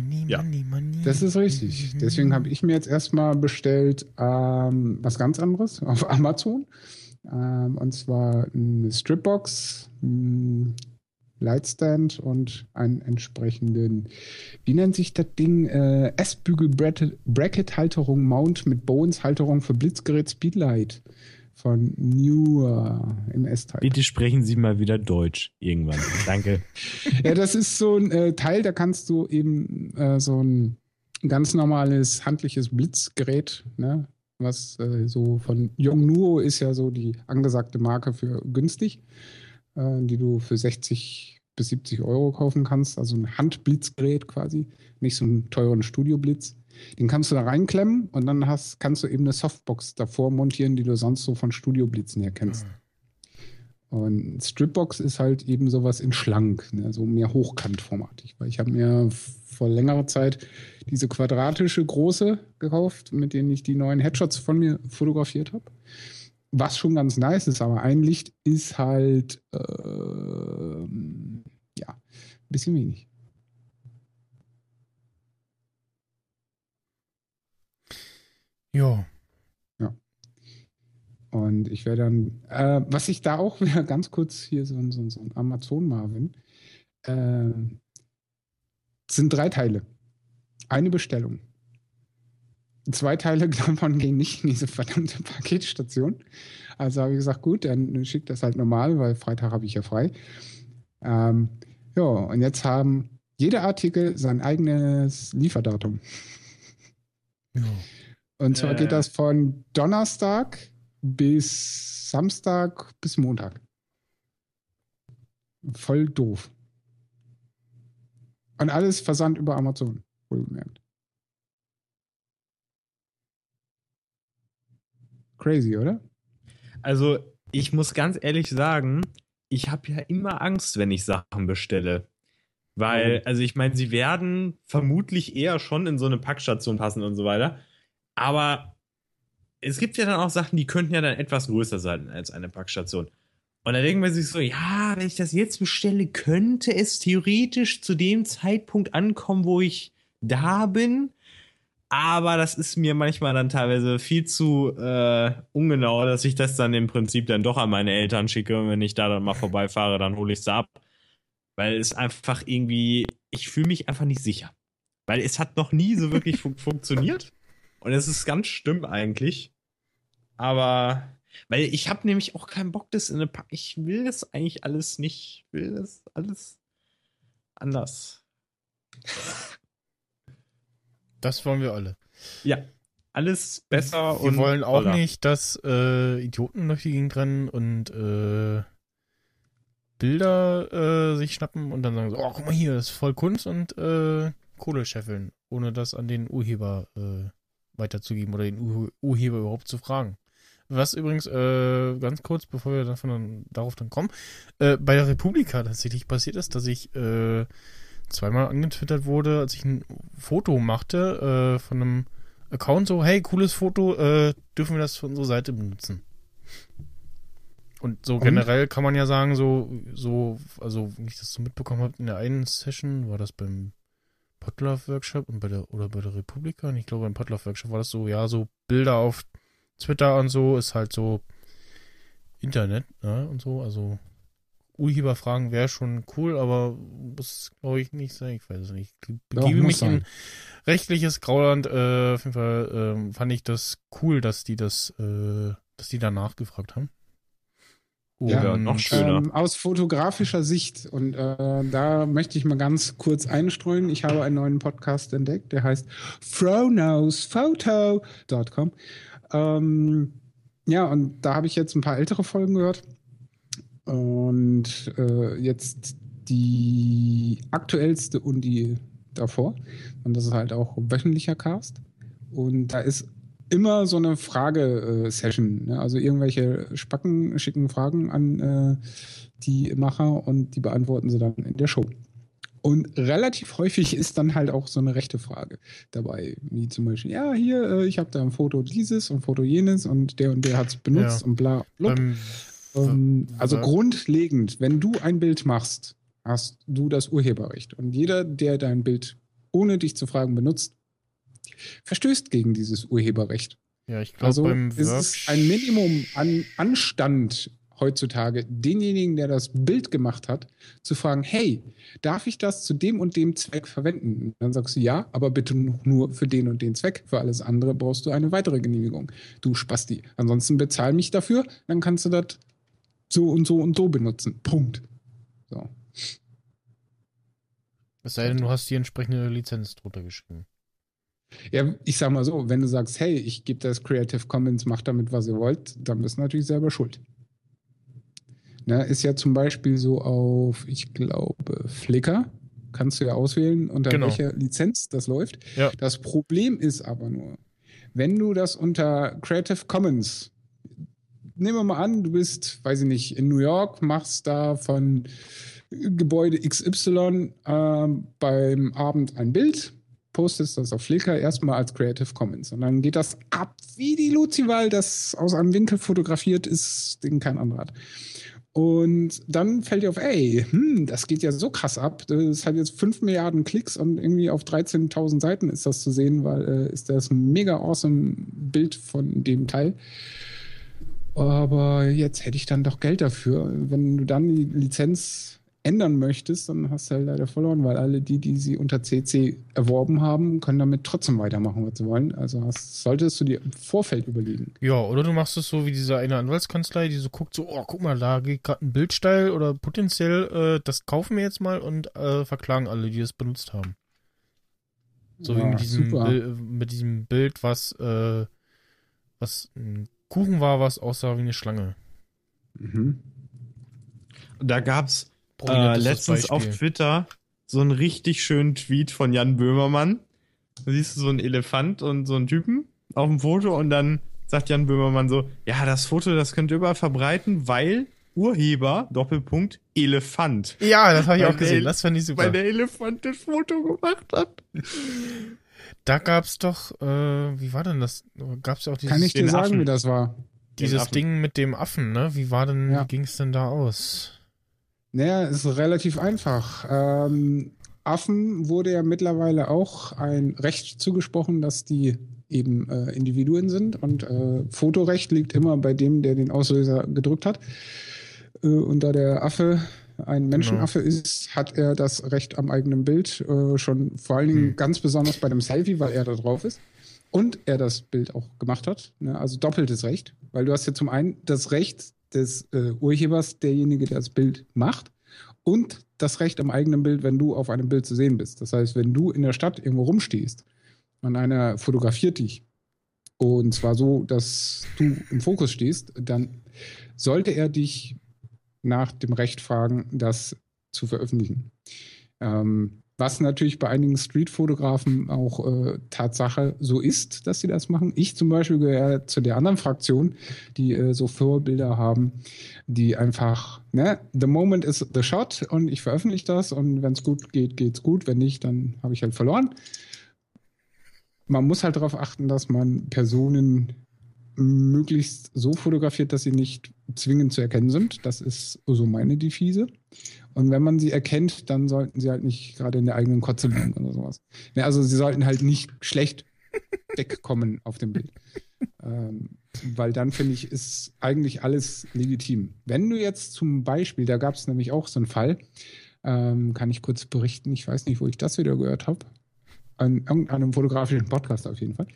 Money, Ja. money, money. Das ist richtig. Deswegen habe ich mir jetzt erstmal bestellt ähm, was ganz anderes auf Amazon. Ähm, und zwar eine Stripbox, ein Lightstand und einen entsprechenden, wie nennt sich das Ding? Äh, S-Bügel-Bracket-Halterung Mount mit Bones-Halterung für Blitzgerät Speedlight von Newer im S-Type. Bitte sprechen Sie mal wieder Deutsch irgendwann. Danke. Ja, das ist so ein äh, Teil, da kannst du eben äh, so ein ganz normales handliches Blitzgerät, ne, was äh, so von Yongnuo ist ja so die angesagte Marke für günstig, äh, die du für 60 bis 70 Euro kaufen kannst. Also ein Handblitzgerät quasi, nicht so einen teuren Studioblitz. Den kannst du da reinklemmen und dann hast, kannst du eben eine Softbox davor montieren, die du sonst so von Studioblitzen her kennst. Und Stripbox ist halt eben sowas in schlank, ne? so mehr hochkantformatig. Weil ich habe mir vor längerer Zeit diese quadratische große gekauft, mit denen ich die neuen Headshots von mir fotografiert habe. Was schon ganz nice ist, aber ein Licht ist halt ähm, ja ein bisschen wenig. Ja. Und ich werde dann, äh, was ich da auch wieder ganz kurz hier so, ein- so, so ein Amazon-Marvin, äh, sind drei Teile. Eine Bestellung. Zwei Teile davon gehen nicht in diese verdammte Paketstation. Also habe ich gesagt, gut, dann schickt das halt normal, weil Freitag habe ich ja frei. Ähm, ja, und jetzt haben jeder Artikel sein eigenes Lieferdatum. ja. Und zwar Äh. geht das von Donnerstag bis Samstag bis Montag. Voll doof. Und alles Versand über Amazon, wohlgemerkt. Crazy, oder? Also, ich muss ganz ehrlich sagen, ich habe ja immer Angst, wenn ich Sachen bestelle. Weil, also ich meine, sie werden vermutlich eher schon in so eine Packstation passen und so weiter. Aber es gibt ja dann auch Sachen, die könnten ja dann etwas größer sein als eine Packstation. Und da denkt man sich so, ja, wenn ich das jetzt bestelle, könnte es theoretisch zu dem Zeitpunkt ankommen, wo ich da bin. Aber das ist mir manchmal dann teilweise viel zu äh, ungenau, dass ich das dann im Prinzip dann doch an meine Eltern schicke. Und wenn ich da dann mal vorbeifahre, dann hole ich es ab. Weil es einfach irgendwie, ich fühle mich einfach nicht sicher. Weil es hat noch nie so wirklich fun funktioniert. Und es ist ganz schlimm eigentlich. Aber, weil ich habe nämlich auch keinen Bock, das in eine Pack. Ich will das eigentlich alles nicht. Ich will das alles anders. Das wollen wir alle. Ja, alles besser Wir und wollen auch toller. nicht, dass äh, Idioten durch die Gegend rennen und äh, Bilder äh, sich schnappen und dann sagen so, oh, guck mal hier, das ist voll Kunst und äh, Kohle scheffeln, ohne das an den Urheber äh, weiterzugeben oder den Ur Urheber überhaupt zu fragen. Was übrigens, äh, ganz kurz, bevor wir davon dann, darauf dann kommen, äh, bei der Republika tatsächlich passiert ist, dass ich äh, zweimal angetwittert wurde, als ich ein Foto machte äh, von einem Account so, hey, cooles Foto, äh, dürfen wir das für unsere Seite benutzen? Und so Und? generell kann man ja sagen, so, so, also, wenn ich das so mitbekommen habe, in der einen Session war das beim Potluck Workshop und bei der, oder bei der Republika, und ich glaube beim Potluck Workshop war das so, ja, so Bilder auf Twitter und so ist halt so Internet, ne, und so, also Urheberfragen wäre schon cool, aber muss, glaube ich, nicht sein. Ich weiß es nicht. Ich Doch, begebe muss mich in sein. rechtliches Grauland. Äh, auf jeden Fall ähm, fand ich das cool, dass die das, äh, dass die danach gefragt haben. Ja, Und, noch schöner. Ähm, aus fotografischer Sicht. Und äh, da möchte ich mal ganz kurz einstreuen. Ich habe einen neuen Podcast entdeckt, der heißt fronosephoto.com. Ähm, ja, und da habe ich jetzt ein paar ältere Folgen gehört. Und äh, jetzt die aktuellste und die davor. Und das ist halt auch wöchentlicher Cast. Und da ist immer so eine Frage-Session. Ne? Also irgendwelche Spacken schicken Fragen an äh, die Macher und die beantworten sie dann in der Show. Und relativ häufig ist dann halt auch so eine rechte Frage dabei, wie zum Beispiel, ja, hier, äh, ich habe da ein Foto dieses und Foto jenes und der und der hat es benutzt Ja. und bla. bla. Ähm, Ähm, also wa- grundlegend, wenn du ein Bild machst, hast du das Urheberrecht. Und jeder, der dein Bild ohne dich zu fragen benutzt, verstößt gegen dieses Urheberrecht. ja, ich glaube, Also beim ist es ein Minimum an Anstand heutzutage, denjenigen, der das Bild gemacht hat, zu fragen, hey, darf ich das zu dem und dem Zweck verwenden? Und dann sagst du ja, aber bitte nur für den und den Zweck. Für alles andere brauchst du eine weitere Genehmigung. Du Spasti. Ansonsten bezahl mich dafür, dann kannst du das so und so und so benutzen. Punkt. So. Es sei denn, du hast die entsprechende Lizenz drunter geschrieben. Ja, ich sag mal so, wenn du sagst, hey, ich gebe das Creative Commons, macht damit, was ihr wollt, dann bist du natürlich selber schuld. Ne, ist ja zum Beispiel so auf, ich glaube, Flickr. Kannst du ja auswählen, unter Genau. welcher Lizenz das läuft. Ja. Das Problem ist aber nur, wenn du das unter Creative Commons, nehmen wir mal an, du bist, weiß ich nicht, in New York, machst da von Gebäude XY ähm, beim Abend ein Bild, postest das auf Flickr erstmal als Creative Commons. Und dann geht das ab wie die Luzi, das aus einem Winkel fotografiert ist, den kein anderer hat. Und dann fällt dir auf, ey, hm, das geht ja so krass ab. Das hat jetzt 5 Milliarden Klicks und irgendwie auf 13.000 Seiten ist das zu sehen, weil äh, ist das ein mega awesome Bild von dem Teil. Aber jetzt hätte ich dann doch Geld dafür. Wenn du dann die Lizenz ändern möchtest, dann hast du halt leider verloren, weil alle die, die sie unter CC erworben haben, können damit trotzdem weitermachen, was sie wollen. Also hast, solltest du dir im Vorfeld überlegen. Ja, oder du machst es so wie diese eine Anwaltskanzlei, die so guckt, so, oh, guck mal, da geht gerade ein Bild steil oder potenziell, äh, das kaufen wir jetzt mal und äh, verklagen alle, die es benutzt haben. So wie Ja, mit diesem, super. Bil mit diesem Bild, was, äh, was ein Kuchen war, was aussah wie eine Schlange. Mhm. Da gab's äh, letztens auf Beispiel. Twitter so einen richtig schönen Tweet von Jan Böhmermann. Da siehst du so einen Elefant und so einen Typen auf dem Foto und dann sagt Jan Böhmermann so, ja, das Foto, das könnt ihr überall verbreiten, weil Urheber, Doppelpunkt, Elefant. Ja, das habe ich Weil auch gesehen, das fand ich super. Weil der Elefant das Foto gemacht hat. Da gab's doch, äh, wie war denn das? Gab's ja auch dieses, Kann ich dir sagen, Affen. wie das war? dieses. Ding mit dem Affen, ne? Wie war denn, Ja. wie ging's denn da aus? Naja, ist relativ einfach. Ähm, Affen wurde ja mittlerweile auch ein Recht zugesprochen, dass die eben äh, Individuen sind und äh, Fotorecht liegt immer bei dem, der den Auslöser gedrückt hat. Äh, und da der Affe ein Menschenaffe ist, hat er das Recht am eigenen Bild äh, schon vor allen Dingen ganz besonders bei dem Selfie, weil er da drauf ist. Und er das Bild auch gemacht hat. Ne? Also doppeltes Recht. Weil du hast ja zum einen das Recht des äh, Urhebers, derjenige, der das Bild macht, und das Recht am eigenen Bild, wenn du auf einem Bild zu sehen bist. Das heißt, wenn du in der Stadt irgendwo rumstehst und einer fotografiert dich, und zwar so, dass du im Fokus stehst, dann sollte er dich nach dem Recht fragen, das zu veröffentlichen. Ähm, was natürlich bei einigen Streetfotografen auch äh, Tatsache so ist, dass sie das machen. Ich zum Beispiel gehöre zu der anderen Fraktion, die äh, so Vorbilder haben, die einfach, ne, the moment is the shot und ich veröffentliche das und wenn es gut geht, geht's gut. Wenn nicht, dann habe ich halt verloren. Man muss halt darauf achten, dass man Personen möglichst so fotografiert, dass sie nicht zwingend zu erkennen sind. Das ist so meine Devise. Und wenn man sie erkennt, dann sollten sie halt nicht gerade in der eigenen Kotze liegen oder sowas. Ne, also sie sollten halt nicht schlecht wegkommen auf dem Bild. Ähm, weil dann finde ich, ist eigentlich alles legitim. Wenn du jetzt zum Beispiel, da gab es nämlich auch so einen Fall, ähm, kann ich kurz berichten, ich weiß nicht, wo ich das wieder gehört habe. An irgendeinem fotografischen Podcast auf jeden Fall.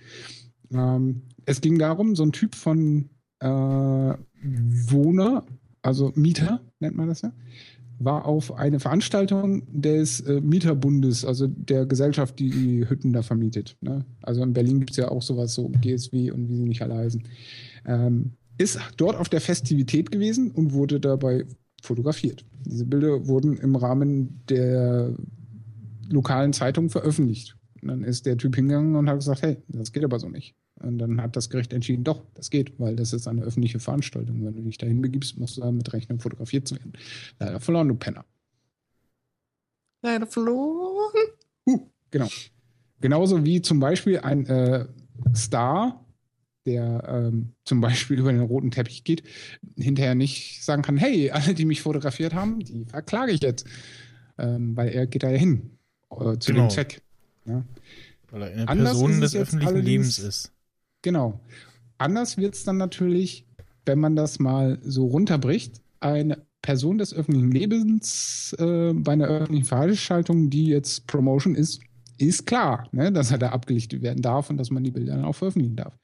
Ähm, es ging darum, so ein Typ von äh, Wohner, also Mieter nennt man das ja, war auf eine Veranstaltung des äh, Mieterbundes, also der Gesellschaft, die die Hütten da vermietet. Ne? Also in Berlin gibt es ja auch sowas, so GSW und wie sie nicht alle heißen. Ähm, ist dort auf der Festivität gewesen und wurde dabei fotografiert. Diese Bilder wurden im Rahmen der lokalen Zeitung veröffentlicht. Und dann ist der Typ hingegangen und hat gesagt, hey, das geht aber so nicht. Und dann hat das Gericht entschieden, doch, das geht, weil das ist eine öffentliche Veranstaltung. Wenn du dich dahin begibst, musst du damit rechnen, fotografiert zu werden. Leider verloren, du Penner. Leider verloren. Uh, genau. Genauso wie zum Beispiel ein äh, Star, der ähm, zum Beispiel über den roten Teppich geht, hinterher nicht sagen kann, hey, alle, die mich fotografiert haben, die verklage ich jetzt. Ähm, weil er geht da ja hin äh, zu Genau. dem Zweck. Ja. Weil er eine Anders Person des öffentlichen Lebens ist. Genau. Anders wird es dann natürlich, wenn man das mal so runterbricht, eine Person des öffentlichen Lebens äh, bei einer öffentlichen Veranstaltung, die jetzt Promotion ist, ist klar, ne, dass er da abgelichtet werden darf und dass man die Bilder dann auch veröffentlichen darf.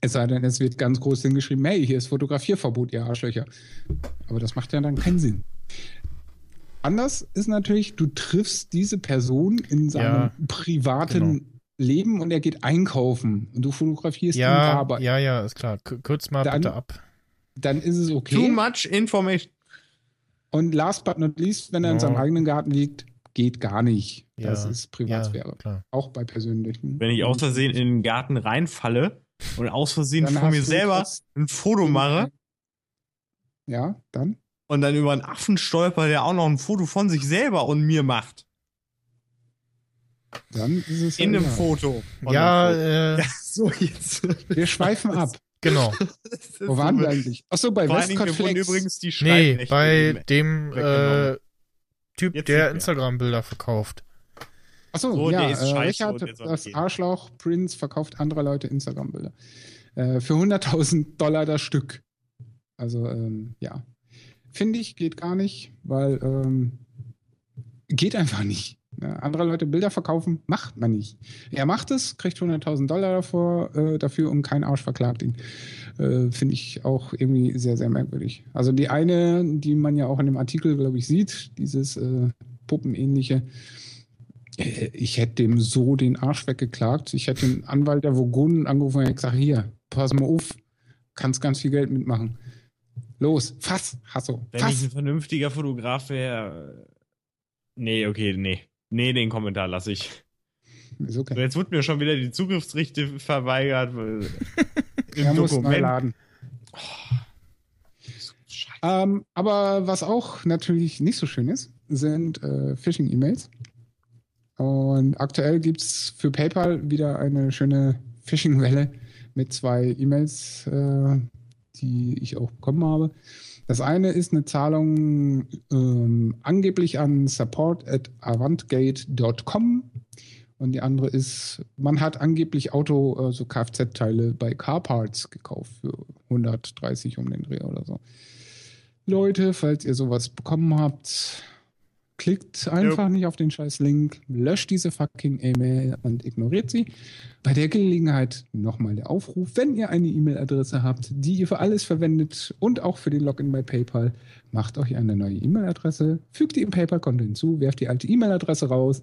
Es sei denn, es wird ganz groß hingeschrieben, hey, hier ist Fotografierverbot, ihr Arschlöcher. Aber das macht ja dann keinen Sinn. Anders ist natürlich, du triffst diese Person in seinem Ja, privaten genau. Leben und er geht einkaufen und du fotografierst ihn Ja, dabei. ja, ja, ist klar. K kürz mal Dann- bitte ab. Dann ist es okay. Too much information. Und last but not least, wenn er in Ja. seinem eigenen Garten liegt, geht gar nicht. Das Ja, ist Privatsphäre. Ja. Auch bei persönlichen. Wenn ich aus Versehen in den Garten reinfalle und aus Versehen von mir selber ein Foto mache Ja, dann. Und dann über einen Affen stolper, der auch noch ein Foto von sich selber und mir macht. Dann ist es In einem egal. Foto. Ja, einem Foto. äh, ja, so jetzt. Wir schweifen ab. genau. Wo waren wir eigentlich? Achso, bei Westcott Flex. übrigens die Nee, bei dem äh. Typ, Jetzt der. Instagram-Bilder verkauft. Achso, So, ja, der ist äh, scheiße Richard, das. Arschloch Prince verkauft andere Leute Instagram-Bilder. Äh, für 100.000 Dollar das Stück. Also, ähm, ja. Finde ich, geht gar nicht, weil ähm, geht einfach nicht. Andere Leute Bilder verkaufen, macht man nicht. Er macht es, kriegt 100.000 Dollar davor, äh, dafür und kein Arsch verklagt ihn. Äh, Finde ich auch irgendwie sehr, sehr merkwürdig. Also die eine, die man ja auch in dem Artikel, glaube ich, sieht, dieses äh, Puppenähnliche, äh, ich hätte dem so den Arsch weggeklagt. Ich hätte den Anwalt der Vogonen angerufen und gesagt, hier, pass mal auf, kannst ganz viel Geld mitmachen. Los, fass, Hasso, Wenn ich fass. ein vernünftiger Fotograf wäre. Nee, okay, nee. Nee, den Kommentar lasse ich. Ist So, okay. jetzt wird mir schon wieder die Zugriffsrechte verweigert. Im Er muss neu Dokument. laden. Ähm, aber was auch natürlich nicht so schön ist, sind äh, Phishing-E-Mails. Und aktuell gibt es für PayPal wieder eine schöne Phishing-Welle mit zwei E-Mails, äh, die ich auch bekommen habe. Das eine ist eine Zahlung ähm, angeblich an support at avantgate.com und die andere ist, man hat angeblich Auto, also Kfz-Teile bei Carparts gekauft für 130 um den Dreh oder so. Leute, falls ihr sowas bekommen habt, klickt einfach nicht auf den scheiß Link, löscht diese fucking E-Mail und ignoriert sie. Bei der Gelegenheit nochmal der Aufruf, wenn ihr eine E-Mail-Adresse habt, die ihr für alles verwendet und auch für den Login bei PayPal, macht euch eine neue E-Mail-Adresse, fügt die im PayPal-Konto hinzu, werft die alte E-Mail-Adresse raus,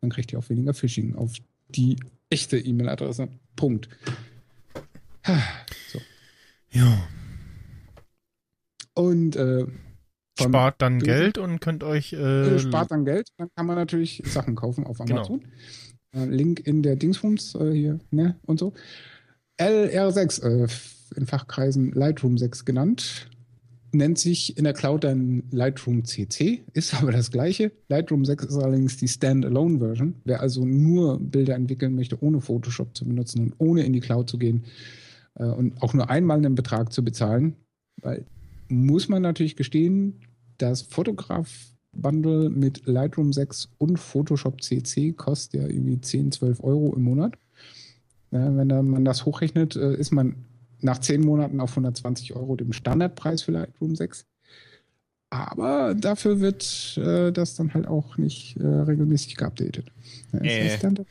dann kriegt ihr auch weniger Phishing auf die echte E-Mail-Adresse. Punkt. So. Ja. Und äh, Spart dann bösen- Geld und könnt euch. äh, Äh, spart dann Geld, dann kann man natürlich Sachen kaufen auf Genau. Amazon. Äh, Link in der Dingsbums äh, hier, ne, und so. LR6, äh, in Fachkreisen Lightroom 6 genannt, nennt sich in der Cloud dann Lightroom CC, ist aber das gleiche. Lightroom 6 ist allerdings die Standalone-Version. Wer also nur Bilder entwickeln möchte, ohne Photoshop zu benutzen und ohne in die Cloud zu gehen äh, und auch nur einmal einen Betrag zu bezahlen, weil muss man natürlich gestehen, das Fotograf-Bundle mit Lightroom 6 und Photoshop CC kostet ja irgendwie 10, 12 Euro im Monat. Ja, wenn man das hochrechnet, äh, ist man nach 10 Monaten auf 120 Euro dem Standardpreis für Lightroom 6. Aber dafür wird äh, das dann halt auch nicht äh, regelmäßig geupdatet. Ja, Äh.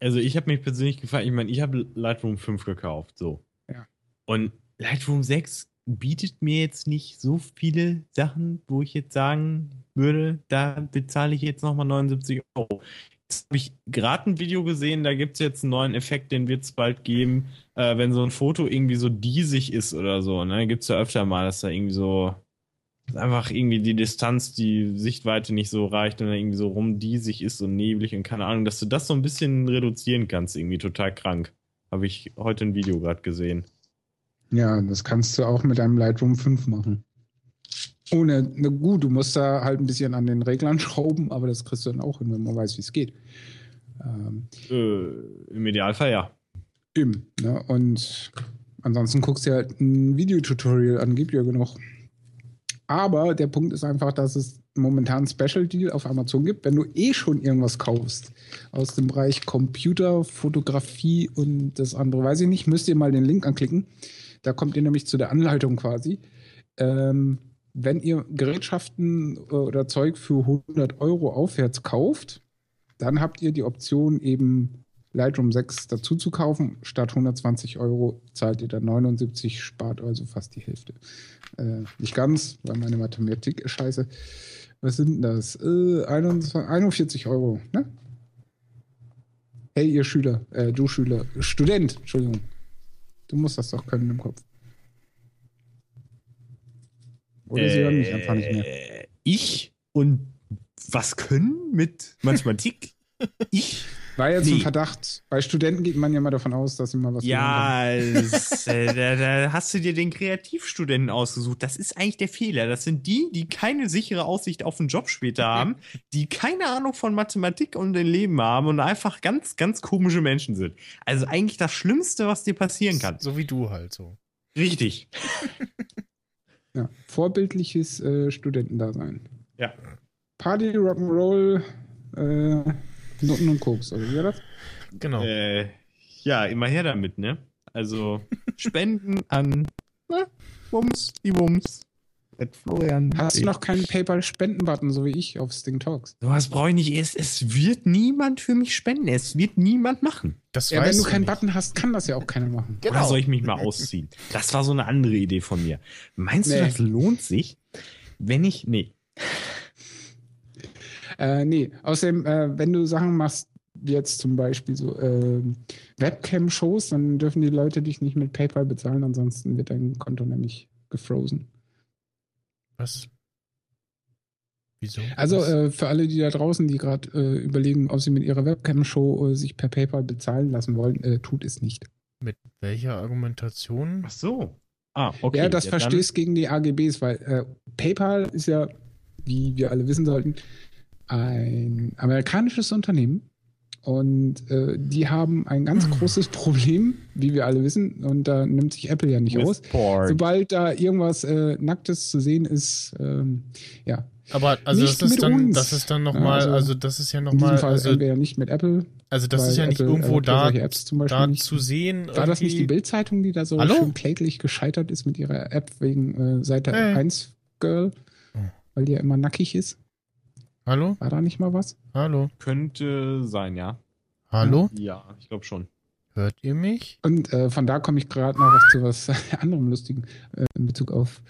Also ich habe mich persönlich gefragt, ich meine, ich habe Lightroom 5 gekauft, so. Ja. Und Lightroom 6 bietet mir jetzt nicht so viele Sachen, wo ich jetzt sagen würde, da bezahle ich jetzt nochmal 79 Euro. Jetzt habe ich gerade ein Video gesehen, da gibt es jetzt einen neuen Effekt, den wird es bald geben, äh, wenn so ein Foto irgendwie so diesig ist oder so. Ne? Gibt es ja öfter mal, dass da irgendwie so einfach irgendwie die Distanz, die Sichtweite nicht so reicht und dann irgendwie so rumdiesig ist und neblig und keine Ahnung, dass du das so ein bisschen reduzieren kannst, irgendwie total krank. Habe ich heute ein Video gerade gesehen. Ja, das kannst du auch mit einem Lightroom 5 machen. Ohne, na gut, du musst da halt ein bisschen an den Reglern schrauben, aber das kriegst du dann auch hin, wenn man weiß, wie es geht. Ähm, Äh, Im Idealfall ja. Eben. Ne? Und ansonsten guckst du halt ein Videotutorial an, gibt ja genug. Aber der Punkt ist einfach, dass es momentan Special Deal auf Amazon gibt, wenn du eh schon irgendwas kaufst aus dem Bereich Computer, Fotografie und das andere, weiß ich nicht, müsst ihr mal den Link anklicken. Da kommt ihr nämlich zu der Anleitung quasi. Ähm, wenn ihr Gerätschaften äh, oder Zeug für 100 Euro aufwärts kauft, dann habt ihr die Option eben Lightroom 6 dazu zu kaufen. Statt 120 Euro zahlt ihr dann 79, spart also fast die Hälfte. Äh, nicht ganz, weil meine Mathematik ist scheiße. Was sind denn das? Äh, 21, 41 Euro, ne? Hey, ihr Schüler, äh, du Schüler, Student, Entschuldigung. Du musst das doch können im Kopf. Oder sie hören mich einfach nicht mehr. Äh, Ich und was können mit Mathematik? ich? War jetzt ein Nee. Verdacht. Bei Studenten geht man ja mal davon aus, dass sie mal was Ja, es, äh, da, da hast du dir den Kreativstudenten ausgesucht. Das ist eigentlich der Fehler. Das sind die, die keine sichere Aussicht auf einen Job später haben, die keine Ahnung von Mathematik und dem Leben haben und einfach ganz, ganz komische Menschen sind. Also eigentlich das Schlimmste, was dir passieren kann. So wie du halt so. Richtig. Ja, vorbildliches äh, Studentendasein. Ja. Party, Rock'n'Roll, äh, Nutten und Koks, oder wie war das? Genau. Äh, ja, immer her damit, ne? Also Spenden an na, Wums, die Wums. At Florian. Hast du noch keinen PayPal-Spenden-Button, so wie ich auf Sting Talks? Sowas brauche ich nicht. Es, es wird niemand für mich spenden. Es wird niemand machen. Das Ja, wenn du keinen nicht. Button hast, kann das ja auch keiner machen. Oder soll ich mich mal ausziehen? Das war so eine andere Idee von mir. Meinst du, Nee. das lohnt sich, wenn ich. Nee. Äh, nee, außerdem, äh, wenn du Sachen machst, wie jetzt zum Beispiel so ähm, Webcam-Shows, dann dürfen die Leute dich nicht mit PayPal bezahlen, ansonsten wird dein Konto nämlich gefrozen. Was? Wieso? Also Was? äh, für alle, die da draußen, die gerade äh, überlegen, ob sie mit ihrer Webcam-Show äh, sich per PayPal bezahlen lassen wollen, äh, tut es nicht. Mit welcher Argumentation? Ach so. Ah, okay. ja, das dann- verstößt gegen die AGBs, weil äh, PayPal ist ja, wie wir alle wissen sollten, ein amerikanisches Unternehmen. Und äh, die haben ein ganz großes Problem, wie wir alle wissen, und da nimmt sich Apple ja nicht With aus. porn. Sobald da irgendwas äh, Nacktes zu sehen ist, ähm, ja. Aber also Nicht das ist mit dann, uns. das ist dann Ja, nochmal, also also, das ist ja In diesem nochmal, Fall also, entweder nicht mit Apple. also das ist ja nicht Apple irgendwo ja da, da nicht. zu sehen. War das nicht die irgendwie. Bildzeitung, die da so Hallo? schön kläglich gescheitert ist mit ihrer App wegen äh, Seite Hey. 1 Girl? Hm. Weil die ja immer nackig ist. Hallo? War da nicht mal was? Hallo? Könnte sein, ja. Hallo? Ja, ich glaube schon. Hört ihr mich? Und äh, von da komme ich gerade noch was zu was anderem Lustigen äh, in Bezug auf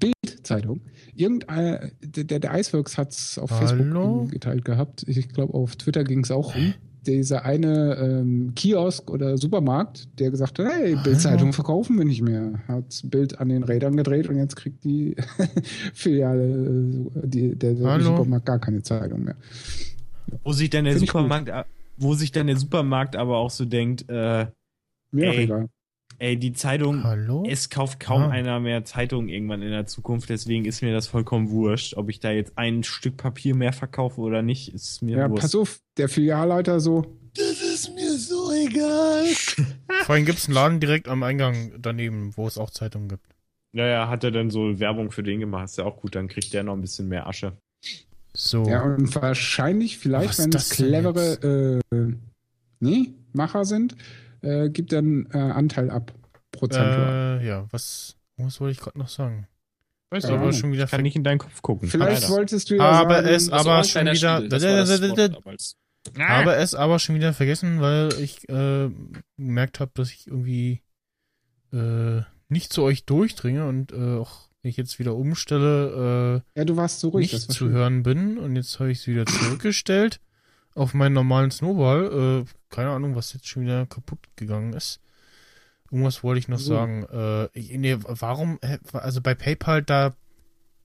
Bildzeitung. Irgendein, der, der Iceworks hat es auf Hallo? Facebook geteilt gehabt. Ich glaube, auf Twitter ging es auch rum. Dieser eine ähm, Kiosk oder Supermarkt, der gesagt hat, hey, Bildzeitung verkaufen wir nicht mehr. Hat Bild an den Rädern gedreht und jetzt kriegt die Filiale, äh, die, der, der? Supermarkt gar keine Zeitung mehr. Wo sich dann der Find. Supermarkt, wo sich dann der Supermarkt aber auch so denkt, äh, Mir Ey. egal. Ey, die Zeitung, Hallo? es kauft kaum Ah. einer mehr Zeitungen irgendwann in der Zukunft, deswegen ist mir das vollkommen wurscht. Ob ich da jetzt ein Stück Papier mehr verkaufe oder nicht, ist mir Ja, wurscht. pass auf, der Filialleiter so, Das ist mir so egal. Vorhin gibt es einen Laden direkt am Eingang daneben, wo es auch Zeitungen gibt. Naja, hat er dann so Werbung für den gemacht, ist ja auch gut, dann kriegt der noch ein bisschen mehr Asche. So. Ja, und wahrscheinlich, vielleicht, Was wenn es clevere äh, nee, Macher sind, äh, gibt dann äh, Anteil ab. Prozentual. äh, ja, was, was wollte ich gerade noch sagen? Weißt du, aber schon wieder ich kann nicht in deinen Kopf gucken. vielleicht Leider. wolltest du ja Aber sagen, es Das aber schon wieder. Spiel, das das Wort damals. Habe es aber schon wieder vergessen, weil ich äh, gemerkt habe, dass ich irgendwie äh, nicht zu euch durchdringe und äh, auch wenn ich jetzt wieder umstelle, ja, du warst so äh, ruhig. nicht das war zu schön. hören bin und jetzt habe ich es wieder zurückgestellt auf meinen normalen Snowball. Äh, keine Ahnung, was jetzt schon wieder kaputt gegangen ist. Irgendwas wollte ich noch So. sagen. Äh, nee, warum, also bei PayPal, da,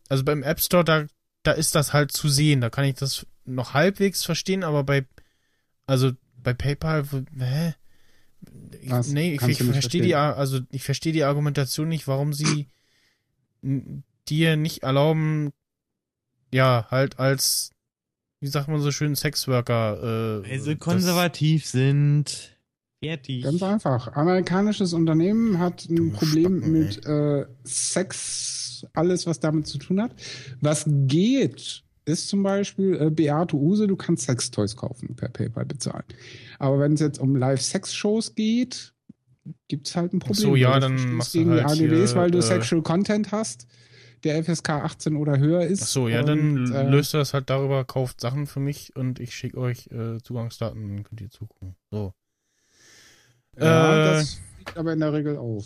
also beim App Store, da, da ist das halt zu sehen. Da kann ich das noch halbwegs verstehen, aber bei, also bei PayPal, hä? Ich, nee, ich, ich verstehe die, also ich verstehe die Argumentation nicht, warum sie dir nicht erlauben, ja, halt als, wie sagt man so schön, Sexworker. Äh, Weil sie konservativ sind. Fertig. Ganz einfach. Amerikanisches Unternehmen hat ein du Problem Spacken, mit äh, Sex, alles, was damit zu tun hat. Was geht, ist zum Beispiel äh, Beate Use, du kannst Sextoys kaufen, per PayPal bezahlen. Aber wenn es jetzt um Live-Sex-Shows geht, gibt es halt ein Problem. so, ja, dann machst gegen du halt die AGBs, hier, weil du äh, Sexual Content hast, der FSK 18 oder höher ist. Ach so, ja, und, dann äh, löst ihr das halt darüber, kauft Sachen für mich und ich schicke euch äh, Zugangsdaten, dann könnt ihr zugucken. So. Ja, Äh, das fliegt aber in der Regel auf.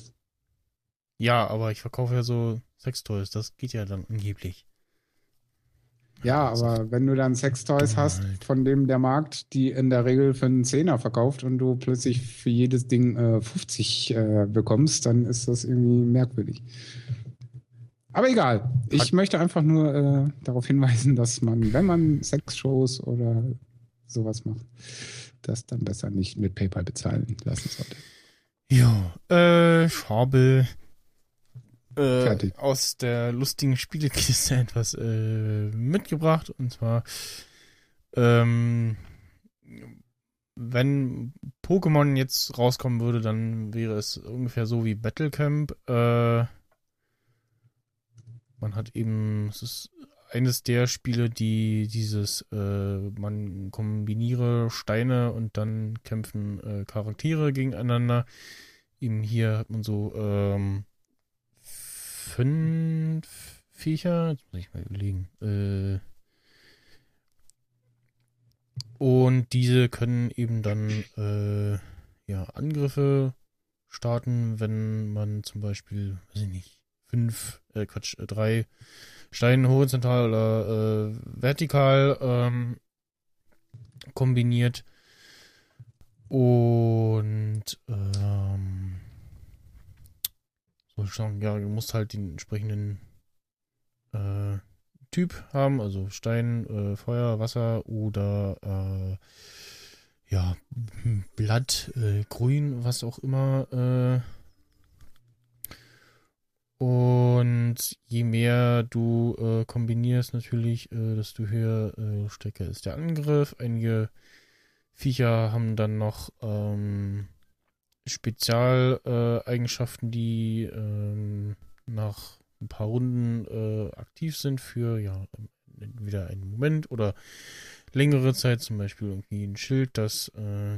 Ja, aber ich verkaufe ja so Sextoys, das geht ja dann angeblich. Ja, aber wenn du dann Sextoys hast, halt. von dem der Markt die in der Regel für einen Zehner verkauft und du plötzlich für jedes Ding äh, 50 äh, bekommst, dann ist das irgendwie merkwürdig. Aber egal. Ich möchte einfach nur äh, darauf hinweisen, dass man, wenn man Sexshows oder sowas macht, das dann besser nicht mit PayPal bezahlen lassen sollte. Ja, äh, ich habe äh, Fertig. aus der lustigen Spielekiste etwas äh, mitgebracht und zwar ähm, wenn Pokémon jetzt rauskommen würde, dann wäre es ungefähr so wie Battlecamp. Äh, man hat eben, es ist eines der Spiele, die dieses, äh, man kombiniere Steine und dann kämpfen äh, Charaktere gegeneinander. Eben hier hat man so ähm, fünf Viecher, jetzt muss ich mal überlegen. Äh, und diese können eben dann äh, ja, Angriffe starten, wenn man zum Beispiel, weiß ich nicht, fünf, äh, Quatsch, äh, drei Steine horizontal oder äh, vertikal ähm, kombiniert. Und ähm, ich sagen, ja, du musst halt den entsprechenden äh, Typ haben, also Stein, äh, Feuer, Wasser oder äh, ja, Blatt, äh, Grün, was auch immer. Und je mehr du äh, kombinierst, natürlich, äh, desto höher äh, stärker ist der Angriff. Einige Viecher haben dann noch ähm, Spezialeigenschaften, Eigenschaften, die ähm, nach ein paar Runden äh, aktiv sind für ja entweder einen Moment oder längere Zeit, zum Beispiel irgendwie ein Schild, dass äh,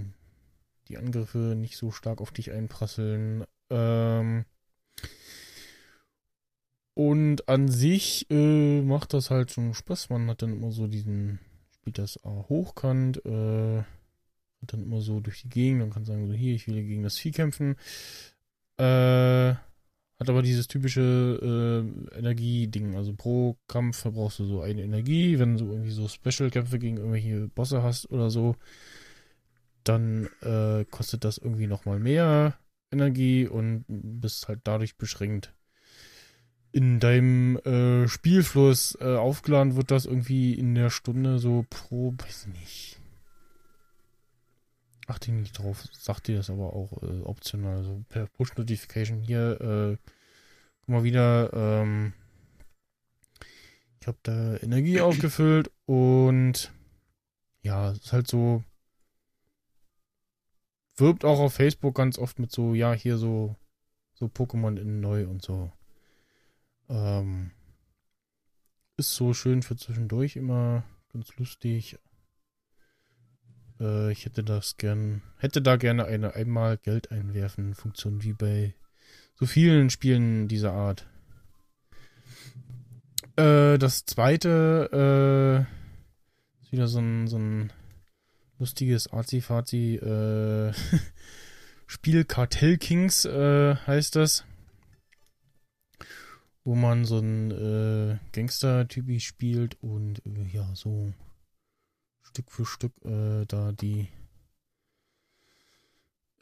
die Angriffe nicht so stark auf dich einprasseln. Ähm, und an sich äh, macht das halt schon Spaß. Man hat dann immer so diesen, spielt das A hochkant, äh, dann immer so durch die Gegend und kann sagen, so hier, ich will gegen das Vieh kämpfen. Äh, hat aber dieses typische äh, Energie-Ding. Also pro Kampf verbrauchst du so eine Energie. Wenn du irgendwie so Special-Kämpfe gegen irgendwelche Bosse hast oder so, dann äh, kostet das irgendwie nochmal mehr Energie und bist halt dadurch beschränkt. In deinem äh, Spielfluss äh, aufgeladen wird das irgendwie in der Stunde so pro, weiß nicht. Achte nicht drauf, sagt dir das aber auch äh, optional. Also per Push-Notification hier, äh, guck mal wieder, ähm, ich habe da Energie aufgefüllt und ja, es ist halt so, wirbt auch auf Facebook ganz oft mit so, ja, hier so, so Pokémon in neu und so. Ähm, ist so schön für zwischendurch immer ganz lustig. Äh, ich hätte das gern, hätte da gerne eine einmal Geld einwerfen Funktion wie bei so vielen Spielen dieser Art. Äh, das zweite äh, ist wieder so ein, so ein lustiges Arzi-Fazi äh, Spiel Cartel Kings äh, heißt das. Wo man so ein äh, Gangster-Typi spielt und äh, ja, so Stück für Stück äh, da die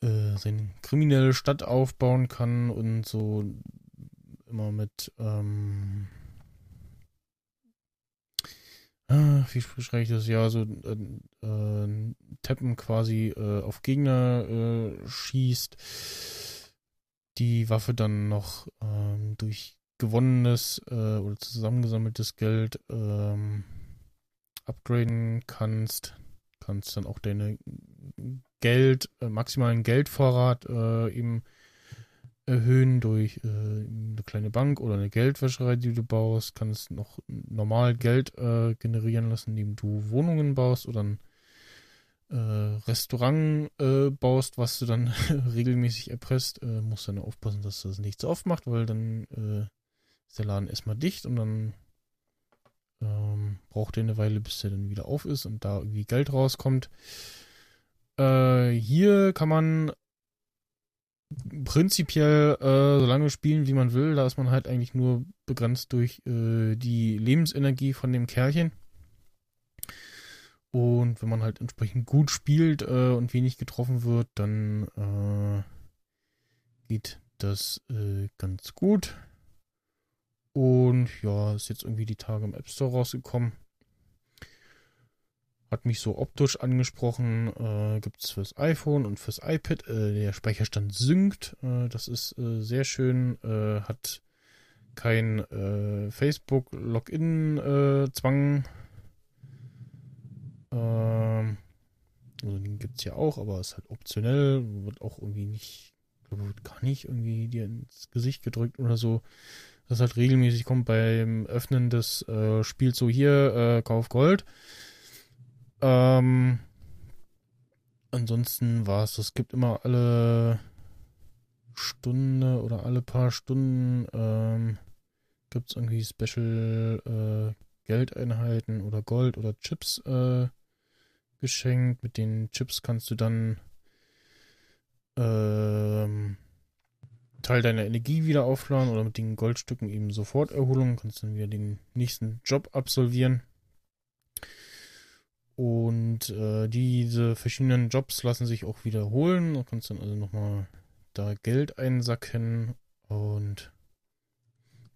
äh, seine kriminelle Stadt aufbauen kann und so immer mit ähm, ah, wie beschreibe ich das? Ja so äh, äh, Tappen quasi äh, auf Gegner äh, schießt die Waffe dann noch ähm, durch gewonnenes äh, oder zusammengesammeltes Geld ähm, upgraden kannst. Kannst dann auch deine Geld, äh, maximalen Geldvorrat äh, eben erhöhen durch äh, eine kleine Bank oder eine Geldwäscherei, die du baust. Kannst noch normal Geld äh, generieren lassen, indem du Wohnungen baust oder ein äh, Restaurant äh, baust, was du dann regelmäßig erpresst. Musst dann aufpassen, dass du das nicht zu oft macht, weil dann ist der Laden erstmal dicht und dann ähm, braucht er eine Weile, bis der dann wieder auf ist und da irgendwie Geld rauskommt. Äh, hier kann man prinzipiell äh, so lange spielen, wie man will. Da ist man halt eigentlich nur begrenzt durch äh, die Lebensenergie von dem Kerlchen. Und wenn man halt entsprechend gut spielt äh, und wenig getroffen wird, dann äh, geht das äh, ganz gut. Und ja, ist jetzt irgendwie die Tage im App Store rausgekommen. Hat mich so optisch angesprochen. Äh, Gibt es fürs iPhone und fürs iPad. Äh, der Speicherstand synkt. Äh, das ist äh, sehr schön. Äh, hat kein äh, Facebook-Login-Zwang. Ähm, also den gibt es ja auch, aber ist halt optionell. Wird auch irgendwie nicht, wird gar nicht irgendwie dir ins Gesicht gedrückt oder so. Das halt regelmäßig kommt beim Öffnen des äh, Spiels so hier, äh, Kauf Gold. Ähm, ansonsten war es, es gibt immer alle Stunde oder alle paar Stunden ähm, gibt es irgendwie Special äh, Geldeinheiten oder Gold oder Chips äh, geschenkt. Mit den Chips kannst du dann ähm, Teil deiner Energie wieder aufladen oder mit den Goldstücken eben sofort Erholung. Kannst dann wieder den nächsten Job absolvieren. Und äh, diese verschiedenen Jobs lassen sich auch wiederholen. Du kannst dann also nochmal da Geld einsacken und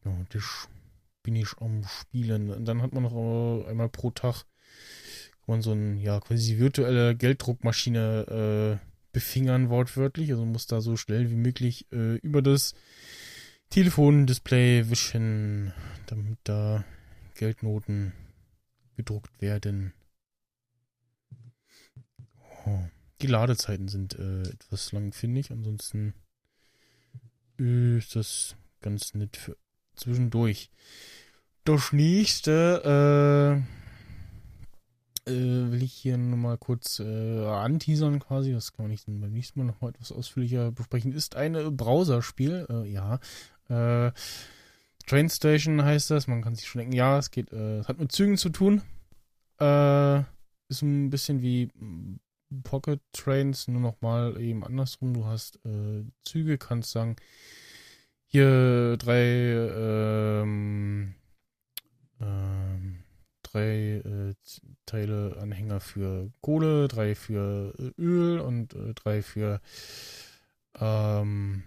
ja, das bin ich am Spielen. Und dann hat man noch einmal pro Tag man so ein, ja, quasi virtuelle Gelddruckmaschine äh, befingern, wortwörtlich. Also muss da so schnell wie möglich äh, über das Telefondisplay wischen, damit da Geldnoten gedruckt werden. Oh. Die Ladezeiten sind äh, etwas lang, finde ich. Ansonsten ist das ganz nett für zwischendurch. Das nächste äh, äh, will ich hier nochmal kurz äh, anteasern quasi. Das kann man nicht beim nächsten Mal nochmal etwas ausführlicher besprechen. Ist ein Browserspiel. Äh, ja. Äh, Train Station heißt das. Man kann sich schon denken, ja, es geht, äh, es hat mit Zügen zu tun. Äh, ist ein bisschen wie Pocket Trains, nur nochmal eben andersrum. Du hast äh, Züge, kannst sagen, hier drei, ähm, ähm, drei äh, Teile Anhänger für Kohle, drei für äh, Öl und äh, drei für ähm,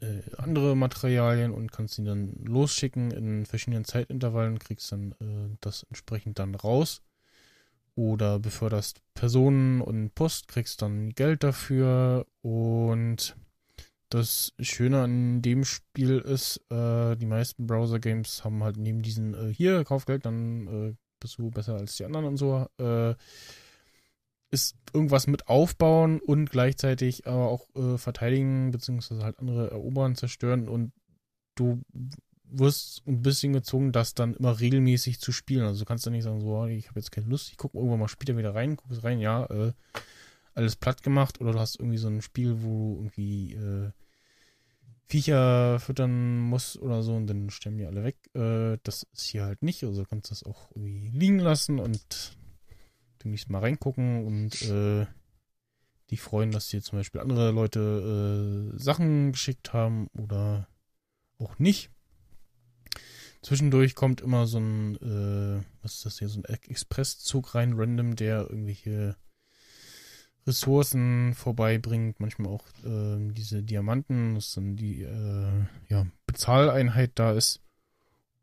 äh, andere Materialien und kannst sie dann losschicken in verschiedenen Zeitintervallen, kriegst dann äh, das entsprechend dann raus. Oder beförderst Personen und Post, kriegst dann Geld dafür und das Schöne an dem Spiel ist, äh, die meisten Browser-Games haben halt neben diesen, äh, hier, kauf Geld, dann äh, bist du besser als die anderen und so, äh, ist irgendwas mit aufbauen und gleichzeitig aber auch äh, verteidigen, beziehungsweise halt andere erobern, zerstören und du wirst ein bisschen gezwungen, das dann immer regelmäßig zu spielen. Also du kannst dann nicht sagen, so, ich habe jetzt keine Lust, ich gucke irgendwann mal später wieder rein, guckst rein, ja, äh, alles platt gemacht oder du hast irgendwie so ein Spiel, wo du irgendwie äh, Viecher füttern musst oder so und dann sterben die alle weg. Äh, das ist hier halt nicht, also du kannst das auch irgendwie liegen lassen und demnächst mal reingucken und äh, die freuen, dass dir zum Beispiel andere Leute äh, Sachen geschickt haben oder auch nicht. Zwischendurch kommt immer so ein, äh, was ist das hier, so ein Expresszug rein, random, der irgendwelche Ressourcen vorbeibringt, manchmal auch äh, diese Diamanten, dass dann die äh, ja, Bezahleinheit da ist.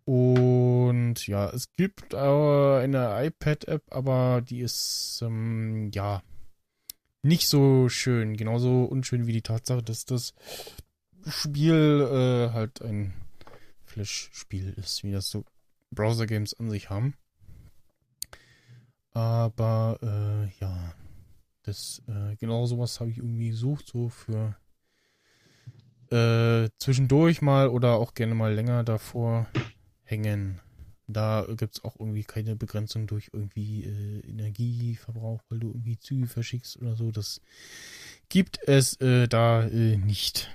Und ja, es gibt äh, eine iPad-App, aber die ist ähm, ja nicht so schön. Genauso unschön wie die Tatsache, dass das Spiel äh, halt ein Flash-Spiel ist, wie das so Browser-Games an sich haben. Aber äh, ja, das äh, genau sowas habe ich irgendwie gesucht, so für äh, zwischendurch mal oder auch gerne mal länger davor hängen. Da gibt es auch irgendwie keine Begrenzung durch irgendwie äh, Energieverbrauch, weil du irgendwie Züge verschickst oder so. Das gibt es äh, da äh, nicht.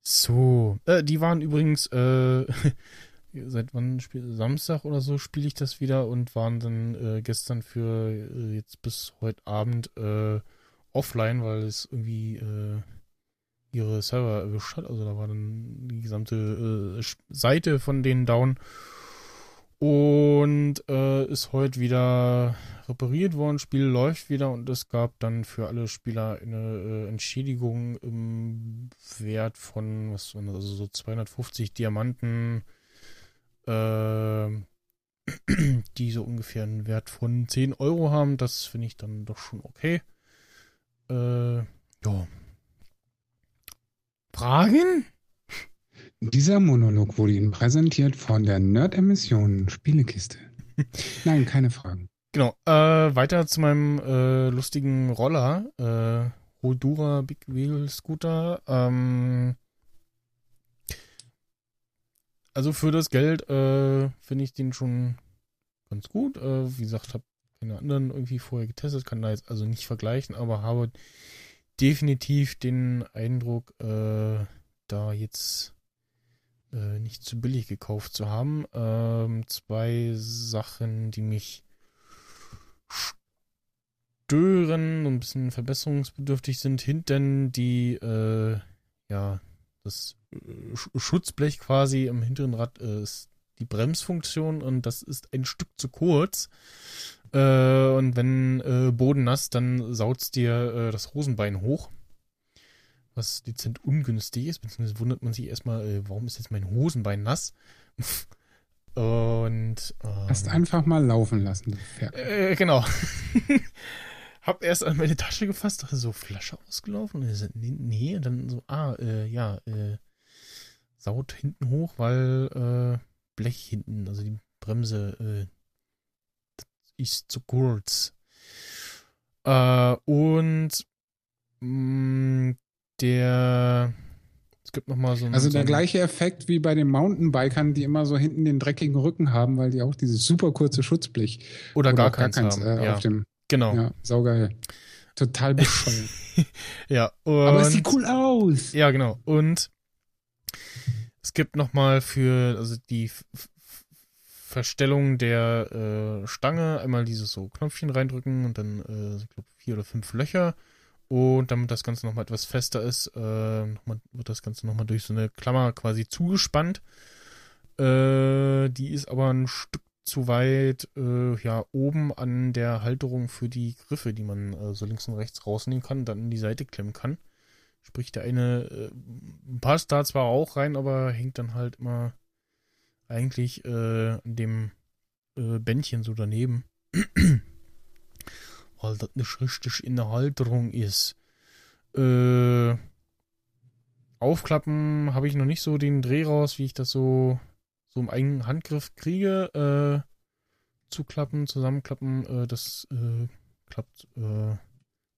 So, äh, die waren übrigens äh, seit wann spiel Samstag oder so spiele ich das wieder und waren dann äh, gestern für äh, jetzt bis heute Abend äh, offline, weil es irgendwie äh, ihre Server erwischt hat. Also da war dann die gesamte äh, Seite von denen down. Und äh, ist heute wieder repariert worden. Spiel läuft wieder und es gab dann für alle Spieler eine Entschädigung im Wert von, was waren das, also so 250 Diamanten, die so ungefähr einen Wert von 10 Euro haben. Das finde ich dann doch schon okay. Äh, ja, Fragen? Dieser Monolog wurde Ihnen präsentiert von der Nerd-Emission Spielekiste. Nein, keine Fragen. Genau. Äh, weiter zu meinem äh, lustigen Roller. Äh, Holdura Big Wheel Scooter. Ähm, also für das Geld äh, finde ich den schon ganz gut. Äh, wie gesagt, habe keine anderen irgendwie vorher getestet, kann da jetzt also nicht vergleichen, aber habe definitiv den Eindruck, äh, da jetzt äh, nicht zu billig gekauft zu haben. Ähm, zwei Sachen, die mich stören, ein bisschen verbesserungsbedürftig sind. Hinten die, äh, ja, das äh, Schutzblech quasi im hinteren Rad äh, ist die Bremsfunktion und das ist ein Stück zu kurz. Äh, und wenn äh, Boden nass, dann saut's dir äh, das Hosenbein hoch. Was dezent ungünstig ist, beziehungsweise wundert man sich erstmal, äh, warum ist jetzt mein Hosenbein nass? und. Ähm, Hast einfach mal laufen lassen. Genau. Hab erst an meine Tasche gefasst, dachte so, Flasche ausgelaufen? Und so, nee, nee, und dann so, ah, äh, ja, äh, saut hinten hoch, weil äh, Blech hinten, also die Bremse, äh, ist zu kurz. Äh, und mh, mm, der es gibt noch mal so Also so der gleiche Effekt wie bei den Mountainbikern, die immer so hinten den dreckigen Rücken haben, weil die auch dieses super kurze Schutzblech oder, oder gar, gar keins, haben. Äh, ja. auf dem genau. Ja, saugeil. Total bescheuert. ja, und, aber es sieht cool aus. Ja, genau. Und es gibt noch mal für also die Verstellung der äh, Stange einmal dieses so Knopfchen reindrücken und dann, äh, ich glaube, vier oder fünf Löcher. Und damit das Ganze nochmal etwas fester ist, äh, mal, wird das Ganze nochmal durch so eine Klammer quasi zugespannt. Äh, die ist aber ein Stück zu weit äh, ja oben an der Halterung für die Griffe, die man äh, so links und rechts rausnehmen kann, dann in die Seite klemmen kann. Sprich, der eine äh, passt da zwar auch rein, aber hängt dann halt immer eigentlich äh, an dem äh, Bändchen so daneben. Weil das nicht richtig in der Halterung ist. Äh, aufklappen habe ich noch nicht so den Dreh raus, wie ich das so, so im eigenen Handgriff kriege. Äh, zuklappen, zusammenklappen, äh, das äh, klappt äh,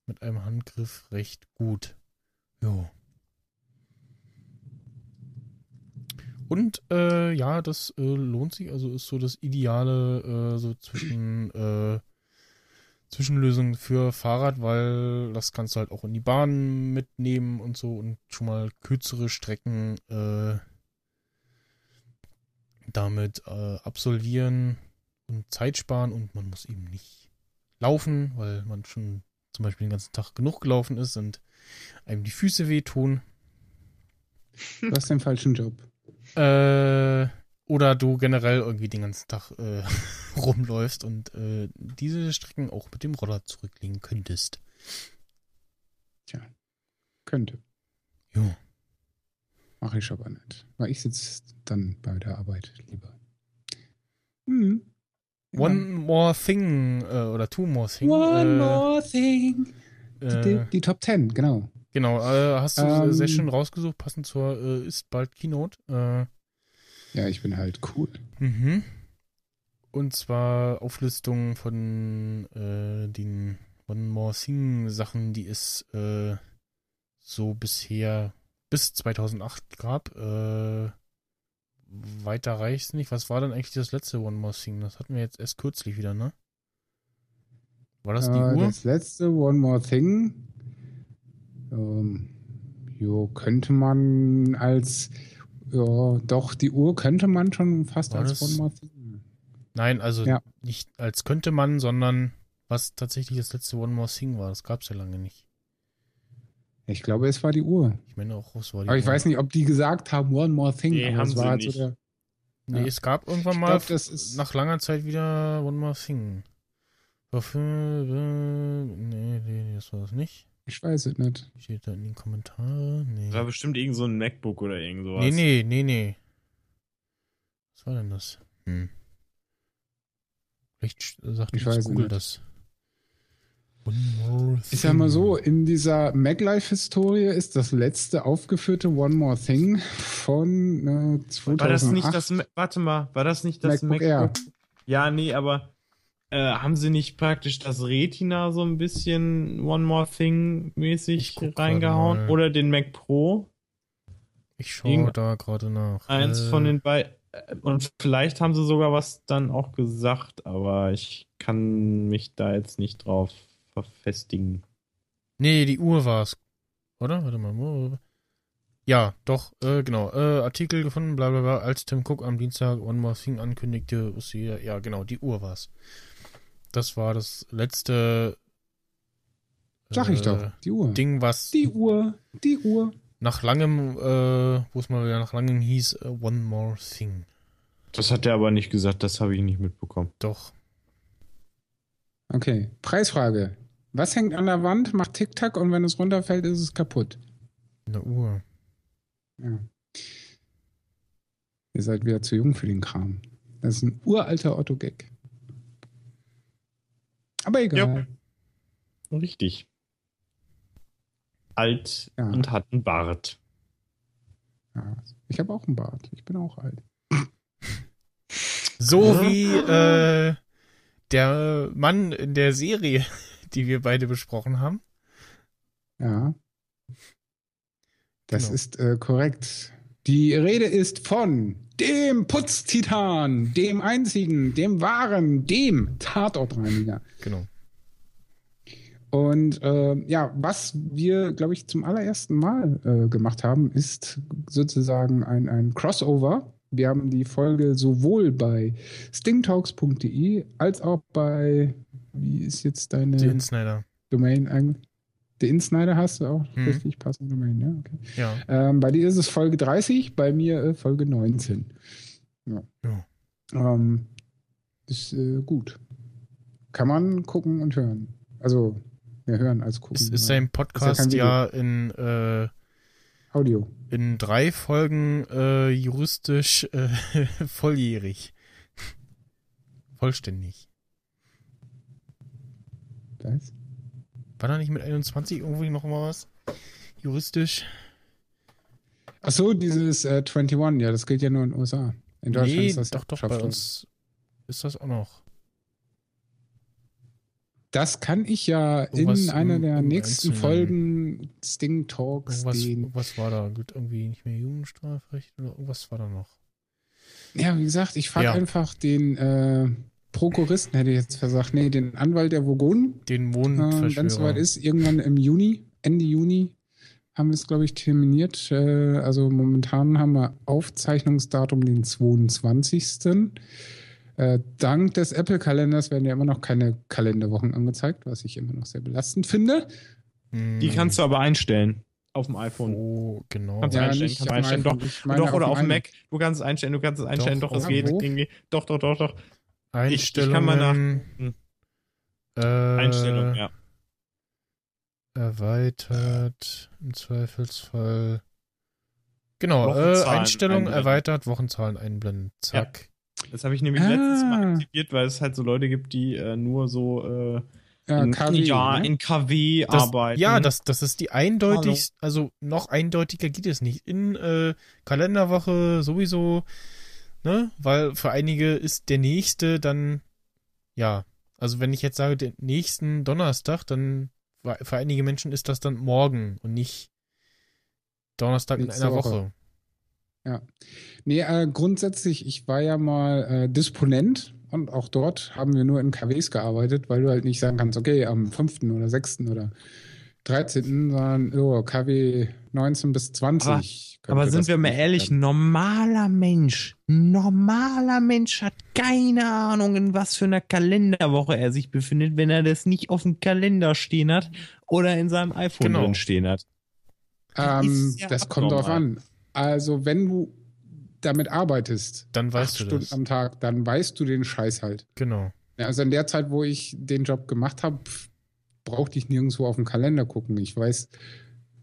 mit einem Handgriff recht gut. Jo. Und äh, ja, das äh, lohnt sich, also ist so das ideale so zwischen Zwischenlösung für Fahrrad, weil das kannst du halt auch in die Bahn mitnehmen und so und schon mal kürzere Strecken äh, damit äh, absolvieren und Zeit sparen und man muss eben nicht laufen, weil man schon zum Beispiel den ganzen Tag genug gelaufen ist und einem die Füße wehtun. Du hast den falschen Job. Äh, oder du generell irgendwie den ganzen Tag äh, rumläufst und äh, diese Strecken auch mit dem Roller zurücklegen könntest. Tja, könnte. Jo. Mache ich aber nicht. Weil ich sitze dann bei der Arbeit lieber. Hm. One more thing äh, oder two more thing. One äh, more thing. Äh, die, die, Top Ten, genau. Genau, äh, hast du Ähm, sehr schön rausgesucht, passend zur äh, ist bald Keynote. Äh, Ja, ich bin halt cool. Mhm. Und zwar Auflistung von äh, den One More Thing Sachen, die es äh, so bisher bis 2008 gab. Äh, weiter reicht's nicht. Was war denn eigentlich das letzte One More Thing? Das hatten wir jetzt erst kürzlich wieder, ne? War das die äh, Uhr? Das letzte One More Thing. Ähm, jo, könnte man als ja, doch, die Uhr könnte man schon fast War als das- One More Thing. Nein, also Ja. nicht als könnte man, sondern was tatsächlich das letzte One More Thing war. Das gab's ja lange nicht. Ich glaube, es war die Uhr. Ich meine auch, es war die Aber ich Uhr. weiß nicht, ob die gesagt haben One More Thing. Nee, haben es war sie halt so nicht. der, Nee, Ja. es gab irgendwann Ich mal glaub, das ist- nach langer Zeit wieder One More Thing. Nee, nee, das war das nicht. ich weiß es nicht. Steht da in den Kommentaren? Nee. Das war bestimmt irgend so ein MacBook oder irgend sowas. Nee, nee, nee, nee. Was war denn das? Hm. Vielleicht sagt Ich Google nicht. das. One more Ich sag mal so, in dieser MacLife-Historie ist das letzte aufgeführte One More Thing von äh, 2008. War das nicht das, warte mal, war das nicht das MacBook MacBook? Air. Ja, nee, aber äh, haben sie nicht praktisch das Retina so ein bisschen One More Thing mäßig reingehauen? Oder den Mac Pro? Ich schaue Irgend- da gerade nach. Eins Äh, von den beiden. Und vielleicht haben sie sogar was dann auch gesagt, aber ich kann mich da jetzt nicht drauf verfestigen. Nee, die Uhr war's. Oder? Warte mal. Ja, doch, äh, genau. Äh, Artikel gefunden, bla bla bla, als Tim Cook am Dienstag One More Thing ankündigte, ist sie, ja genau, die Uhr war's. Das war das letzte Sag ich äh, doch, die Uhr. Ding, was Die Uhr, die Uhr. nach langem, äh, wo es mal wieder nach langem hieß, äh, One More Thing. Das hat er aber nicht gesagt, das habe ich nicht mitbekommen. Doch. Okay, Preisfrage. Was hängt an der Wand, macht Tick-Tack und wenn es runterfällt, ist es kaputt? Eine Uhr. Ja. Ihr seid wieder zu jung für den Kram. Das ist ein uralter Otto-Gag. Aber egal. Richtig. Alt Ja. und hat einen Bart. Ja. Ich habe auch einen Bart. Ich bin auch alt. So wie äh, der Mann in der Serie, die wir beide besprochen haben. Ja. Das Genau. ist äh, korrekt. Die Rede ist von dem Putztitan, dem einzigen, dem wahren, dem Tatortreiniger. Genau. Und äh, ja, was wir, glaube ich, zum allerersten Mal äh, gemacht haben, ist sozusagen ein, ein Crossover. Wir haben die Folge sowohl bei stingtalks.de als auch bei, wie ist jetzt deine Die Insnider. Domain eigentlich? The Insnider hast du auch Mhm. richtig passende Domain, ja, okay. Ja. Ähm, bei dir ist es Folge 30, bei mir äh, Folge 19. Ja. Ja. Ähm, ist äh, gut. Kann man gucken und hören. Also, mehr hören als gucken. Ist, ist sein kein Podcast Video. ja in, äh, Audio. in drei Folgen äh, juristisch äh, volljährig. Vollständig. Was? War da nicht mit 21 irgendwie noch mal was? Juristisch? Ach so, dieses äh, 21, ja, das gilt ja nur in den USA. In Deutschland nee, ist das doch, doch, bei uns ist das auch noch. Das kann ich ja Irgendwas in einer der im nächsten Einzelnen. Folgen Sting Talks den. irgendwas war da. Gilt irgendwie nicht mehr Jugendstrafrecht oder irgendwas war da noch. Ja, wie gesagt, ich frage Ja. einfach den äh, Prokuristen, hätte ich jetzt versagt. Nee, den Anwalt der Vogonen. Den Äh, Mondverschwörer. Wenn es soweit ist, irgendwann im Juni, Ende Juni, haben wir es, glaube ich, terminiert. Äh, also momentan haben wir Aufzeichnungsdatum den 22. Äh, dank des Apple-Kalenders werden ja immer noch keine Kalenderwochen angezeigt, was ich immer noch sehr belastend finde. Hm, Die kannst du aber einstellen. Auf dem iPhone. Oh, genau. Kannst du Ja, einstellen, nicht kannst auf du dem einstellen. iPhone, Doch, doch oder auf dem Mac. Du kannst es einstellen, du kannst es einstellen. Doch, Doch, es geht irgendwie. Doch, doch, doch, doch. Einstellungen. ich kann mal nach- Äh, Einstellung, ja. Erweitert, im Zweifelsfall. Genau, äh, Einstellung einblenden. erweitert, Wochenzahlen einblenden. Zack. Das habe ich nämlich Ah. letztes Mal aktiviert, weil es halt so Leute gibt, die äh, nur so äh, Ja, in, KW, ja, ne? in KW Das, arbeiten. ja, das, das ist die eindeutig, also noch eindeutiger geht es nicht. In äh, Kalenderwoche sowieso, ne? Weil für einige ist der nächste dann, ja, also wenn ich jetzt sage, den nächsten Donnerstag, dann für einige Menschen ist das dann morgen und nicht Donnerstag in Nächste einer Woche. Woche. Ja. Nee, äh, grundsätzlich, ich war ja mal äh, Disponent und auch dort haben wir nur in KWs gearbeitet, weil du halt nicht sagen kannst, okay, am 5. oder 6. oder 13., sondern oh, KW 19 bis 20. Aber könnte sind das wir mal ehrlich, werden. normaler Mensch, normaler Mensch hat keine Ahnung, in was für einer Kalenderwoche er sich befindet, wenn er das nicht auf dem Kalender stehen hat oder in seinem iPhone Genau. drin stehen hat. Ähm, ist ja das kommt drauf an. Also, wenn du damit arbeitest, Dann weißt acht du Stunden das. am Tag, dann weißt du den Scheiß halt. Genau. Ja, also in der Zeit, wo ich den Job gemacht habe, brauchte ich nirgendwo auf den Kalender gucken. Ich weiß,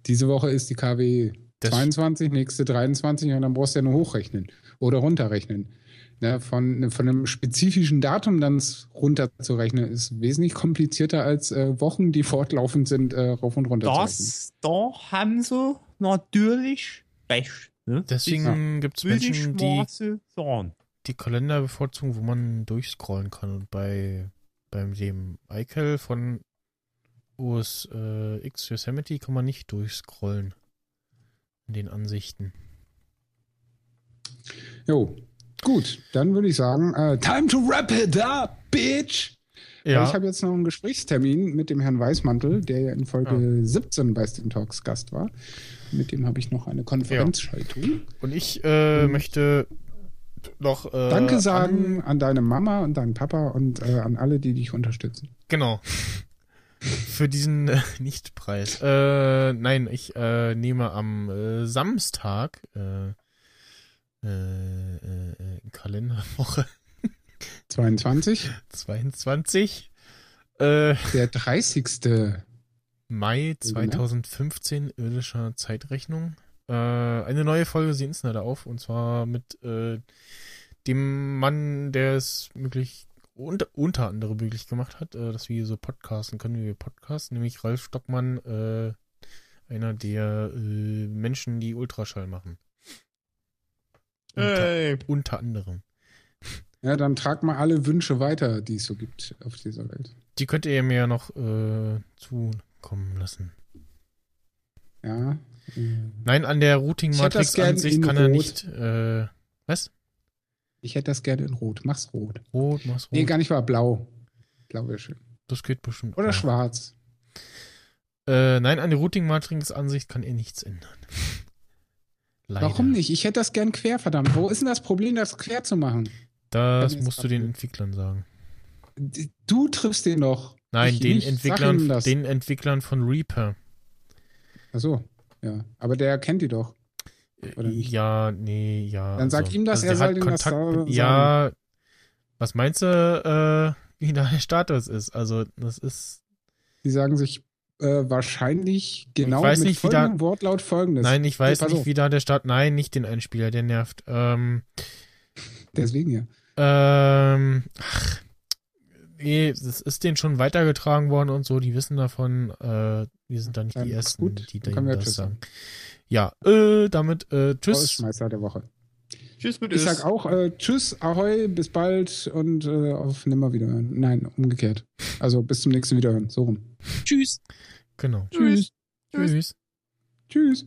diese Woche ist die KW Das- 22, nächste 23 und dann brauchst du ja nur hochrechnen oder runterrechnen. Ne, von, von einem spezifischen Datum dann runterzurechnen, ist wesentlich komplizierter als äh, Wochen, die fortlaufend sind, äh, rauf und runter zu rechnen. Das, da haben sie natürlich recht. Ne? Deswegen gibt es Menschen, die sagen. die Kalender bevorzugen, wo man durchscrollen kann. Und bei beim dem iCal von OS äh, X Yosemite kann man nicht durchscrollen. In den Ansichten. Jo, gut, dann würde ich sagen, äh, time to wrap it up, bitch! Weil Ich habe jetzt noch einen Gesprächstermin mit dem Herrn Weißmantel, der ja in Folge 17 bei Steam Talks Gast war. Mit dem habe ich noch eine Konferenzschaltung. Und ich äh, möchte noch äh, Danke an- sagen an, deine Mama und deinen Papa und äh, an alle, die dich unterstützen. Genau. Für diesen äh, Nichtpreis. Äh, nein, ich äh, nehme am äh, Samstag äh, äh, äh, äh, Kalenderwoche 22, 22 äh, der 30. Mai Genau. 2015 irdischer Zeitrechnung. Eine neue Folge Sie Insider auf und zwar mit dem Mann, der es möglich unter, unter anderem möglich gemacht hat, äh, dass wir so podcasten können, wie wir podcasten, nämlich Ralf Stockmann, äh, einer der äh, Menschen, die Ultraschall machen. Unter, Hey. unter anderem. Ja, dann trag mal alle Wünsche weiter, die es so gibt auf dieser Welt. Die könnt ihr mir ja noch äh, zukommen lassen. Ja. äh, Nein, an der Routing-Matrix an sich kann er Rot. nicht. Äh, was? Ich hätte das gerne in Rot. Mach's rot. Rot, mach's rot. Nee, gar nicht wahr. Blau. Blau wäre schön. Das geht bestimmt. Oder auch. schwarz. Äh, nein, an der Routing-Matrix-Ansicht kann er nichts ändern. Leider. Warum nicht? Ich hätte das gern quer, verdammt. Wo ist denn das Problem, das quer zu machen? Das musst du den Entwicklern sagen. Du triffst den doch. Nein, Ich den nicht. Entwicklern, den Entwicklern von Reaper. Ach so, ja. Aber der kennt die doch. Oder nicht? Ja, nee, ja. Dann sag ihm das, der er soll hat dem das Kontakt sagen. Ja, was meinst du, äh, wie da der Status ist? Also, das ist. Die sagen sich äh, wahrscheinlich genau weiß mit nicht, wie da- folgendem Wortlaut folgendes. Nein, ich weiß nicht, auf. wie da der Start. Nein, nicht den Einspieler, der nervt. Ähm, Deswegen ja. Ähm, ach, nee, es ist denen schon weitergetragen worden und so, die wissen davon, äh, wir sind da nicht Dann die Ersten, gut, die wir das Tschüss sagen. Ja, äh, damit, äh, tschüss. Rausschmeißer der Woche. Tschüss mit Ich sag auch äh, Tschüss, Ahoi, bis bald und äh, auf Nimmerwiederhören. Nein, umgekehrt. Also bis zum nächsten Wiederhören. So rum. Tschüss. Genau. Tschüss. Tschüss. Tschüss.